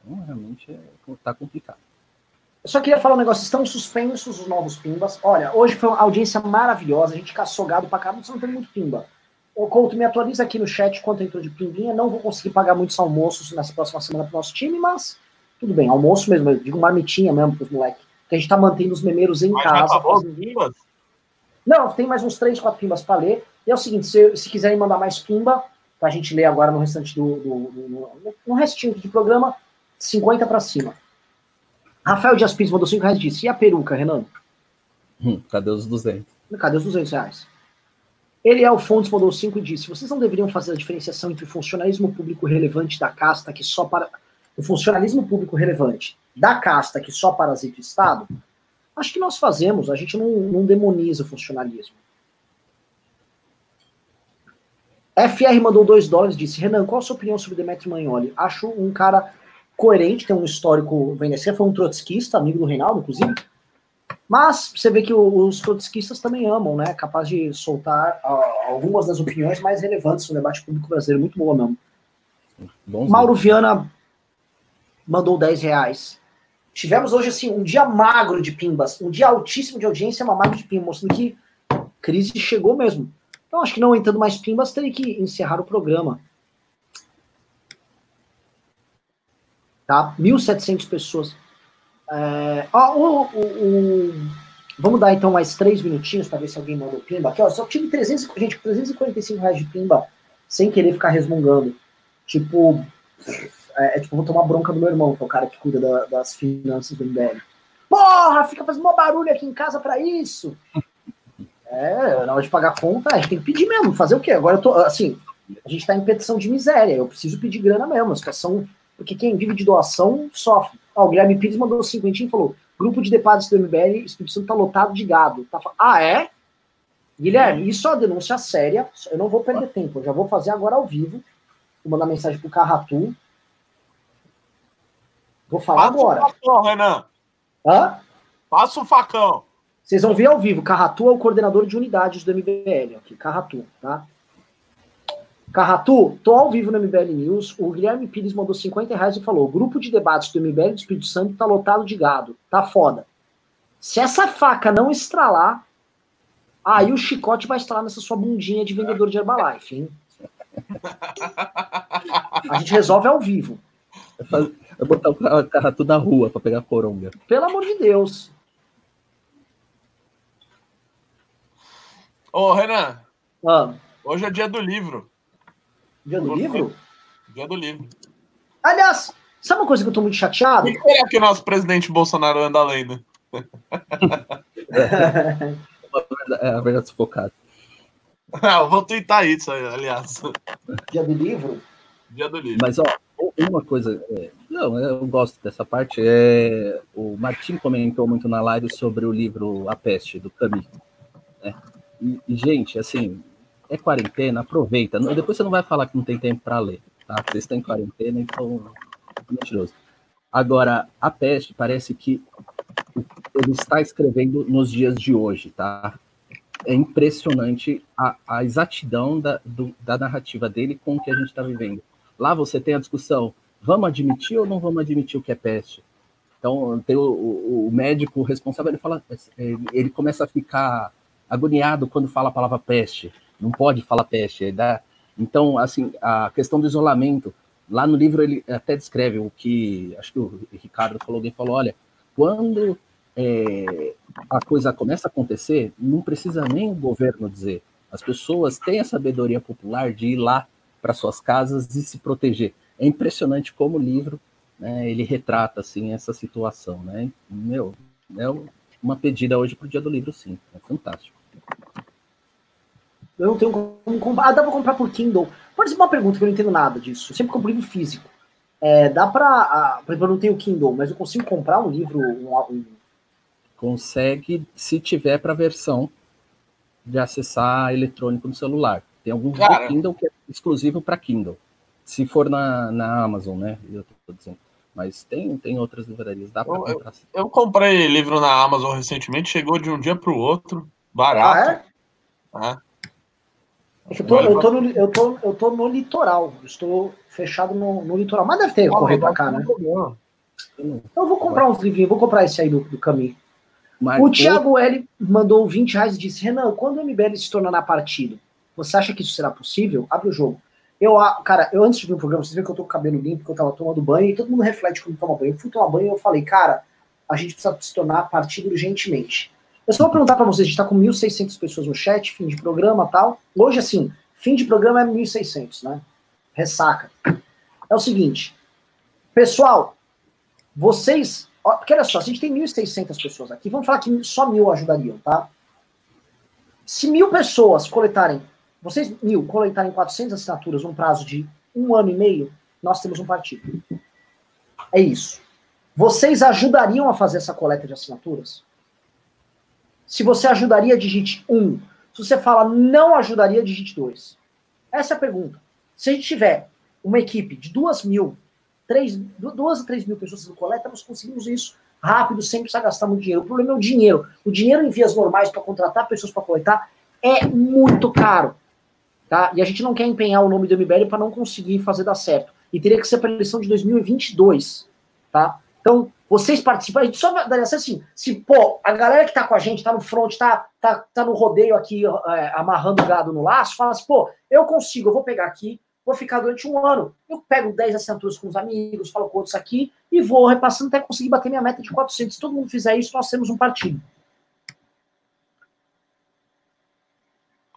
Então, realmente está é, complicado. Eu só queria falar um negócio, estão suspensos os novos pimbas. Olha, hoje foi uma audiência maravilhosa, a gente caçou gado pra caramba, não tem muito pimba. O Couto me atualiza aqui no chat quanto entrou de pimbinha. Não vou conseguir pagar muitos almoços nessa próxima semana pro nosso time, mas tudo bem, almoço mesmo, eu digo marmitinha mesmo pros moleques. Que a gente tá mantendo os memeiros em mas casa. Já acabou fazendo... Não, tem mais uns três, quatro pimbas para ler. E é o seguinte, se, se quiserem mandar mais pimba, para a gente ler agora no restante do, do, do, no restinho do programa, 50 para cima. Rafael Dias Pires mandou 5 reais disse, e a peruca, Renan? Hum, cadê os 200? Cadê os 200 reais? Eliel Fontes mandou 5 e disse, vocês não deveriam fazer a diferenciação entre o funcionalismo público relevante da casta que só para... O funcionalismo público relevante da casta que só parasita o Estado Acho que nós fazemos, a gente não, não demoniza o funcionalismo. FR mandou 2 dólares disse: Renan, qual a sua opinião sobre Demetrio Magnoli? Acho um cara coerente, tem um histórico VNC, foi um trotskista, amigo do Reinaldo, inclusive. Mas você vê que os trotskistas também amam, né? Capaz de soltar uh, algumas das opiniões mais relevantes no debate público brasileiro. Muito boa mesmo. Bonzinho. Mauro Viana mandou 10 reais. Tivemos hoje, assim, um dia magro de pimbas, um dia altíssimo de audiência, uma magro de pimbas, mostrando que a crise chegou mesmo. Então, acho que não entrando mais pimbas, teria que encerrar o programa. Tá? 1.700 pessoas. É... Ah, o, o, o... Vamos dar, então, mais três minutinhos para ver se alguém mandou pimba. Aqui, ó, só tive 300, gente, 345 reais de pimba, sem querer ficar resmungando. Tipo, é, é, tipo, vou tomar bronca do meu irmão, que é o cara que cuida da, das finanças do MBL. Porra, fica fazendo uma barulho aqui em casa para isso. É, na hora de pagar conta, a gente tem que pedir mesmo. Fazer o quê? Agora eu tô, assim, a gente tá em petição de miséria. Eu preciso pedir grana mesmo. A situação. Porque quem vive de doação sofre. Ó, o Guilherme Pires mandou cinquentinho e falou: grupo de depósitos do MBL, Espírito Santo tá lotado de gado. Tá, ah, é? Guilherme, isso é uma denúncia séria. Eu não vou perder tempo. Eu já vou fazer agora ao vivo. Vou mandar mensagem pro Carratu. Vou falar Passa agora. Passa o facão, Renan. Hã? Passa o facão. Vocês vão ver ao vivo. Carratu é o coordenador de unidades do MBL. Aqui, Carratu, tá? Carratu, tô ao vivo no MBL News. O Guilherme Pires mandou 50 reais e falou: o grupo de debates do MBL do Espírito Santo tá lotado de gado. Tá foda. Se essa faca não estralar, aí o chicote vai estralar nessa sua bundinha de vendedor de Herbalife, hein? A gente resolve ao vivo. Vai botar o carratu na rua para pegar coronga. Pelo amor de Deus. Ô, Renan. Ah. Hoje é dia do livro. Dia do livro? Dia do livro. Aliás, sabe uma coisa que eu tô muito chateado? O que é que o nosso presidente Bolsonaro anda lendo? é a verdade sufocada. Ah, eu vou twittar isso, aliás. Dia do livro? Dia do livro. Mas, ó, uma coisa, é, não, eu gosto dessa parte. É, o Martim comentou muito na live sobre o livro A Peste, do Camus. Né? E, e, gente, assim, é quarentena, aproveita. Depois você não vai falar que não tem tempo para ler, tá? Vocês estão em quarentena, então mentiroso. Agora, A Peste parece que ele está escrevendo nos dias de hoje, tá? É impressionante a, a exatidão da, do, da narrativa dele com o que a gente está vivendo Lá você tem a discussão, vamos admitir ou não vamos admitir o que é peste? Então, tem o, o, o médico responsável, ele fala, ele começa a ficar agoniado quando fala a palavra peste. Não pode falar peste. Dá... Então, assim, a questão do isolamento, lá no livro ele até descreve o que, acho que o Ricardo falou, alguém falou, olha, quando é, a coisa começa a acontecer, não precisa nem o governo dizer. As pessoas têm a sabedoria popular de ir lá para suas casas e se proteger. É impressionante como o livro né, ele retrata assim essa situação, né? Meu, é uma pedida hoje para o dia do livro, sim, é fantástico. Eu não tenho como comprar. Ah, dá pra comprar por Kindle. Pode ser uma pergunta que eu não entendo nada disso. Eu sempre compro livro físico. É, dá pra. Ah, por exemplo, eu não tenho Kindle, mas eu consigo comprar um livro. Um, um... Consegue se tiver para versão de acessar eletrônico no celular. Tem algum Cara. Kindle que é exclusivo para Kindle. Se for na, na Amazon, né? Eu tô dizendo. Mas tem, tem outras livrarias, dá para Eu- eu- comprar. sim. Eu comprei livro na Amazon recentemente, chegou de um dia para o outro, barato. Ah, é? É eu tô, eu, tô no, eu, tô, eu tô no litoral. Eu estou fechado no, no litoral. Mas deve ter correr pra cá, né? Então eu vou comprar uns livrinhos. Vou comprar esse aí do, do Caminho. Mas O Thiago L mandou 20 reais e disse: Renan, quando o MBL se tornar partido, você acha que isso será possível? Abre o jogo. Eu, ah, cara, eu antes de vir no programa, vocês viram que eu tô com o cabelo limpo, que eu tava tomando banho, e todo mundo reflete quando toma banho. Eu fui tomar banho e eu falei, cara, a gente precisa se tornar partido urgentemente. Eu só vou perguntar pra vocês, a gente tá com 1.600 pessoas no chat, fim de programa tal. Hoje, assim, fim de programa é 1.600, né? Ressaca. É o seguinte, pessoal, vocês. Porque olha só, a gente tem 1.600 pessoas aqui, vamos falar que só mil ajudariam, tá? Se mil pessoas coletarem, vocês mil coletarem 400 assinaturas num prazo de um ano e meio, nós temos um partido. É isso. Vocês ajudariam a fazer essa coleta de assinaturas? Se você ajudaria, digite 1. Um. Se você fala não ajudaria, digite 2. Essa é a pergunta. Se a gente tiver uma equipe de duas mil, três, du- duas a três mil pessoas fazendo coleta, nós conseguimos isso rápido, sem precisar gastar muito dinheiro. O problema é o dinheiro. O dinheiro em vias normais para contratar pessoas para coletar é muito caro. Tá? E a gente não quer empenhar o nome do MBL para não conseguir fazer dar certo. E teria que ser para a eleição de 2022. Tá? Então, vocês participam, a gente só vai- daria assim, se, pô, a galera que tá com a gente, tá no front, tá, tá, tá no rodeio aqui, é, amarrando o gado no laço, fala assim, pô, eu consigo, eu vou pegar aqui, vou ficar durante um ano. Eu pego 10 assinaturas com os amigos, falo com outros aqui, e vou repassando até conseguir bater minha meta de 400. Se todo mundo fizer isso, nós temos um partido.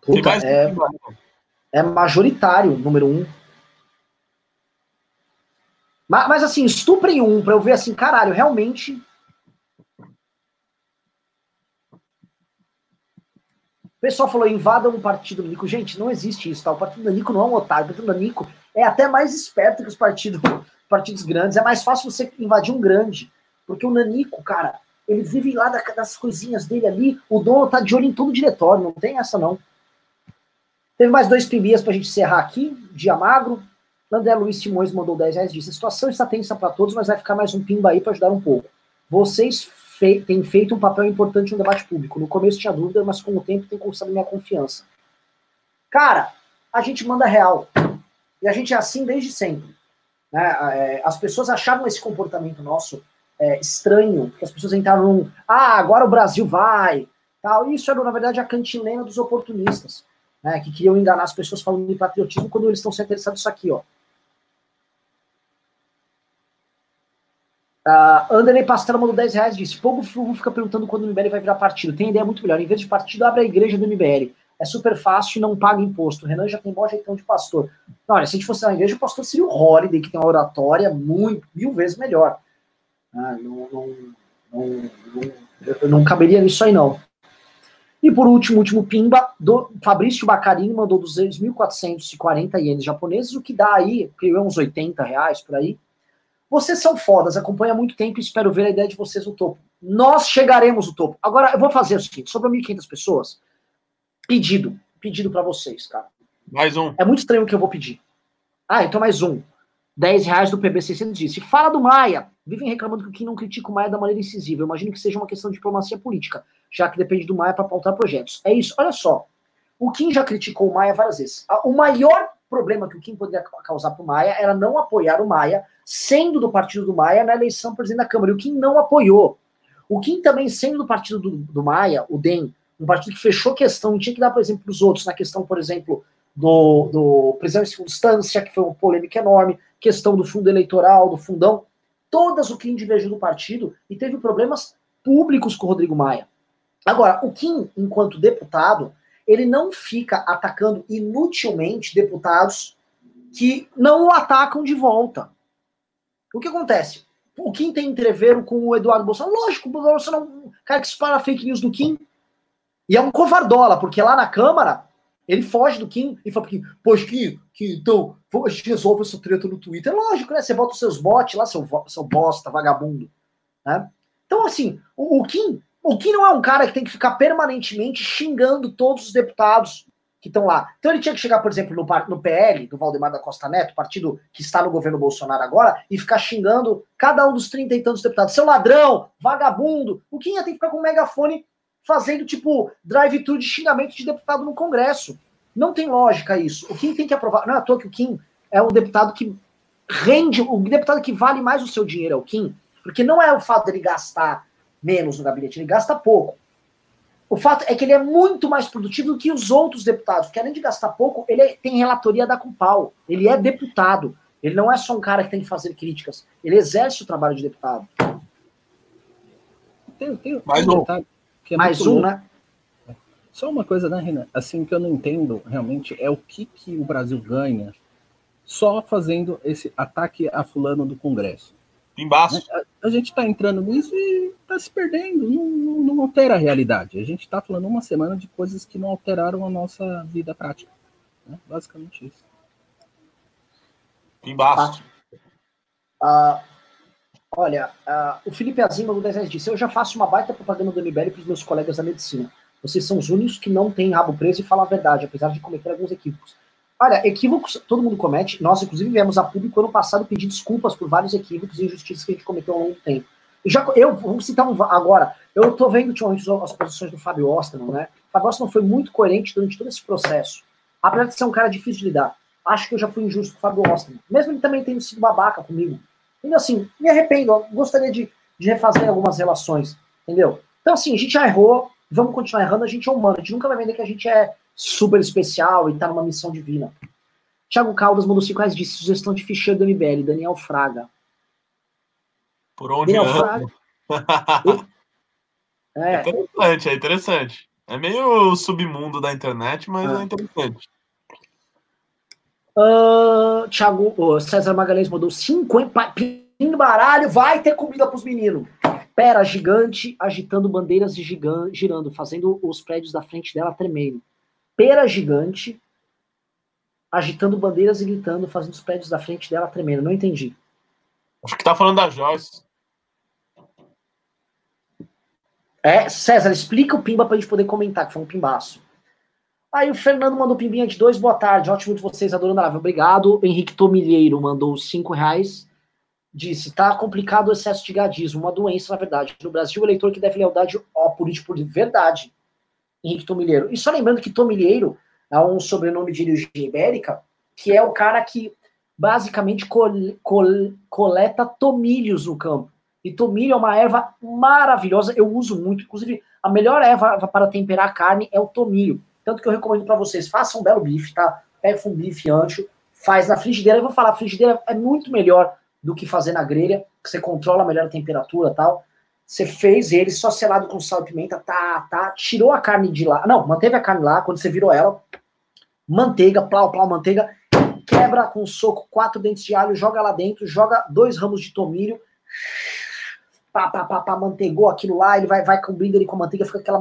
Puta, é, é majoritário, número um. Mas, mas assim, estuprem um pra eu ver assim, caralho, realmente. O pessoal falou, invadam o partido do Nico. Gente, não existe isso, tá? O partido do Nico não é um otário. O partido do Nico é até mais esperto que os partidos, partidos grandes. É mais fácil você invadir um grande. Porque o Nanico, cara, ele vive lá da- das coisinhas dele ali. O dono tá de olho em todo o diretório. Não tem essa, não. Teve mais dois pimbias pra gente encerrar aqui. Dia magro. André Luiz Simões mandou 10 reais. Disse: a situação está tensa para todos, mas vai ficar mais um pimba aí para ajudar um pouco. Vocês têm feito um papel importante no debate público. No começo tinha dúvida, mas com o tempo tem conquistado minha confiança. Cara, a gente manda real. E a gente é assim desde sempre. Né? É, As pessoas achavam esse comportamento nosso é, estranho, porque as pessoas entraram num. Ah, agora o Brasil vai. Tal. Isso era, na verdade, a cantilena dos oportunistas. Né, que queriam enganar as pessoas falando de patriotismo quando eles estão sendo interessados nisso aqui, ó. Uh, Anderley Pastela mandou 10 reais disse: Povo Fugo fica perguntando quando o MBL vai virar partido. Tem ideia muito melhor. Em vez de partido, abre a igreja do MBL. É super fácil e não paga imposto. O Renan já tem mó jeitão de pastor. Não, olha, se a gente fosse na igreja, o pastor seria o Holiday, que tem uma oratória muito, mil vezes melhor. Ah, não, não, não, não, eu não caberia nisso aí, não. E por último, último pimba, do Fabrício Bacarini mandou 2.440 ienes japoneses, o que dá aí, criou uns 80 reais por aí. Vocês são fodas, acompanha há muito tempo e espero ver a ideia de vocês no topo. Nós chegaremos no topo. Agora, eu vou fazer o seguinte: sobre 1.500 pessoas, pedido. Pedido para vocês, cara. Mais um. É muito estranho o que eu vou pedir. Ah, então mais um. 10 reais do PB600 disse. Fala do Maia. Vivem reclamando que o Kim não critica o Maia da maneira incisiva. Eu imagino que seja uma questão de diplomacia política, já que depende do Maia para pautar projetos. É isso. Olha só. O Kim já criticou o Maia várias vezes. O maior problema que o Kim poderia causar para o Maia era não apoiar o Maia, sendo do partido do Maia, na eleição presidente da Câmara. E o Kim não apoiou. O Kim também, sendo do partido do, do Maia, o DEM, um partido que fechou questão tinha que dar, por exemplo, para os outros, na questão, por exemplo, do, do prisão em segunda instância, que foi uma polêmica enorme, questão do fundo eleitoral, do fundão, todas o Kim divergiu do partido e teve problemas públicos com o Rodrigo Maia. Agora, o Kim, enquanto deputado, ele não fica atacando inutilmente deputados que não o atacam de volta. O que acontece? O Kim tem entreveiro com o Eduardo Bolsonaro. Lógico, o Bolsonaro é um cara que espalha fake news do Kim. E é um covardola, porque lá na Câmara Ele foge do Kim e fala pro Kim, pois Kim, que então, a gente resolve essa treta no Twitter. É lógico, né? Você bota os seus bots lá, seu, seu bosta, vagabundo. Né? Então, assim, o, o Kim, o Kim não é um cara que tem que ficar permanentemente xingando todos os deputados que estão lá. Então ele tinha que chegar, por exemplo, no, no PL, do Valdemar da Costa Neto, partido que está no governo Bolsonaro agora, e ficar xingando cada um dos trinta e tantos deputados. Seu ladrão, vagabundo. O Kim ia ter que ficar com um megafone fazendo, tipo, drive-thru de xingamento de deputado no Congresso. Não tem lógica isso. O Kim tem que aprovar. Não é à toa que o Kim é o deputado que rende, o deputado que vale mais o seu dinheiro é o Kim, porque não é o fato dele gastar menos no gabinete, ele gasta pouco. O fato é que ele é muito mais produtivo do que os outros deputados, porque além de gastar pouco, ele é, tem relatoria da com pau. Ele é deputado. Ele não é só um cara que tem que fazer críticas. Ele exerce o trabalho de deputado. Tem, tem, mais um. É mais um, né? Só uma coisa, né, Renan? Assim, que eu não entendo realmente é o que, que o Brasil ganha só fazendo esse ataque a fulano do Congresso. Embaixo. A, a gente está entrando nisso e está se perdendo, não, não, não, altera a realidade. A gente está falando uma semana de coisas que não alteraram a nossa vida prática. Né? Basicamente isso. Embaixo. Ah, olha, ah, o Felipe Azima do 10 disse: Eu já faço uma baita propaganda do MBL para os meus colegas da medicina. Vocês são os únicos que não têm rabo preso e falam a verdade, apesar de cometer alguns equívocos. Olha, equívocos todo mundo comete. Nós, inclusive, viemos a público ano passado pedir desculpas por vários equívocos e injustiças que a gente cometeu ao longo do tempo. Já, eu vou citar um agora. Eu estou vendo ultimamente as posições do Fábio Ostman, né? O Fábio Ostman foi muito coerente durante todo esse processo. Apesar de ser um cara difícil de lidar. Acho que eu já fui injusto com o Fábio Ostman. Mesmo ele também tendo sido babaca comigo. Entendeu? Assim, me arrependo. Gostaria de, de refazer algumas relações. Entendeu? Então, assim, a gente já errou. Vamos continuar errando. A gente é humano. A gente nunca vai vender que a gente é super especial e tá numa missão divina. Tiago Caldas mandou 5 reais de sugestão de ficheiro do MBL, Daniel Fraga. Por onde Daniel Fraga. é. é interessante, é interessante. É meio submundo da internet, mas é, é interessante. Uh, Thiago, oh, César Magalhães mandou 50 baralho, vai ter comida pros meninos. Pera gigante agitando bandeiras de gigante, girando, fazendo os prédios da frente dela tremerem pera gigante, agitando bandeiras e gritando, fazendo os prédios da frente dela tremendo. Não entendi. Acho que tá falando da Joyce. É, César, explica o Pimba pra gente poder comentar, que foi um pimbaço. Aí o Fernando mandou pimbinha de dois, boa tarde, ótimo de vocês, adorando a live, obrigado. Henrique Tomilheiro mandou cinco reais, disse, tá complicado o excesso de gadismo, uma doença, na verdade. No Brasil, o eleitor que deve lealdade ao político por verdade. Henrique Tomilheiro. E só lembrando que Tomilheiro é um sobrenome de origem ibérica, que é o cara que basicamente col, col, coleta tomilhos no campo. E tomilho é uma erva maravilhosa, eu uso muito. Inclusive, a melhor erva para temperar a carne é o tomilho. Tanto que eu recomendo para vocês, façam um belo bife, tá? Pega um bife ancho, faz na frigideira. Eu vou falar, frigideira é muito melhor do que fazer na grelha, que você controla melhor a temperatura tal. Você fez ele só selado com sal e pimenta, tá, tá, tirou a carne de lá. Não, manteve a carne lá, quando você virou ela, manteiga, plau, plau, manteiga, quebra com um soco quatro dentes de alho, joga lá dentro, joga dois ramos de tomilho, pá, pá, pá, pá, manteigou aquilo lá, ele vai, vai cobrindo ele com manteiga, fica aquela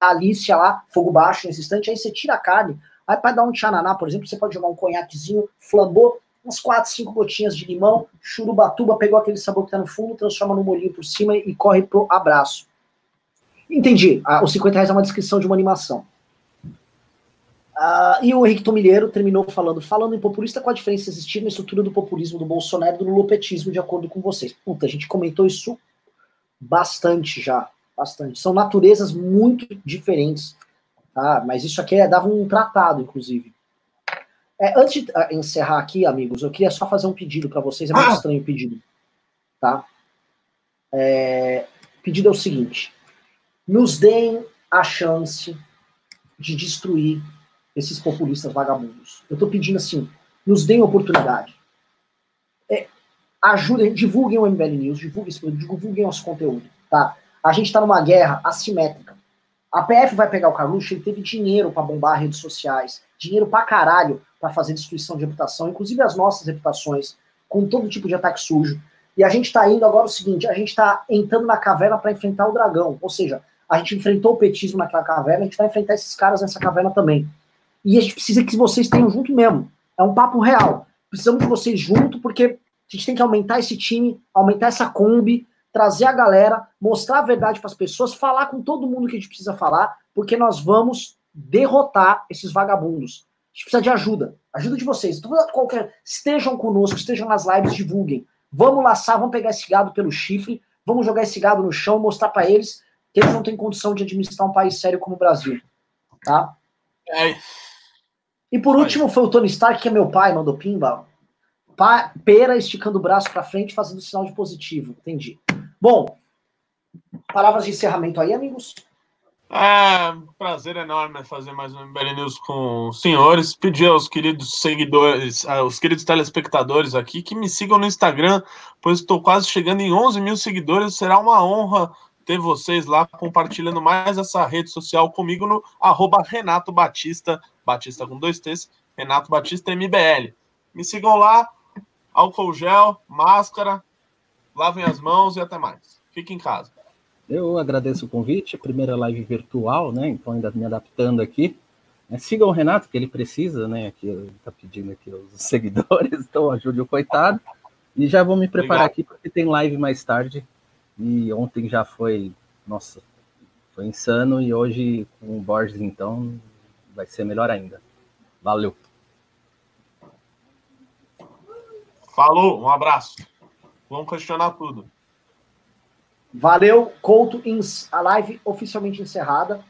manteigalícia lá, fogo baixo nesse instante, aí você tira a carne, aí para dar um chananá, por exemplo, você pode jogar um conhaquezinho, flambou, uns 4, 5 gotinhas de limão, churubatuba, pegou aquele sabor que tá no fundo, transforma no molhinho por cima e corre pro abraço. Entendi. Ah, os 50 reais é uma descrição de uma animação. Ah, e o Henrique Tomilheiro terminou falando, falando em populista, qual a diferença existir na estrutura do populismo do Bolsonaro e do lulopetismo, de acordo com vocês? Puta, a gente comentou isso bastante já, bastante. São naturezas muito diferentes, tá? Mas isso aqui é, dava um tratado, inclusive. É, antes de uh, encerrar aqui, amigos, eu queria só fazer um pedido para vocês. É muito ah. estranho o pedido. Tá? É, o pedido é o seguinte: nos deem a chance de destruir esses populistas vagabundos. Eu estou pedindo assim: nos deem oportunidade. É, ajudem, divulguem o MBL News, divulguem, divulguem nosso conteúdo. Tá? A gente está numa guerra assimétrica. A PF vai pegar o Carluxo, ele teve dinheiro para bombar redes sociais, dinheiro pra caralho para fazer destruição de reputação, inclusive as nossas reputações, com todo tipo de ataque sujo. E a gente está indo agora o seguinte: a gente está entrando na caverna para enfrentar o dragão. Ou seja, a gente enfrentou o petismo naquela caverna, a gente vai enfrentar esses caras nessa caverna também. E a gente precisa que vocês tenham junto mesmo. É um papo real. Precisamos de vocês junto, porque a gente tem que aumentar esse time, aumentar essa Kombi, trazer a galera, mostrar a verdade para as pessoas, falar com todo mundo que a gente precisa falar, porque nós vamos derrotar esses vagabundos. A gente precisa de ajuda, ajuda de vocês. Então, qualquer, estejam conosco, estejam nas lives, divulguem. Vamos laçar, vamos pegar esse gado pelo chifre, vamos jogar esse gado no chão, mostrar para eles que eles não têm condição de administrar um país sério como o Brasil. Tá? É. E por último, foi o Tony Stark, que é meu pai, mandou pimba. Pa, pera esticando o braço para frente, fazendo sinal de positivo. Entendi. Bom, palavras de encerramento aí, amigos. É prazer enorme fazer mais um MBL News com os senhores. Pedir aos queridos seguidores, aos queridos telespectadores aqui que me sigam no Instagram, pois estou quase chegando em 11 mil seguidores. Será uma honra ter vocês lá compartilhando mais essa rede social comigo no arroba Renato Batista, Batista com dois T's, Renato Batista MBL. Me sigam lá, álcool gel, máscara, lavem as mãos e até mais. Fique em casa. Eu agradeço o convite, primeira live virtual, né? Então ainda me adaptando aqui. É, sigam o Renato, que ele precisa, né? Aqui está pedindo aqui os seguidores, então ajude o coitado. E já vou me preparar Obrigado. aqui porque tem live mais tarde. E ontem já foi, nossa, foi insano e hoje com o Borges então vai ser melhor ainda. Valeu. Falou, um abraço. Vamos questionar tudo. Valeu, Couto, a live oficialmente encerrada.